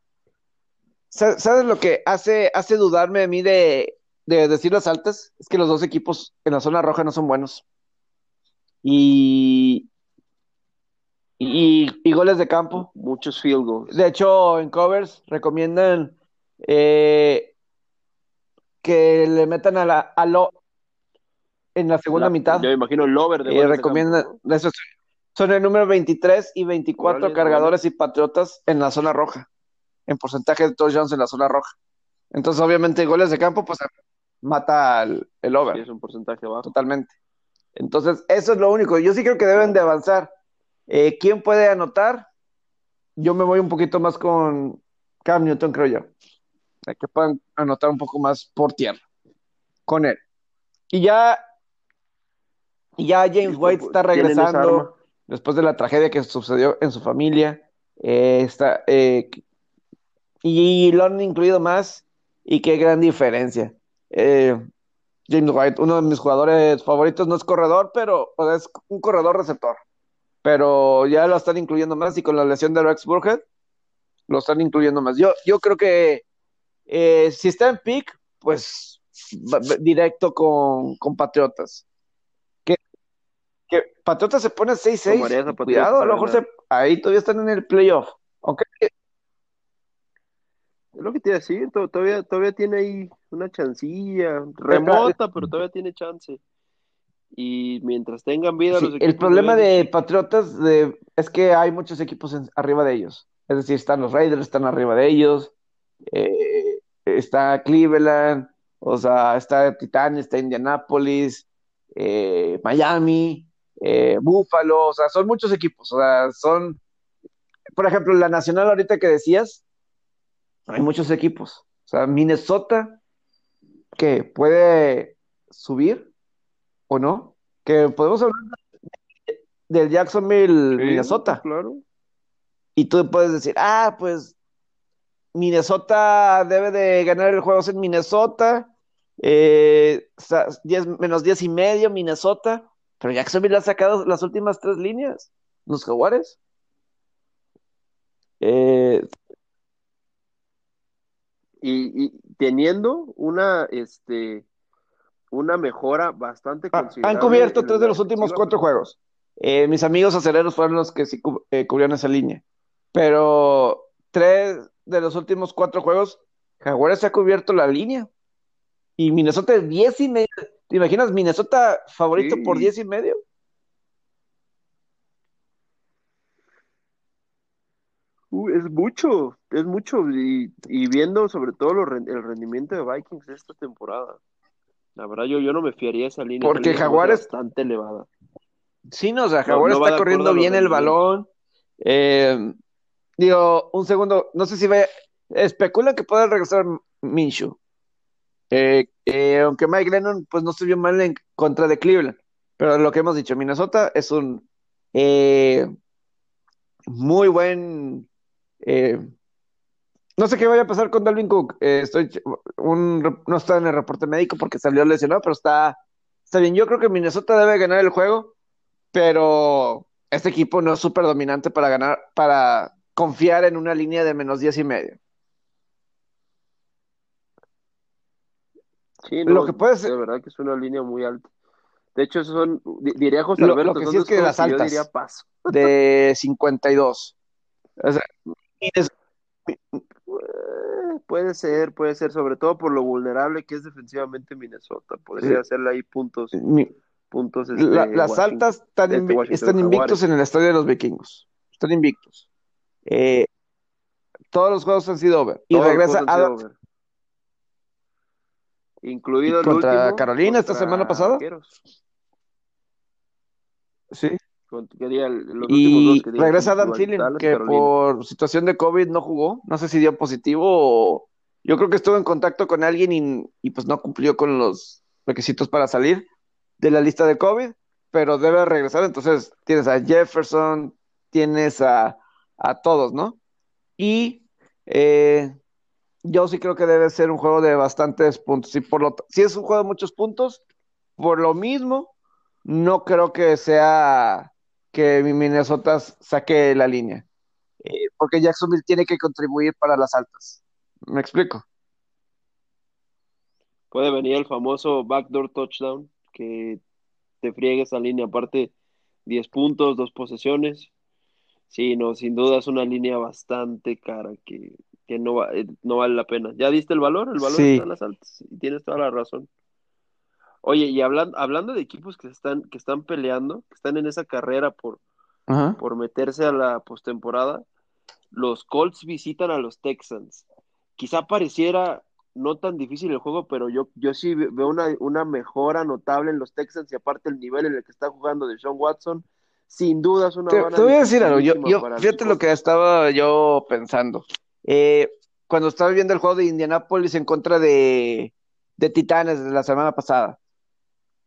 ¿sabes lo que hace, hace dudarme a mí de, de decir las altas? Es que los dos equipos en la zona roja no son buenos. Y, y, goles de campo. Muchos field goals. De hecho, en covers recomiendan eh, que le metan a la, a lo, en la segunda mitad. Yo imagino el over de, recomiendan, eso son el número 23 y 24 cargadores y patriotas en la zona roja, en porcentaje de touchdowns en la zona roja. Entonces, obviamente, goles de campo, pues mata el, over. es un porcentaje bajo. Totalmente. Entonces, eso es lo único. Yo sí creo que deben de avanzar. Eh, ¿Quién puede anotar? Yo me voy un poquito más con Cam Newton, creo yo. Que puedan anotar un poco más por tierra con él. Y ya, ya James White está regresando después de la tragedia que sucedió en su familia. Eh, está, eh, y lo han incluido más. Y qué gran diferencia. James White, uno de mis jugadores favoritos, no es corredor, pero es un corredor receptor pero ya lo están incluyendo más y con la lesión de Rex Burhead lo están incluyendo más. Yo, yo creo que eh, si está en pick, pues directo con, Patriotas. Que, que, Patriotas se pone 6-6. Cuidado, a lo mejor ahí todavía están en el playoff. Okay. Es lo que te iba a decir, todavía, todavía tiene ahí una chancilla, remota, pero todavía tiene chance y mientras tengan vida los El problema de Patriotas es que hay muchos equipos arriba de ellos. Es decir, están los Raiders, están arriba de ellos, eh, está Cleveland, o sea, está Titán, está Indianapolis, eh, Miami, eh, Buffalo, o sea, son muchos equipos, o sea, son, por ejemplo, la nacional ahorita que decías, hay muchos equipos, o sea, Minnesota, que puede subir, ¿o no? Que podemos hablar del Jacksonville, Minnesota. Claro. Y tú puedes decir, ah, pues Minnesota debe de ganar el juego en Minnesota. Eh, menos 10 y medio, Minnesota. Pero Jacksonville ha sacado las últimas tres líneas. Los jaguares. Eh, y, y, teniendo una, este, una mejora bastante ah, considerable. Han cubierto tres de los últimos cuatro juegos. Eh, mis amigos aceleros fueron los que sí eh, cubrieron esa línea. Pero tres de los últimos cuatro juegos, Jaguares ha cubierto la línea. Y Minnesota diez y medio. ¿Te imaginas Minnesota favorito por diez y medio? Uh, es mucho, es mucho. Y, viendo sobre todo el rendimiento de Vikings esta temporada. La verdad, yo, yo no me fiaría esa línea. Porque Jaguares. Bastante elevada. Sí, no, o sea, Jaguares está corriendo bien el balón. Eh, digo, un segundo, no sé si ve. Especula que pueda regresar Minshew. Eh, eh, aunque Mike Lennon, pues no estuvo mal en contra de Cleveland. Pero lo que hemos dicho, Minnesota es un muy buen no sé qué vaya a pasar con Dalvin Cook. Eh, estoy un, no está en el reporte médico porque salió lesionado, pero está, está bien. Yo creo que Minnesota debe ganar el juego, pero este equipo no es súper dominante para ganar, para confiar en una línea de menos 10 y medio. Sí, no, lo que puede ser. De verdad que es una línea muy alta. De hecho, son, diría José Alberto, lo, que sí es que las altas, de 52. O sea, Puede ser, puede ser, sobre todo por lo vulnerable que es defensivamente Minnesota. Podría hacerle ahí puntos. puntos este, las altas están, este invictos en el estadio de los vikingos. Están invictos. Eh, todos los juegos han sido over. Y regresa Incluido el contra Carolina esta semana pasada. Sí. y regresa Adam Thielen, que por situación de COVID no jugó. No sé si dio positivo o. Yo creo que estuvo en contacto con alguien y, pues no cumplió con los requisitos para salir de la lista de COVID, pero debe regresar. Entonces tienes a Jefferson, tienes a, todos, ¿no? Y eh, yo sí creo que debe ser un juego de bastantes puntos. Y por lo si es un juego de muchos puntos, por lo mismo, no creo que sea que Minnesota saque la línea. Eh, porque Jacksonville tiene que contribuir para las altas. ¿Me explico? Puede venir el famoso backdoor touchdown, que te friegue esa línea. Aparte, 10 puntos, dos posesiones. Sí, no, sin duda es una línea bastante cara que, no, va, eh, no vale la pena. ¿Ya diste el valor? El valor está en las altas y tienes toda la razón. Oye, y hablando, hablando de equipos que están, que están peleando, que están en esa carrera por, por meterse a la postemporada, los Colts visitan a los Texans. Quizá pareciera no tan difícil el juego, pero yo, yo sí veo una, una mejora notable en los Texans y aparte el nivel en el que está jugando de Sean Watson, sin duda es una te, te voy a decir algo, yo, fíjate lo que estaba yo pensando. Eh, cuando estaba viendo el juego de Indianapolis en contra de, de Titanes de la semana pasada,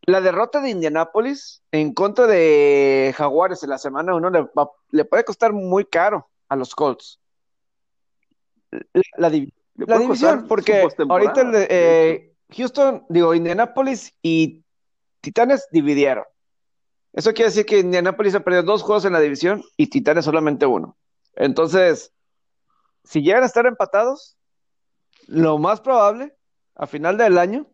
la derrota de Indianapolis en contra de Jaguares en la semana uno le, le puede costar muy caro a los Colts. La, división, porque ahorita eh, Houston, digo, Indianapolis y Titanes dividieron. Eso quiere decir que Indianapolis ha perdido dos juegos en la división y Titanes solamente uno. Entonces, si llegan a estar empatados, lo más probable, a final del año,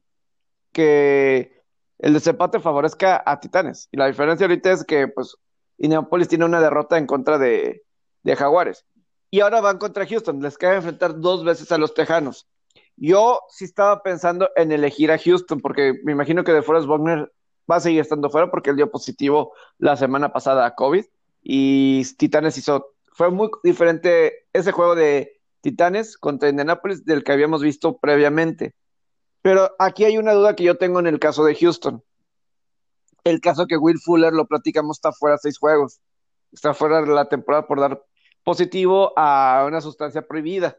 que el desempate favorezca a Titanes. Y la diferencia ahorita es que, pues, Indianapolis tiene una derrota en contra de, Jaguares. Y ahora van contra Houston. Les cae enfrentar dos veces a los Tejanos. Yo sí estaba pensando en elegir a Houston, porque me imagino que de Forrest Wagner va a seguir estando fuera porque él dio positivo la semana pasada a COVID. Y Titanes hizo. Fue muy diferente ese juego de Titanes contra Indianapolis del que habíamos visto previamente. Pero aquí hay una duda que yo tengo en el caso de Houston. El caso que Will Fuller, lo platicamos, está fuera seis juegos. Está fuera de la temporada por dar positivo a una sustancia prohibida.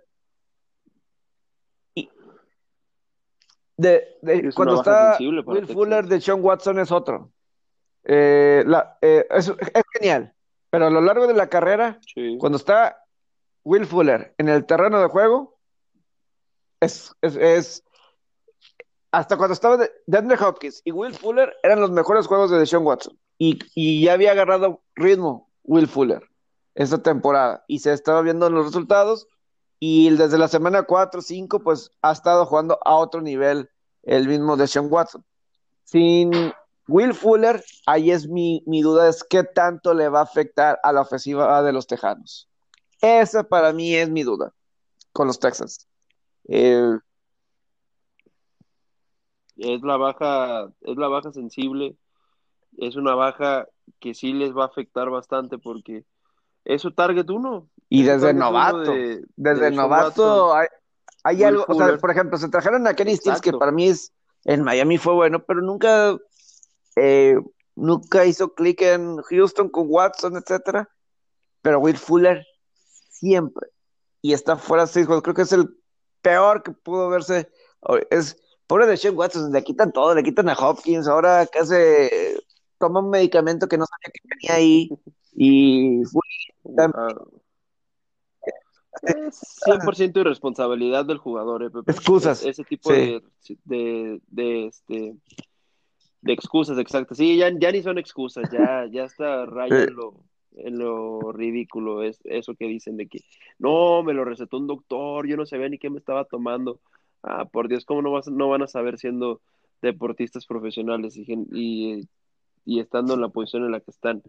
De, cuando está Will Fuller de Sean Watson es otro. Eh, eh, es, genial. Pero a lo largo de la carrera, cuando está Will Fuller en el terreno de juego, es, es hasta cuando estaba de, Andrew Hopkins y Will Fuller eran los mejores juegos de Deshaun Watson. Y, ya había agarrado ritmo Will Fuller esta temporada. Y se estaba viendo los resultados. Y desde la semana 4 o 5, pues ha estado jugando a otro nivel el mismo Deshaun Watson. Sin Will Fuller, ahí es mi, mi duda, es qué tanto le va a afectar a la ofensiva de los Tejanos. Esa para mí es mi duda con los Texans. Eh, es la baja, es la baja sensible, es una baja que sí les va a afectar bastante porque es su target uno. Y desde novato, desde novato hay, algo, o sea, por ejemplo, se trajeron a Kenny Stills, que para mí es, en Miami fue bueno, pero nunca, eh, nunca hizo clic en Houston con Watson, etcétera, pero Will Fuller siempre, y está fuera seis juegos, creo que es el peor que pudo verse, es Pobre de Sean Watson, le quitan todo, le quitan a Hopkins, ahora casi toma un medicamento que no sabía que tenía ahí. Y fue... Es 100% irresponsabilidad del jugador, eh, Excusas. Ese tipo de, de, este, de excusas, exacto. Sí, ya, ya ni son excusas, ya, ya está raya en lo, en lo ridículo, es eso que dicen de que no, me lo recetó un doctor, yo no sabía ni qué me estaba tomando. Ah, por Dios, ¿cómo no, vas, no van a saber siendo deportistas profesionales y, y, estando en la posición en la que están?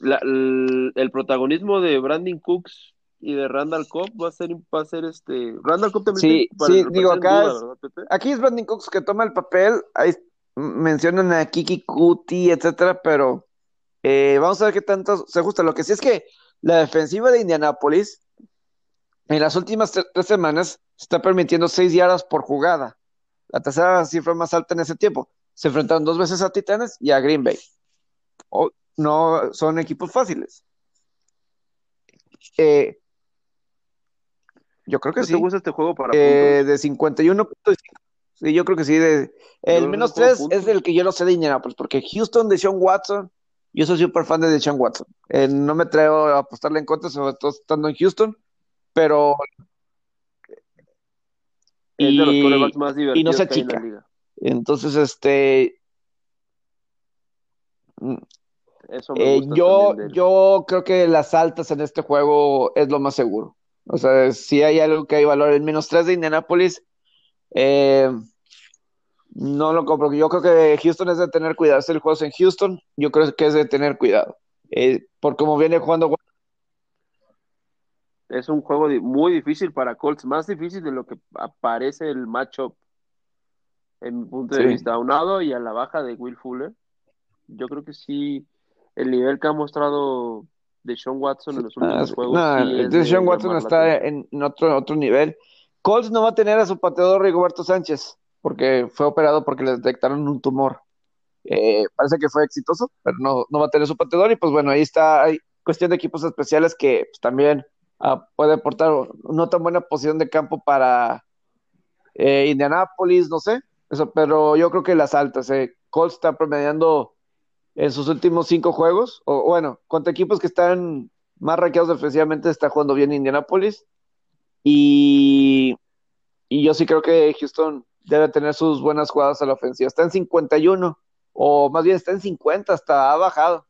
el, protagonismo de Brandon Cooks y de Randall Cobb va a ser, va a ser este. Randall Cobb también. Sí, sí, digo, acá. aquí es Brandon Cooks que toma el papel. Ahí mencionan a Kiki Cuti, etcétera, pero eh, vamos a ver qué tanto se ajusta. Lo que sí es que la defensiva de Indianapolis en las últimas tres semanas se está permitiendo seis yardas por jugada. La tercera cifra más alta en ese tiempo. Se enfrentaron dos veces a Titanes y a Green Bay. no son equipos fáciles. Eh, yo creo que sí. ¿Te gusta este juego para eh, De 51 Sí, yo creo que sí. el menos tres es el que yo no sé de Indianapolis, porque Houston de Sean Watson, yo soy súper fan de Sean Watson. Eh, no me traigo a apostarle en contra, sobre todo estando en Houston, pero y, más y no se achica. Entonces, este mm, Eso me Eh, yo, de yo creo que las altas en este juego es lo más seguro. O sea, si hay algo que hay valor, el menos 3 de Indianapolis, eh, no lo compro. Yo creo que Houston es de tener cuidado. Es el juego en Houston, yo creo que es de tener cuidado. Eh, por cómo viene jugando. Es un juego muy difícil para Colts, más difícil de lo que aparece el matchup, en mi punto de Sí. vista. Aunado y a la baja de Will Fuller, yo creo que sí, el nivel que ha mostrado de Sean Watson en los Ah, últimos sí. juegos No, de Watson está en otro, otro nivel. Colts no va a tener a su pateador Rigoberto Sánchez, porque fue operado porque le detectaron un tumor. Eh, parece que fue exitoso, pero no, no va a tener su pateador. Y pues bueno, ahí está. Hay cuestión de equipos especiales que pues, también ah, puede aportar no tan buena posición de campo para eh, Indianápolis, no sé. Eso, pero yo creo que las altas. Eh. Colts está promediando en sus últimos cinco juegos, o bueno, contra equipos que están más rankeados defensivamente, está jugando bien Indianapolis. Y, y yo sí creo que Houston debe tener sus buenas jugadas a la ofensiva. Está en 51, o más bien está en 50, hasta ha bajado.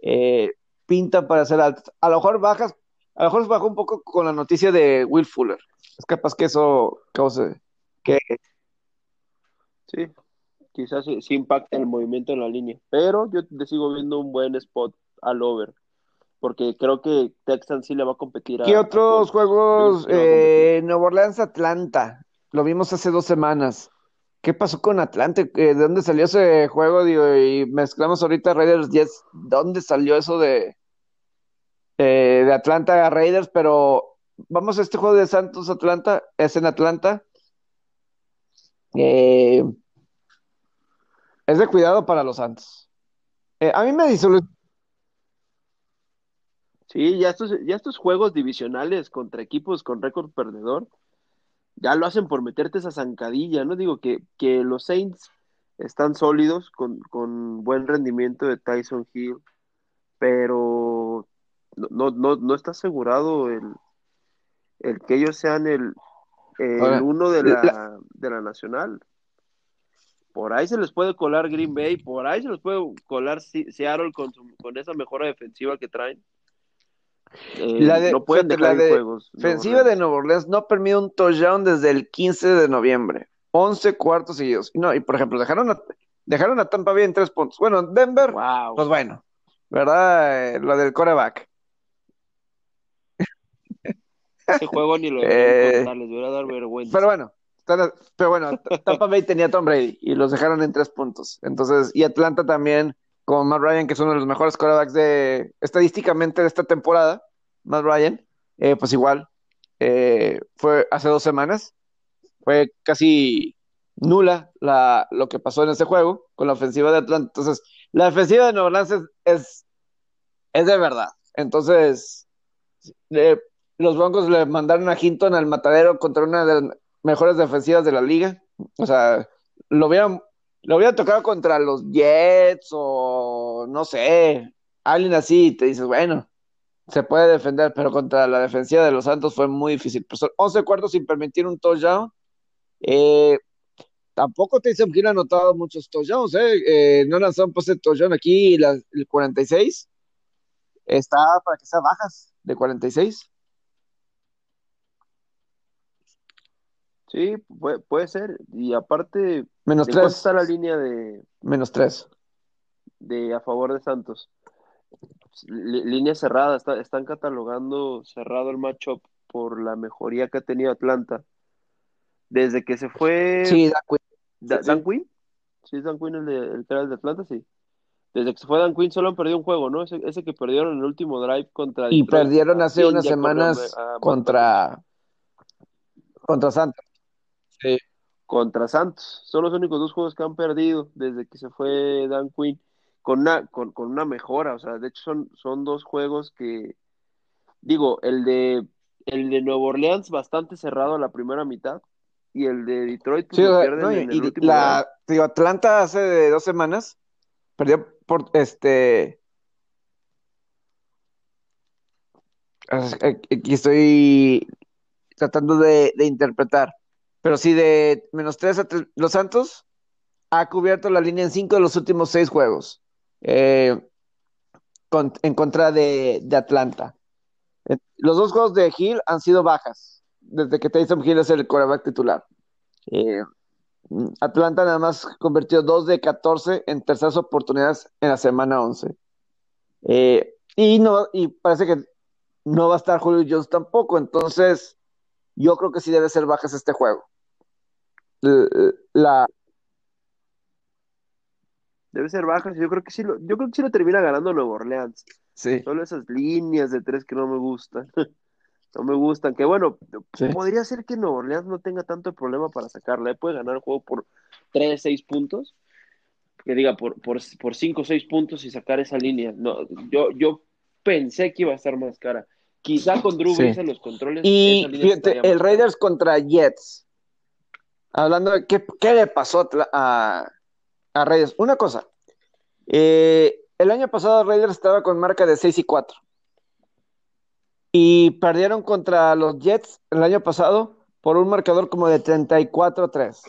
Eh, pinta para ser altas. A lo mejor bajas, a lo mejor bajó un poco con la noticia de Will Fuller. Es capaz que eso cause que Sí, quizás sí, sí impacta el movimiento en la línea, pero yo le sigo viendo un buen spot al over, porque creo que Texans sí le va a competir a, ¿Qué otros juegos? Eh, Nueva Orleans, Atlanta. Lo vimos hace dos semanas. ¿Qué pasó con Atlanta? Eh, ¿De dónde salió ese juego? Digo, y mezclamos ahorita Raiders Jets. ¿Dónde salió eso de, eh, de Atlanta a Raiders? Pero vamos a este juego de Santos Atlanta. Es en Atlanta. Eh, es de cuidado para los Santos. Eh, a mí me disolu- Sí, ya estos, ya estos juegos divisionales contra equipos con récord perdedor, ya lo hacen por meterte esa zancadilla, ¿no? Digo que, que los Saints están sólidos con, con buen rendimiento de Tyson Hill, pero no, no, no, no está asegurado el, el que ellos sean el, el Ahora, uno de la- la, de la nacional. Por ahí se les puede colar Green Bay, por ahí se les puede colar Se- Seattle con, su- con esa mejora defensiva que traen. Eh, La de- no pueden dejar la de- juegos. Ofensiva de Orleans. Nueva Orleans no ha permitido un touchdown desde el 15 de noviembre. 11 cuartos seguidos. No, y por ejemplo, dejaron a, dejaron a Tampa Bay en tres puntos. Bueno, Denver, Wow. pues bueno, ¿verdad? Eh, lo del coreback. Ese juego ni lo Eh, les debería dar vergüenza. Pero bueno, pero bueno, Tampa Bay tenía a Tom Brady y los dejaron en tres puntos. Entonces, y Atlanta también, con Matt Ryan, que es uno de los mejores quarterbacks de estadísticamente de esta temporada, Matt Ryan, eh, pues igual, eh, fue hace dos semanas, fue casi nula la, lo que pasó en ese juego con la ofensiva de Atlanta. Entonces, la ofensiva de Nueva Orleans es, es, es de verdad. Entonces, eh, los Broncos le mandaron a Hinton al matadero contra una de las mejores defensivas de la liga. O sea, lo hubieran, lo hubieran tocado contra los Jets o no sé, alguien así, y te dices, bueno, se puede defender, pero contra la defensiva de los Santos fue muy difícil. Pues son 11 cuartos sin permitir un touchdown. Eh, tampoco Taysom Hill ha anotado muchos touchdowns, ¿eh? Eh, no lanzó un pase de touchdown aquí, la- el 46 está para que sea bajas de 46. Sí, puede, puede ser. Y aparte, Menos ¿de cuánto 3, está la línea de, menos 3. de a favor de Santos? Li- línea cerrada, está- están catalogando cerrado el matchup por la mejoría que ha tenido Atlanta. Desde que se fue Sí, da cu- Da- sí, Dan. Quinn, ¿sí Dan Quinn el, de, el que era el de Atlanta? Sí. Desde que se fue Dan Quinn solo han perdido un juego, ¿no? Ese, ese que perdieron en el último drive contra Y Detroit. perdieron ¿A hace quién unas semanas a- a Mark contra, contra Santos. Sí. contra Santos. Son los únicos dos juegos que han perdido desde que se fue Dan Quinn con una, con, con una mejora. O sea, de hecho son, son dos juegos que, digo, el de, el de Nueva Orleans bastante cerrado a la primera mitad y el de Detroit pues Sí, lo o sea, pierden no, y, en el y último drive. la, digo, Atlanta hace de dos semanas perdió por este. Aquí estoy tratando de, de interpretar. Pero sí, de menos tres a tres- los Santos ha cubierto la línea en cinco de los últimos seis juegos. Eh, en contra de, Atlanta. Los dos juegos de Hill han sido bajas, desde que Taysom Hill es el coreback titular. Eh, Atlanta nada más convirtió 2 de 14 en terceras oportunidades en la semana 11. Eh, y, no, y parece que no va a estar Julio Jones tampoco, entonces yo creo que sí debe ser bajas este juego. La, debe ser bajas, yo creo que sí lo, yo creo que sí lo termina ganando Nuevo Orleans. Sí. Solo esas líneas de tres que no me gustan. no me gustan. Que bueno, podría ser que Nuevo Orleans no tenga tanto problema para sacarla. ¿eh? Puede ganar el juego por 3, 6 puntos. Que diga, por, por, por 5 o 6 puntos y sacar esa línea. No, yo, yo pensé que iba a estar más cara. Quizá con Drew en los controles. Y fíjate, el Raiders contra Jets. Hablando de qué, qué le pasó a, a Raiders. Una cosa. Eh, el año pasado Raiders estaba con marca de 6 y 4. Y perdieron contra los Jets el año pasado por un marcador como de 34-3.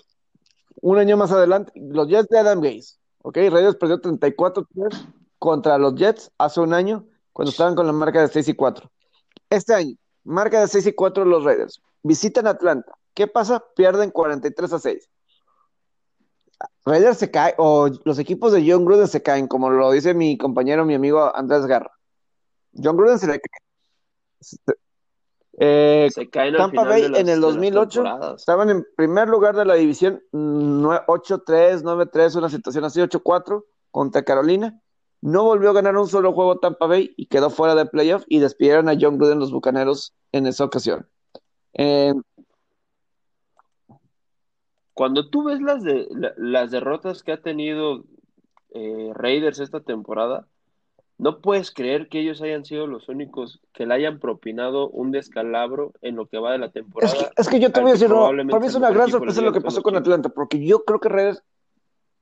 Un año más adelante, los Jets de Adam Gaze. ¿Ok? Raiders perdió 34-3 contra los Jets hace un año cuando estaban con la marca de 6 y 4. Este año, marca de 6 y 4 los Raiders. Visitan Atlanta. ¿Qué pasa? Pierden 43 a 6. Raiders se cae, o los equipos de John Gruden se caen, como lo dice mi compañero, mi amigo Andrés Garra. John Gruden se le cae eh, Tampa Bay en el 2008 estaban en primer lugar de la división 8-3, 9-3, una situación así, 8-4 contra Carolina. No volvió a ganar un solo juego Tampa Bay y quedó fuera de playoff y despidieron a John Gruden los Bucaneros en esa ocasión. Eh, Cuando tú ves las, de, las derrotas que ha tenido eh, Raiders esta temporada, no puedes creer que ellos hayan sido los únicos que le hayan propinado un descalabro en lo que va de la temporada. Es que, yo te voy a decir, no, para mí es una gran sorpresa lo que pasó con Atlanta, porque yo creo que Redes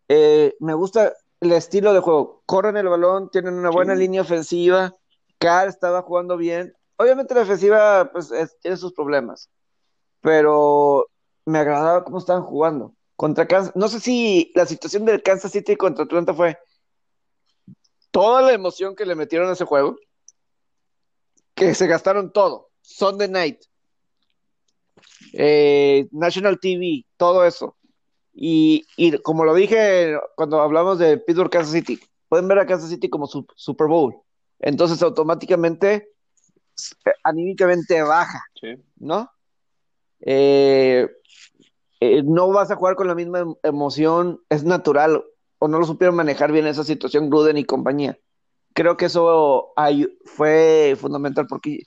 eh, me gusta el estilo de juego. Corren el balón, tienen una buena línea ofensiva. Carr estaba jugando bien. Obviamente la ofensiva pues, tiene sus problemas, pero me agradaba cómo estaban jugando. Contra Kansas, no sé si la situación del Kansas City contra Atlanta fue toda la emoción que le metieron a ese juego, que se gastaron todo. Sunday Night, eh, National TV, todo eso. Y, como lo dije cuando hablamos de Pittsburgh Kansas City, pueden ver a Kansas City como Super Bowl. Entonces automáticamente, anímicamente baja, ¿no? Eh, eh, no vas a jugar con la misma em-, emoción, es natural o no lo supieron manejar bien esa situación Gruden y compañía. Creo que eso fue fundamental porque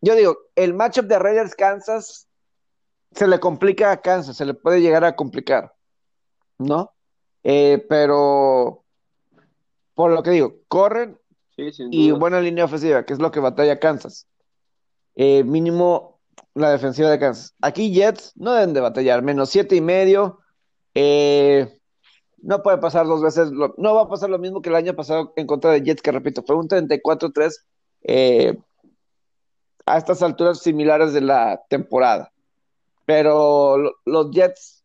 yo digo, el matchup de Raiders Kansas se le complica a Kansas, se le puede llegar a complicar, ¿no? Eh, pero por lo que digo, corren y buena línea ofensiva, que es lo que batalla Kansas. Eh, mínimo la defensiva de Kansas. Aquí Jets no deben de batallar, menos siete y medio. Eh, no puede pasar dos veces, no va a pasar lo mismo que el año pasado en contra de Jets, que repito, fue un 34-3 eh, a estas alturas similares de la temporada. Pero los Jets,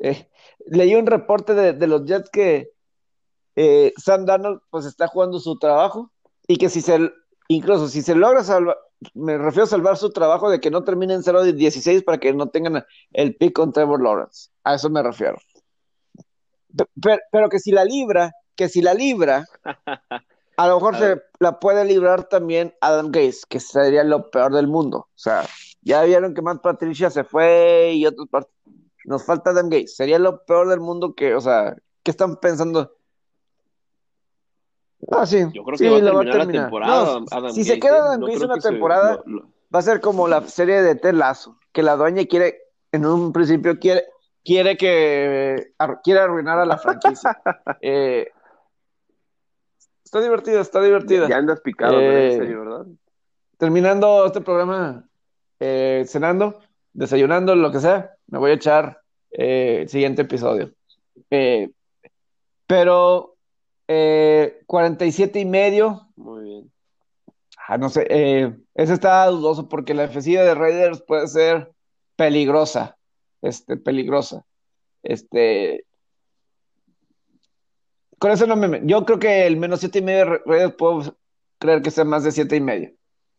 eh, leí un reporte de, los Jets que eh, Sam Darnold pues está jugando su trabajo y que si se, incluso si se logra salvar, me refiero a salvar su trabajo de que no terminen 0 de 16 para que no tengan el pick con Trevor Lawrence. A eso me refiero. Pero, que si la libra, que si la libra, a lo mejor se la puede librar también Adam Gates, que sería lo peor del mundo. O sea, ya vieron que Matt Patricia se fue y otros Nos falta Adam Gates. Sería lo peor del mundo que, o sea, ¿qué están pensando? Ah, sí. Yo creo que va, a terminar la temporada. si se queda Adam Gates una temporada, va a ser como la serie de Telazo, que la dueña quiere, en un principio quiere, quiere que quiere arruinar a la franquicia. Eh, está divertido, está divertido. Ya andas picado, eh, ¿verdad? Terminando este programa, eh, cenando, desayunando, lo que sea, me voy a echar el siguiente episodio. pero 47 y medio. Muy bien. Ah, no sé, ese está dudoso porque la ofensiva de Raiders puede ser peligrosa este, peligrosa. Este, con eso no me. Yo creo que el menos siete y medio Raiders puedo creer que sea más de siete y medio.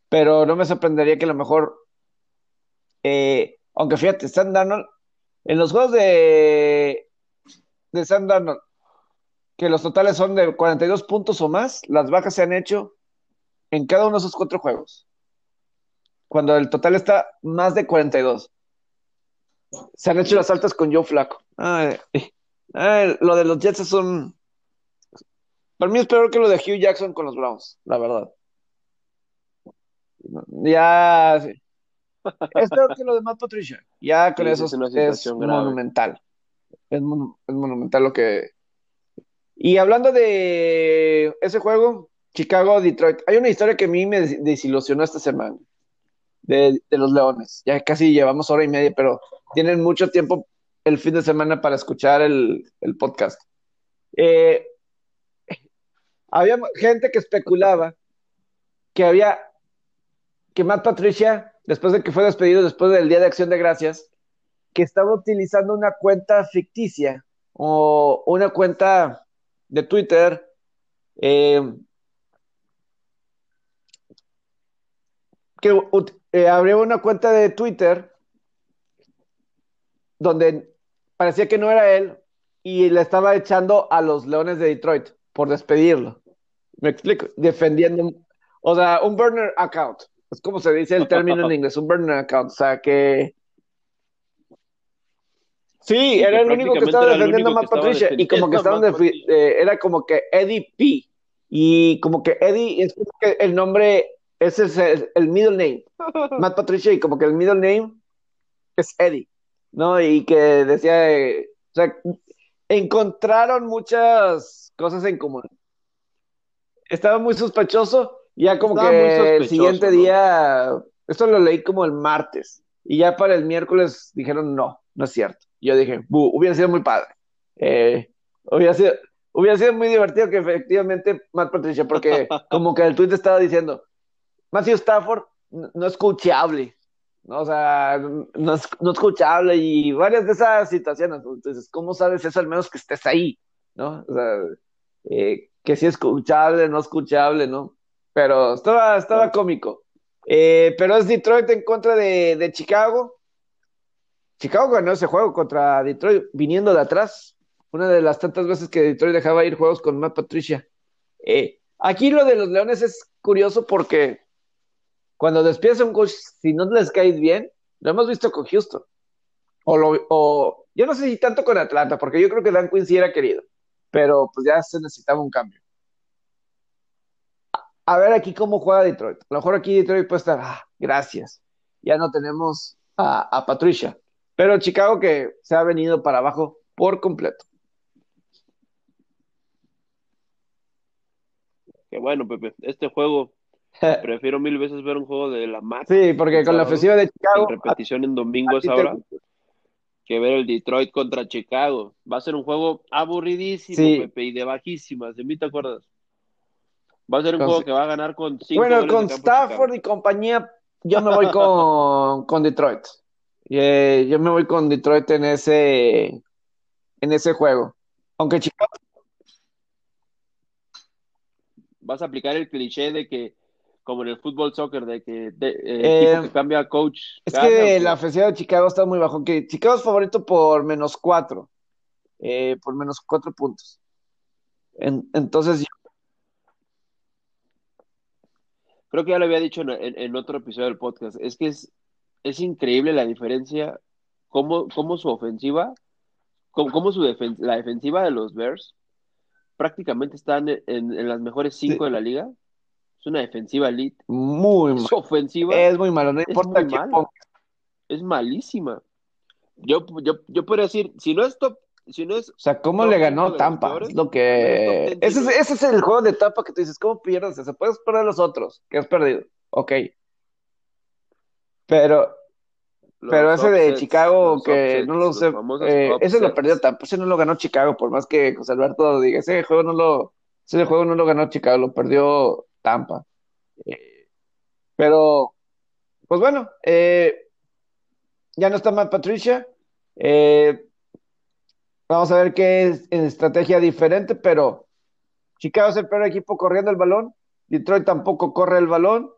Pero no me sorprendería que a lo mejor. Eh, aunque fíjate, Sam Darnold. En los juegos de. De Sam Darnold, que los totales son de 42 puntos o más, las bajas se han hecho en cada uno de esos cuatro juegos. Cuando el total está más de 42. Se han hecho las altas con Joe Flaco. lo de los Jets es un. Para mí es peor que lo de Hugh Jackson con los Browns, la verdad. Ya. Es peor que lo de Matt Patricia. Ya con eso es, monumental. Es, monumental lo que. Y hablando de ese juego, Chicago-Detroit, hay una historia que a mí me desilusionó esta semana de, los Leones. Ya casi llevamos hora y media, pero tienen mucho tiempo el fin de semana para escuchar el, podcast. Eh, había gente que especulaba que había que Matt Patricia, después de que fue despedido, después del Día de Acción de Gracias, que estaba utilizando una cuenta ficticia o una cuenta de Twitter eh, que eh, abrió una cuenta de Twitter donde parecía que no era él y le estaba echando a los Leones de Detroit por despedirlo. Me explico, defendiendo, o sea, un burner account. Es como se dice el término en inglés, un burner account. O sea, que. Sí, era el único que estaba defendiendo a Matt Patricia. Y como que estaban. Eh, era como que Eddie P. Y como que Eddie es que el nombre ese es el, middle name. Matt Patricia, y como que el middle name es Eddie, ¿no? Y que decía, eh, o sea, encontraron muchas cosas en común. Estaba muy sospechoso, ya como que el siguiente día, esto lo leí como el martes, y ya para el miércoles dijeron, no, no es cierto. Y yo dije, hubiera sido muy padre. Eh, hubiera sido, hubiera sido muy divertido que efectivamente Matt Patricia, porque como que el tweet estaba diciendo, Matthew Stafford no es escuchable, ¿no? O sea, no es, no escuchable y varias de esas situaciones. Entonces, ¿cómo sabes eso al menos que estés ahí, ¿no? O sea, eh, que sí es escuchable, no escuchable, ¿no? Pero estaba, estaba cómico. Eh, pero es Detroit en contra de, de, Chicago. Chicago ganó ese juego contra Detroit viniendo de atrás. Una de las tantas veces que Detroit dejaba ir juegos con Matt Patricia. Eh, aquí lo de los Leones es curioso porque cuando despides un coach, si no les caes bien, lo hemos visto con Houston. O, yo no sé si tanto con Atlanta, porque yo creo que Dan Quinn sí era querido, pero pues ya se necesitaba un cambio. A ver aquí cómo juega Detroit. A lo mejor aquí Detroit puede estar, ah, gracias. Ya no tenemos a Patricia. Pero Chicago que se ha venido para abajo por completo. Qué bueno, Pepe. Este juego Prefiero mil veces ver un juego de la mata. Sí, porque con la ofensiva de Chicago. repetición en domingos ahora. Que ver el Detroit contra Chicago. Va a ser un juego aburridísimo, Pepe, y de bajísimas. De mí te acuerdas. Va a ser un juego que va a ganar con cinco Bueno, con Stafford y compañía, yo me voy con, con Detroit. Eh, yo me voy con Detroit en ese, en ese juego. Aunque Chicago. Vas a aplicar el cliché de que como en el fútbol soccer, de que de, eh, que cambia coach. Es que la ofensiva de Chicago está muy bajo, que Chicago es favorito por menos cuatro, eh, por menos cuatro puntos. entonces Creo que ya lo había dicho en, otro episodio del podcast, es que es, es increíble la diferencia, cómo, cómo su ofensiva, cómo, su la defensiva de los Bears prácticamente están en, las mejores cinco de la liga es una defensiva elite. Muy es ofensiva. Es muy malo, no importa es, es malísima. Yo, yo, yo podría decir, si no es top, si no es. O sea, ¿cómo le ganó Tampa? es lo que. ese, es, ese es el juego de Tampa que tú dices, ¿cómo pierdes? Se puedes perder los otros, que has perdido. Ok. Pero. pero ese de Chicago, que no lo sé. Eh, ese lo perdió Tampa, ese no lo ganó Chicago, por más que José Alberto diga, ese juego no lo. Ese juego no lo ganó Chicago, lo perdió Tampa. Eh, pero, pues bueno, eh, ya no está mal Patricia. Eh, vamos a ver qué es en estrategia diferente, pero Chicago es el peor equipo corriendo el balón. Detroit tampoco corre el balón.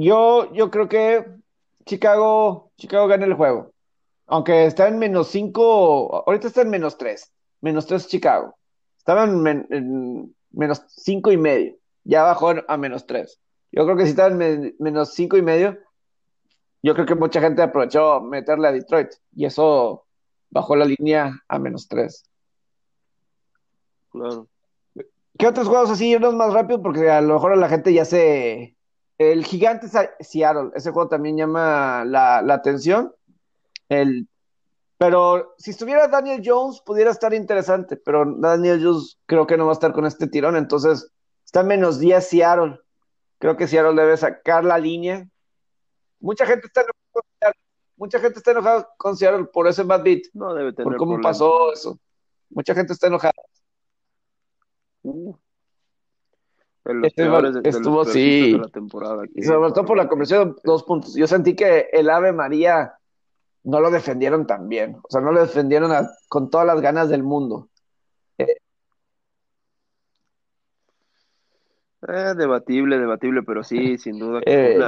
Yo, yo creo que Chicago, Chicago gana el juego. Aunque está en menos 5, ahorita está en menos 3. Menos 3 Chicago. Estaba en, menos 5 y medio. Ya bajó a menos 3. Yo creo que si está en menos 5 y medio, yo creo que mucha gente aprovechó meterle a Detroit. Y eso bajó la línea a menos 3. Claro. ¿Qué otros juegos así irnos más rápido? Porque a lo mejor a la gente ya se. El gigante Seattle, ese juego también llama la, atención. El... Pero si estuviera Daniel Jones, pudiera estar interesante, pero Daniel Jones creo que no va a estar con este tirón, entonces está menos 10 Seattle. Creo que Seattle debe sacar la línea. Mucha gente está enojada con Seattle, mucha gente está enojada con Seattle por ese bad beat. No debe tener por cómo pasó eso. Mucha gente está enojada. Uh, estuvo, sí. la temporada. sobre todo por la conversión de dos puntos. Yo sentí que el Ave María no lo defendieron tan bien. O sea, no lo defendieron con todas las ganas del mundo. Eh, eh, debatible, debatible, pero sí, sin duda. Eh,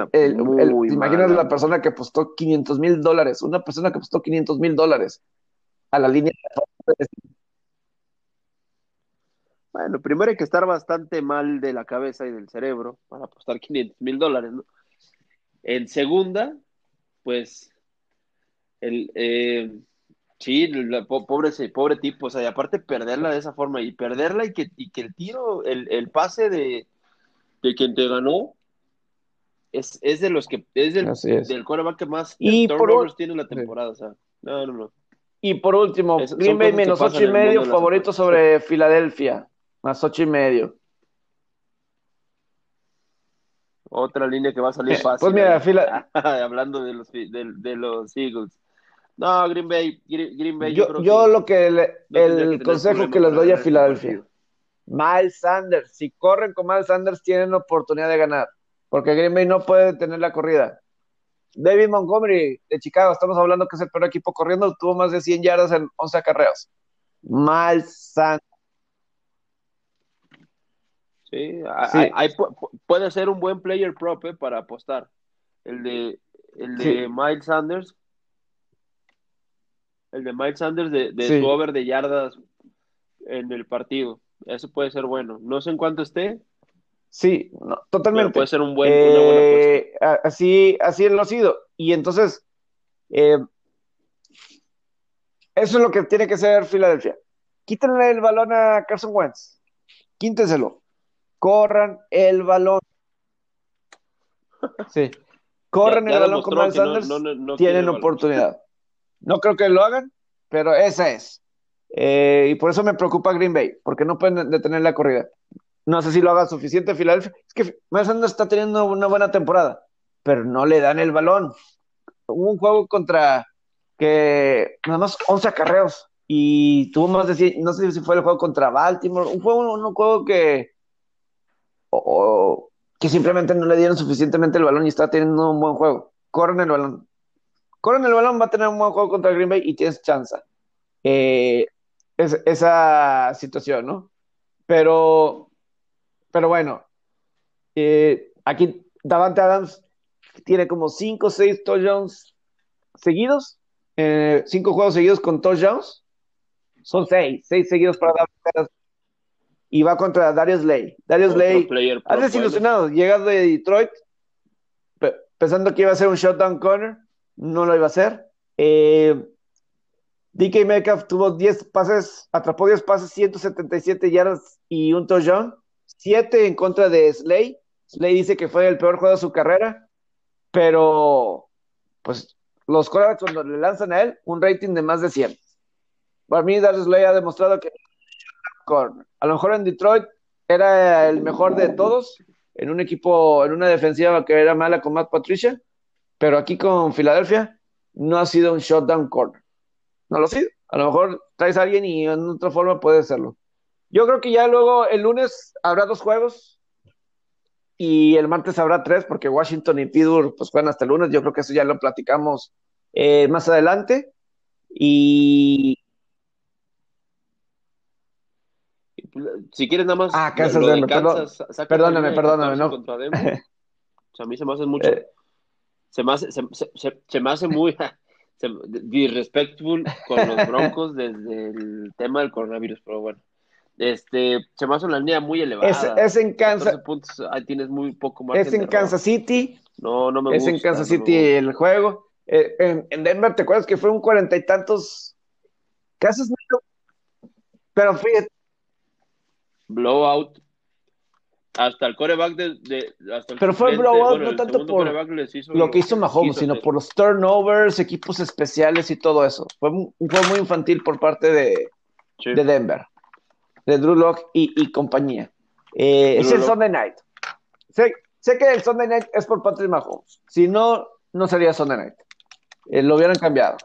imaginas la persona que apostó 500 mil dólares, una persona que apostó 500 mil dólares a la línea bueno, primero hay que estar bastante mal de la cabeza y del cerebro para apostar 500 mil dólares, ¿no? En segunda, pues, el, eh, sí, pobre, pobre tipo, o sea, y aparte perderla de esa forma y perderla y que, y que el tiro, el, el pase de, de quien te ganó, es, es de los que, es del, del quarterback que más y turnovers tiene la temporada, o sea, no, no, no. Y por último, Green Bay menos ocho y medio, favorito sobre Filadelfia más ocho y medio. Otra línea que va a salir fácil. Pues mira, fila... hablando de los, de, los Eagles. No, Green Bay, Green Bay. Yo, yo, lo que el consejo que les doy a Filadelfia. Miles Sanders, si corren con Miles Sanders tienen oportunidad de ganar, porque Green Bay no puede tener la corrida. David Montgomery de Chicago, estamos hablando que es el peor equipo corriendo, tuvo más de 100 yardas en 11 acarreos. Miles Sanders Sí, puede ser un buen player prop eh, para apostar. El de, el de Miles Sanders. El de Miles Sanders de, su over de yardas en el partido. Eso puede ser bueno. No sé en cuánto esté. Sí, totalmente. puede ser un buen, una buena eh, Así, así lo ha sido. Y entonces, eh, eso es lo que tiene que ser Filadelfia. Quítenle el balón a Carson Wentz. Quíntenselo corran el balón. Sí. Corran el balón con Miles Sanders, tienen oportunidad. No creo que lo hagan, pero esa es. Eh, y por eso me preocupa Green Bay, porque no pueden detener la corrida. No sé si lo haga suficiente Filadelfia. Es que Miles Sanders está teniendo una buena temporada, pero no le dan el balón. Hubo un juego contra que nada más 11 acarreos y tuvo más de no sé si fue el juego contra Baltimore, un juego, un juego que o, que simplemente no le dieron suficientemente el balón y está teniendo un buen juego. Corren el balón. Corren el balón, va a tener un buen juego contra Green Bay y tienes chance. Eh, es, esa situación, ¿no? Pero, pero bueno, eh, aquí Davante Adams tiene como 5 o 6 touchdowns seguidos, 5 eh, juegos seguidos con touchdowns. Son 6, 6 seguidos para Davante Adams y va contra Darius Lay. Darius Lay, has desilusionado, llega de Detroit pensando que iba a ser un shutdown corner, no lo iba a hacer. Eh, DK Metcalf tuvo 10 pases, atrapó 10 pases, 177 yardas y un touchdown, 7 en contra de Slay. Slay dice que fue el peor juego de su carrera, pero pues los quarterbacks cuando le lanzan a él, un rating de más de 100. Para mí, Darius Slay ha demostrado que a lo mejor en Detroit era el mejor de todos, en un equipo, en una defensiva que era mala con Matt Patricia, pero aquí con Filadelfia no ha sido un shutdown corner. No lo ha sido. A lo mejor traes a alguien y en otra forma puede serlo. Yo creo que ya luego el lunes habrá dos juegos y el martes habrá tres porque Washington y Pittsburgh pues juegan hasta el lunes. Yo creo que eso ya lo platicamos eh, más adelante. Y Si quieres nada más. Ah, Kansas, Denver, Perdóname, perdóname, 14 no. contra Denver. O sea, a mí se me hace mucho. Eh. Se, me hace, se, se- se- se me hace muy disrespectful con los Broncos desde el tema del coronavirus, pero bueno. Este, se me hace una línea muy elevada. Es, es en 14 Kansas, puntos, ahí tienes muy poco margen es en. Kansas City, No, no me es gusta. en Kansas no City el juego. Eh, en, en Denver, ¿te acuerdas que fue un cuarenta y tantos? Es medio- Pero fíjate, Blowout. Hasta el coreback de, de- hasta el Pero fue suplente, blowout, bueno, no el tanto por lo que hizo Mahomes, sino hacer. por los turnovers, equipos especiales y todo eso. Fue, mu- fue muy infantil por parte de, Sí. de Denver, de Drew Lock y, y compañía. Eh, es el. Sunday Night. Sé, sé que el Sunday Night es por Patrick Mahomes. Si no, no sería Sunday Night. Eh, lo hubieran cambiado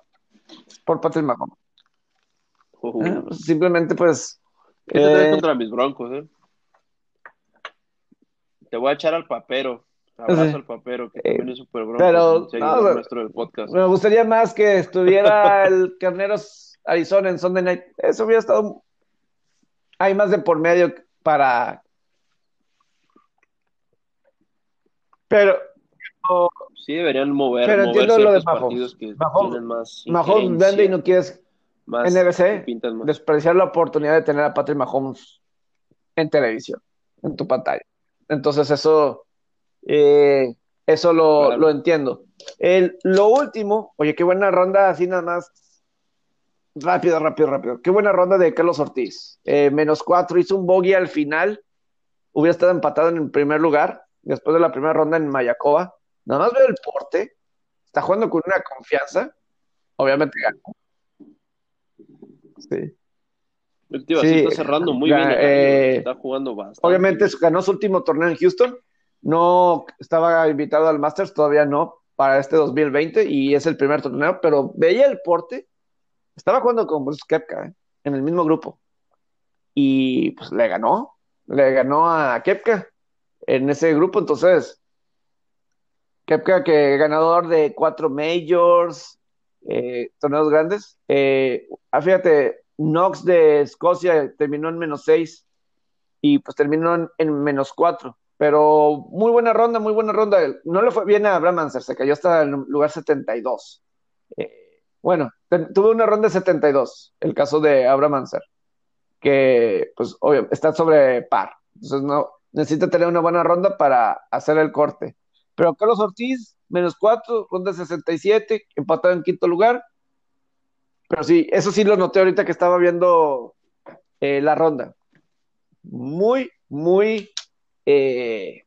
por Patrick Mahomes. Uh, Eh, pues, simplemente, pues. ¿Qué te traes eh, contra mis broncos, eh? Te voy a echar al papero. Abrazo Sí. al papero, que Eh, también es súper bronco. pero, no, pero- nuestro del podcast. me gustaría más que estuviera el Carneros Arizona en Sunday Night. Eso hubiera estado. Hay más de por medio para. Pero Sí, deberían mover, Pero entiendo lo de Mahomes. Mahomes- más Mahomes vende y no quieres más, NBC, despreciar la oportunidad de tener a Patrick Mahomes en televisión, en tu pantalla. Entonces eso, eh, eso lo, Claro. lo entiendo. El, lo último, oye, qué buena ronda, así nada más. Rápido, rápido, rápido. Qué buena ronda de Carlos Ortiz. Eh, menos cuatro, hizo un bogey al final. Hubiera estado empatado en el primer lugar, después de la primera ronda en Mayacoba. Nada más veo el porte. Está jugando con una confianza. Obviamente ganó. Sí. Sí, está cerrando muy bien. eh, está jugando bastante. Obviamente ganó su último torneo en Houston. No estaba invitado al Masters, todavía no, para este 2020 y es el primer torneo, pero veía el porte. Estaba jugando con Bruce Kepka ¿eh? en el mismo grupo y pues le ganó, le ganó a Kepka en ese grupo. Entonces, Kepka que ganador de cuatro majors, eh, torneos grandes. Eh, ah, fíjate, Knox de Escocia terminó en menos seis y pues terminó en, en menos cuatro. Pero muy buena ronda, muy buena ronda. No le fue bien a Abraham se cayó hasta el lugar 72. Eh, bueno, tuvo una ronda de 72, el caso de Abraham que pues obvio, está sobre par. Entonces no, necesita tener una buena ronda para hacer el corte. Pero Carlos Ortiz, menos cuatro, ronda 67, empatado en quinto lugar. Pero sí, eso sí lo noté ahorita que estaba viendo eh, la ronda. Muy, muy eh,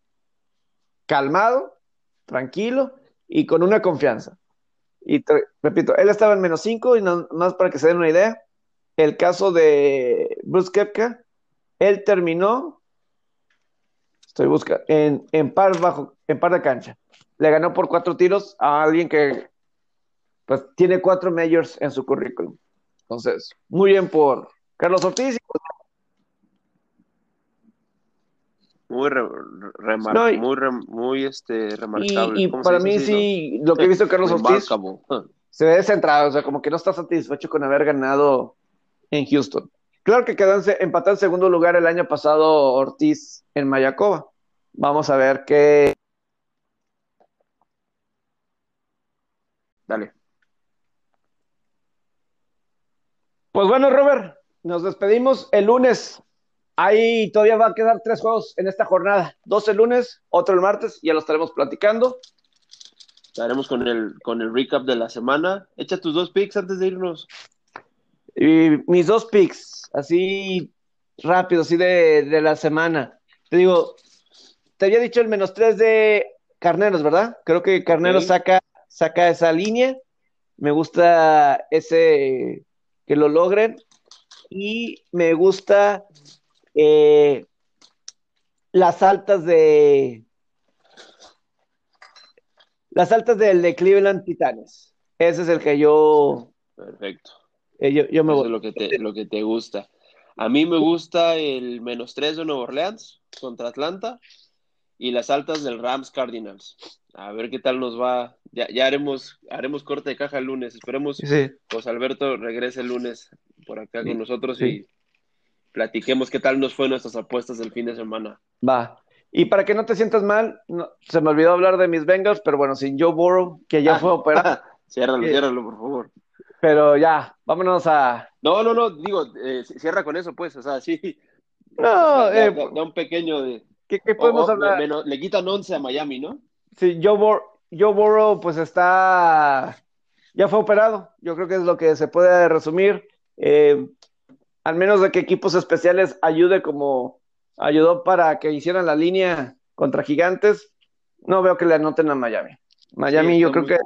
calmado, tranquilo y con una confianza. Y repito, él estaba en menos 5 y no- más para que se den una idea, el caso de Bruce Kepka, él terminó, estoy buscando, en, en par bajo, en par de cancha. Le ganó por cuatro tiros a alguien que pues tiene cuatro majors en su currículum. Entonces, muy bien por Carlos Ortiz. y Muy, re- remar- No, y- muy, rem- muy este, remarcable. Y, y ¿Cómo se para mí sí, lo que he visto de Carlos Ortiz se ve centrado, o sea, como que no está satisfecho con haber ganado en Houston. Claro que quedó empatado en segundo lugar el año pasado Ortiz en Mayacoba. Vamos a ver qué. Dale. Pues bueno, Robert, nos despedimos el lunes. Ahí todavía va a quedar tres juegos en esta jornada. Dos el lunes, otro el martes, ya lo estaremos platicando. Estaremos con el, con el recap de la semana. Echa tus dos picks antes de irnos. Y mis dos picks, así rápido, así de, de la semana. Te digo, te había dicho el menos tres de Carneros, ¿verdad? Creo que Carneros saca, saca esa línea. Me gusta ese que lo logren. Y me gusta eh, las altas de las altas del de Cleveland Titanes. Ese es el que yo, Perfecto. eh, yo, yo me Eso voy. es lo que, te, lo que te gusta. A mí me gusta el menos 3 de Nueva Orleans contra Atlanta y las altas del Rams Cardinals. A ver qué tal nos va. Ya, ya haremos, haremos corte de caja el lunes. Esperemos Sí. José Alberto regrese el lunes por acá Sí, con nosotros sí. y platiquemos qué tal nos fue nuestras apuestas del fin de semana. Va. Y para que no te sientas mal, se me olvidó hablar de mis Bengals, pero bueno, sin Joe Burrow, que ya fue operado. ciérralo, eh, ciérralo, por favor. Pero ya, vámonos a. No, no, no, digo, eh, cierra con eso, pues, o sea, sí. No, da, eh, un pequeño de. ¿Qué, podemos hablar? le quitan 11 a Miami, ¿no? Sí, Joe, Joe Burrow, pues está. Ya fue operado. Yo creo que es lo que se puede resumir. Eh, al menos de que equipos especiales ayude como ayudó para que hicieran la línea contra Gigantes, no veo que le anoten a Miami. Miami, yo creo que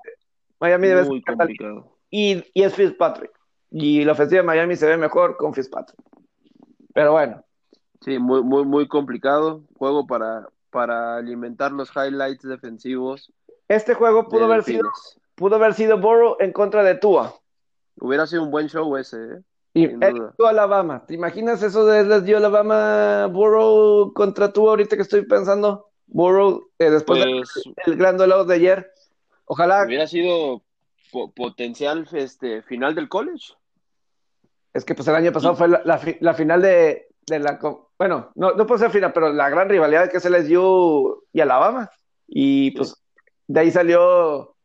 Miami debe ser complicado. Y, y es Fitzpatrick. Y la ofensiva de Miami se ve mejor con Fitzpatrick. Pero bueno. Sí, muy, muy, muy complicado. Juego para, para alimentar los highlights defensivos. Este juego pudo haber sido pudo haber sido Burrow en contra de Tua. Hubiera sido un buen show ese, ¿eh? Y Alabama. ¿Te imaginas eso de les dio Alabama Burrow contra tú ahorita que estoy pensando? Burrow, eh, después del pues, gran duelo de ayer. Ojalá. Hubiera sido potencial este, final del college. Es que pues el año pasado fue la, final de, la. Bueno, no, no puede ser final, pero la gran rivalidad que se les dio y Alabama. Y pues de ahí salió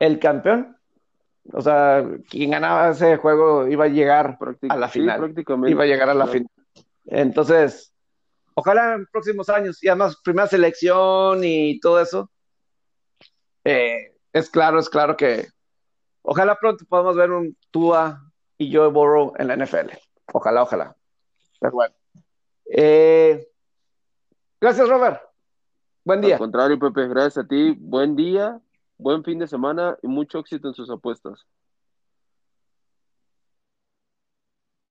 el campeón. O sea, quien ganaba ese juego iba a llegar a la final. prácticamente. Iba a llegar a la final. Entonces, ojalá en próximos años, y además, primera selección y todo eso. Eh, es claro, es claro que ojalá pronto podamos ver un Tua y Joe Burrow en la NFL. Ojalá, ojalá. Pero bueno. Eh, gracias, Robert. Buen día. Al contrario, Pepe, gracias a ti. Buen día buen fin de semana y mucho éxito en sus apuestas.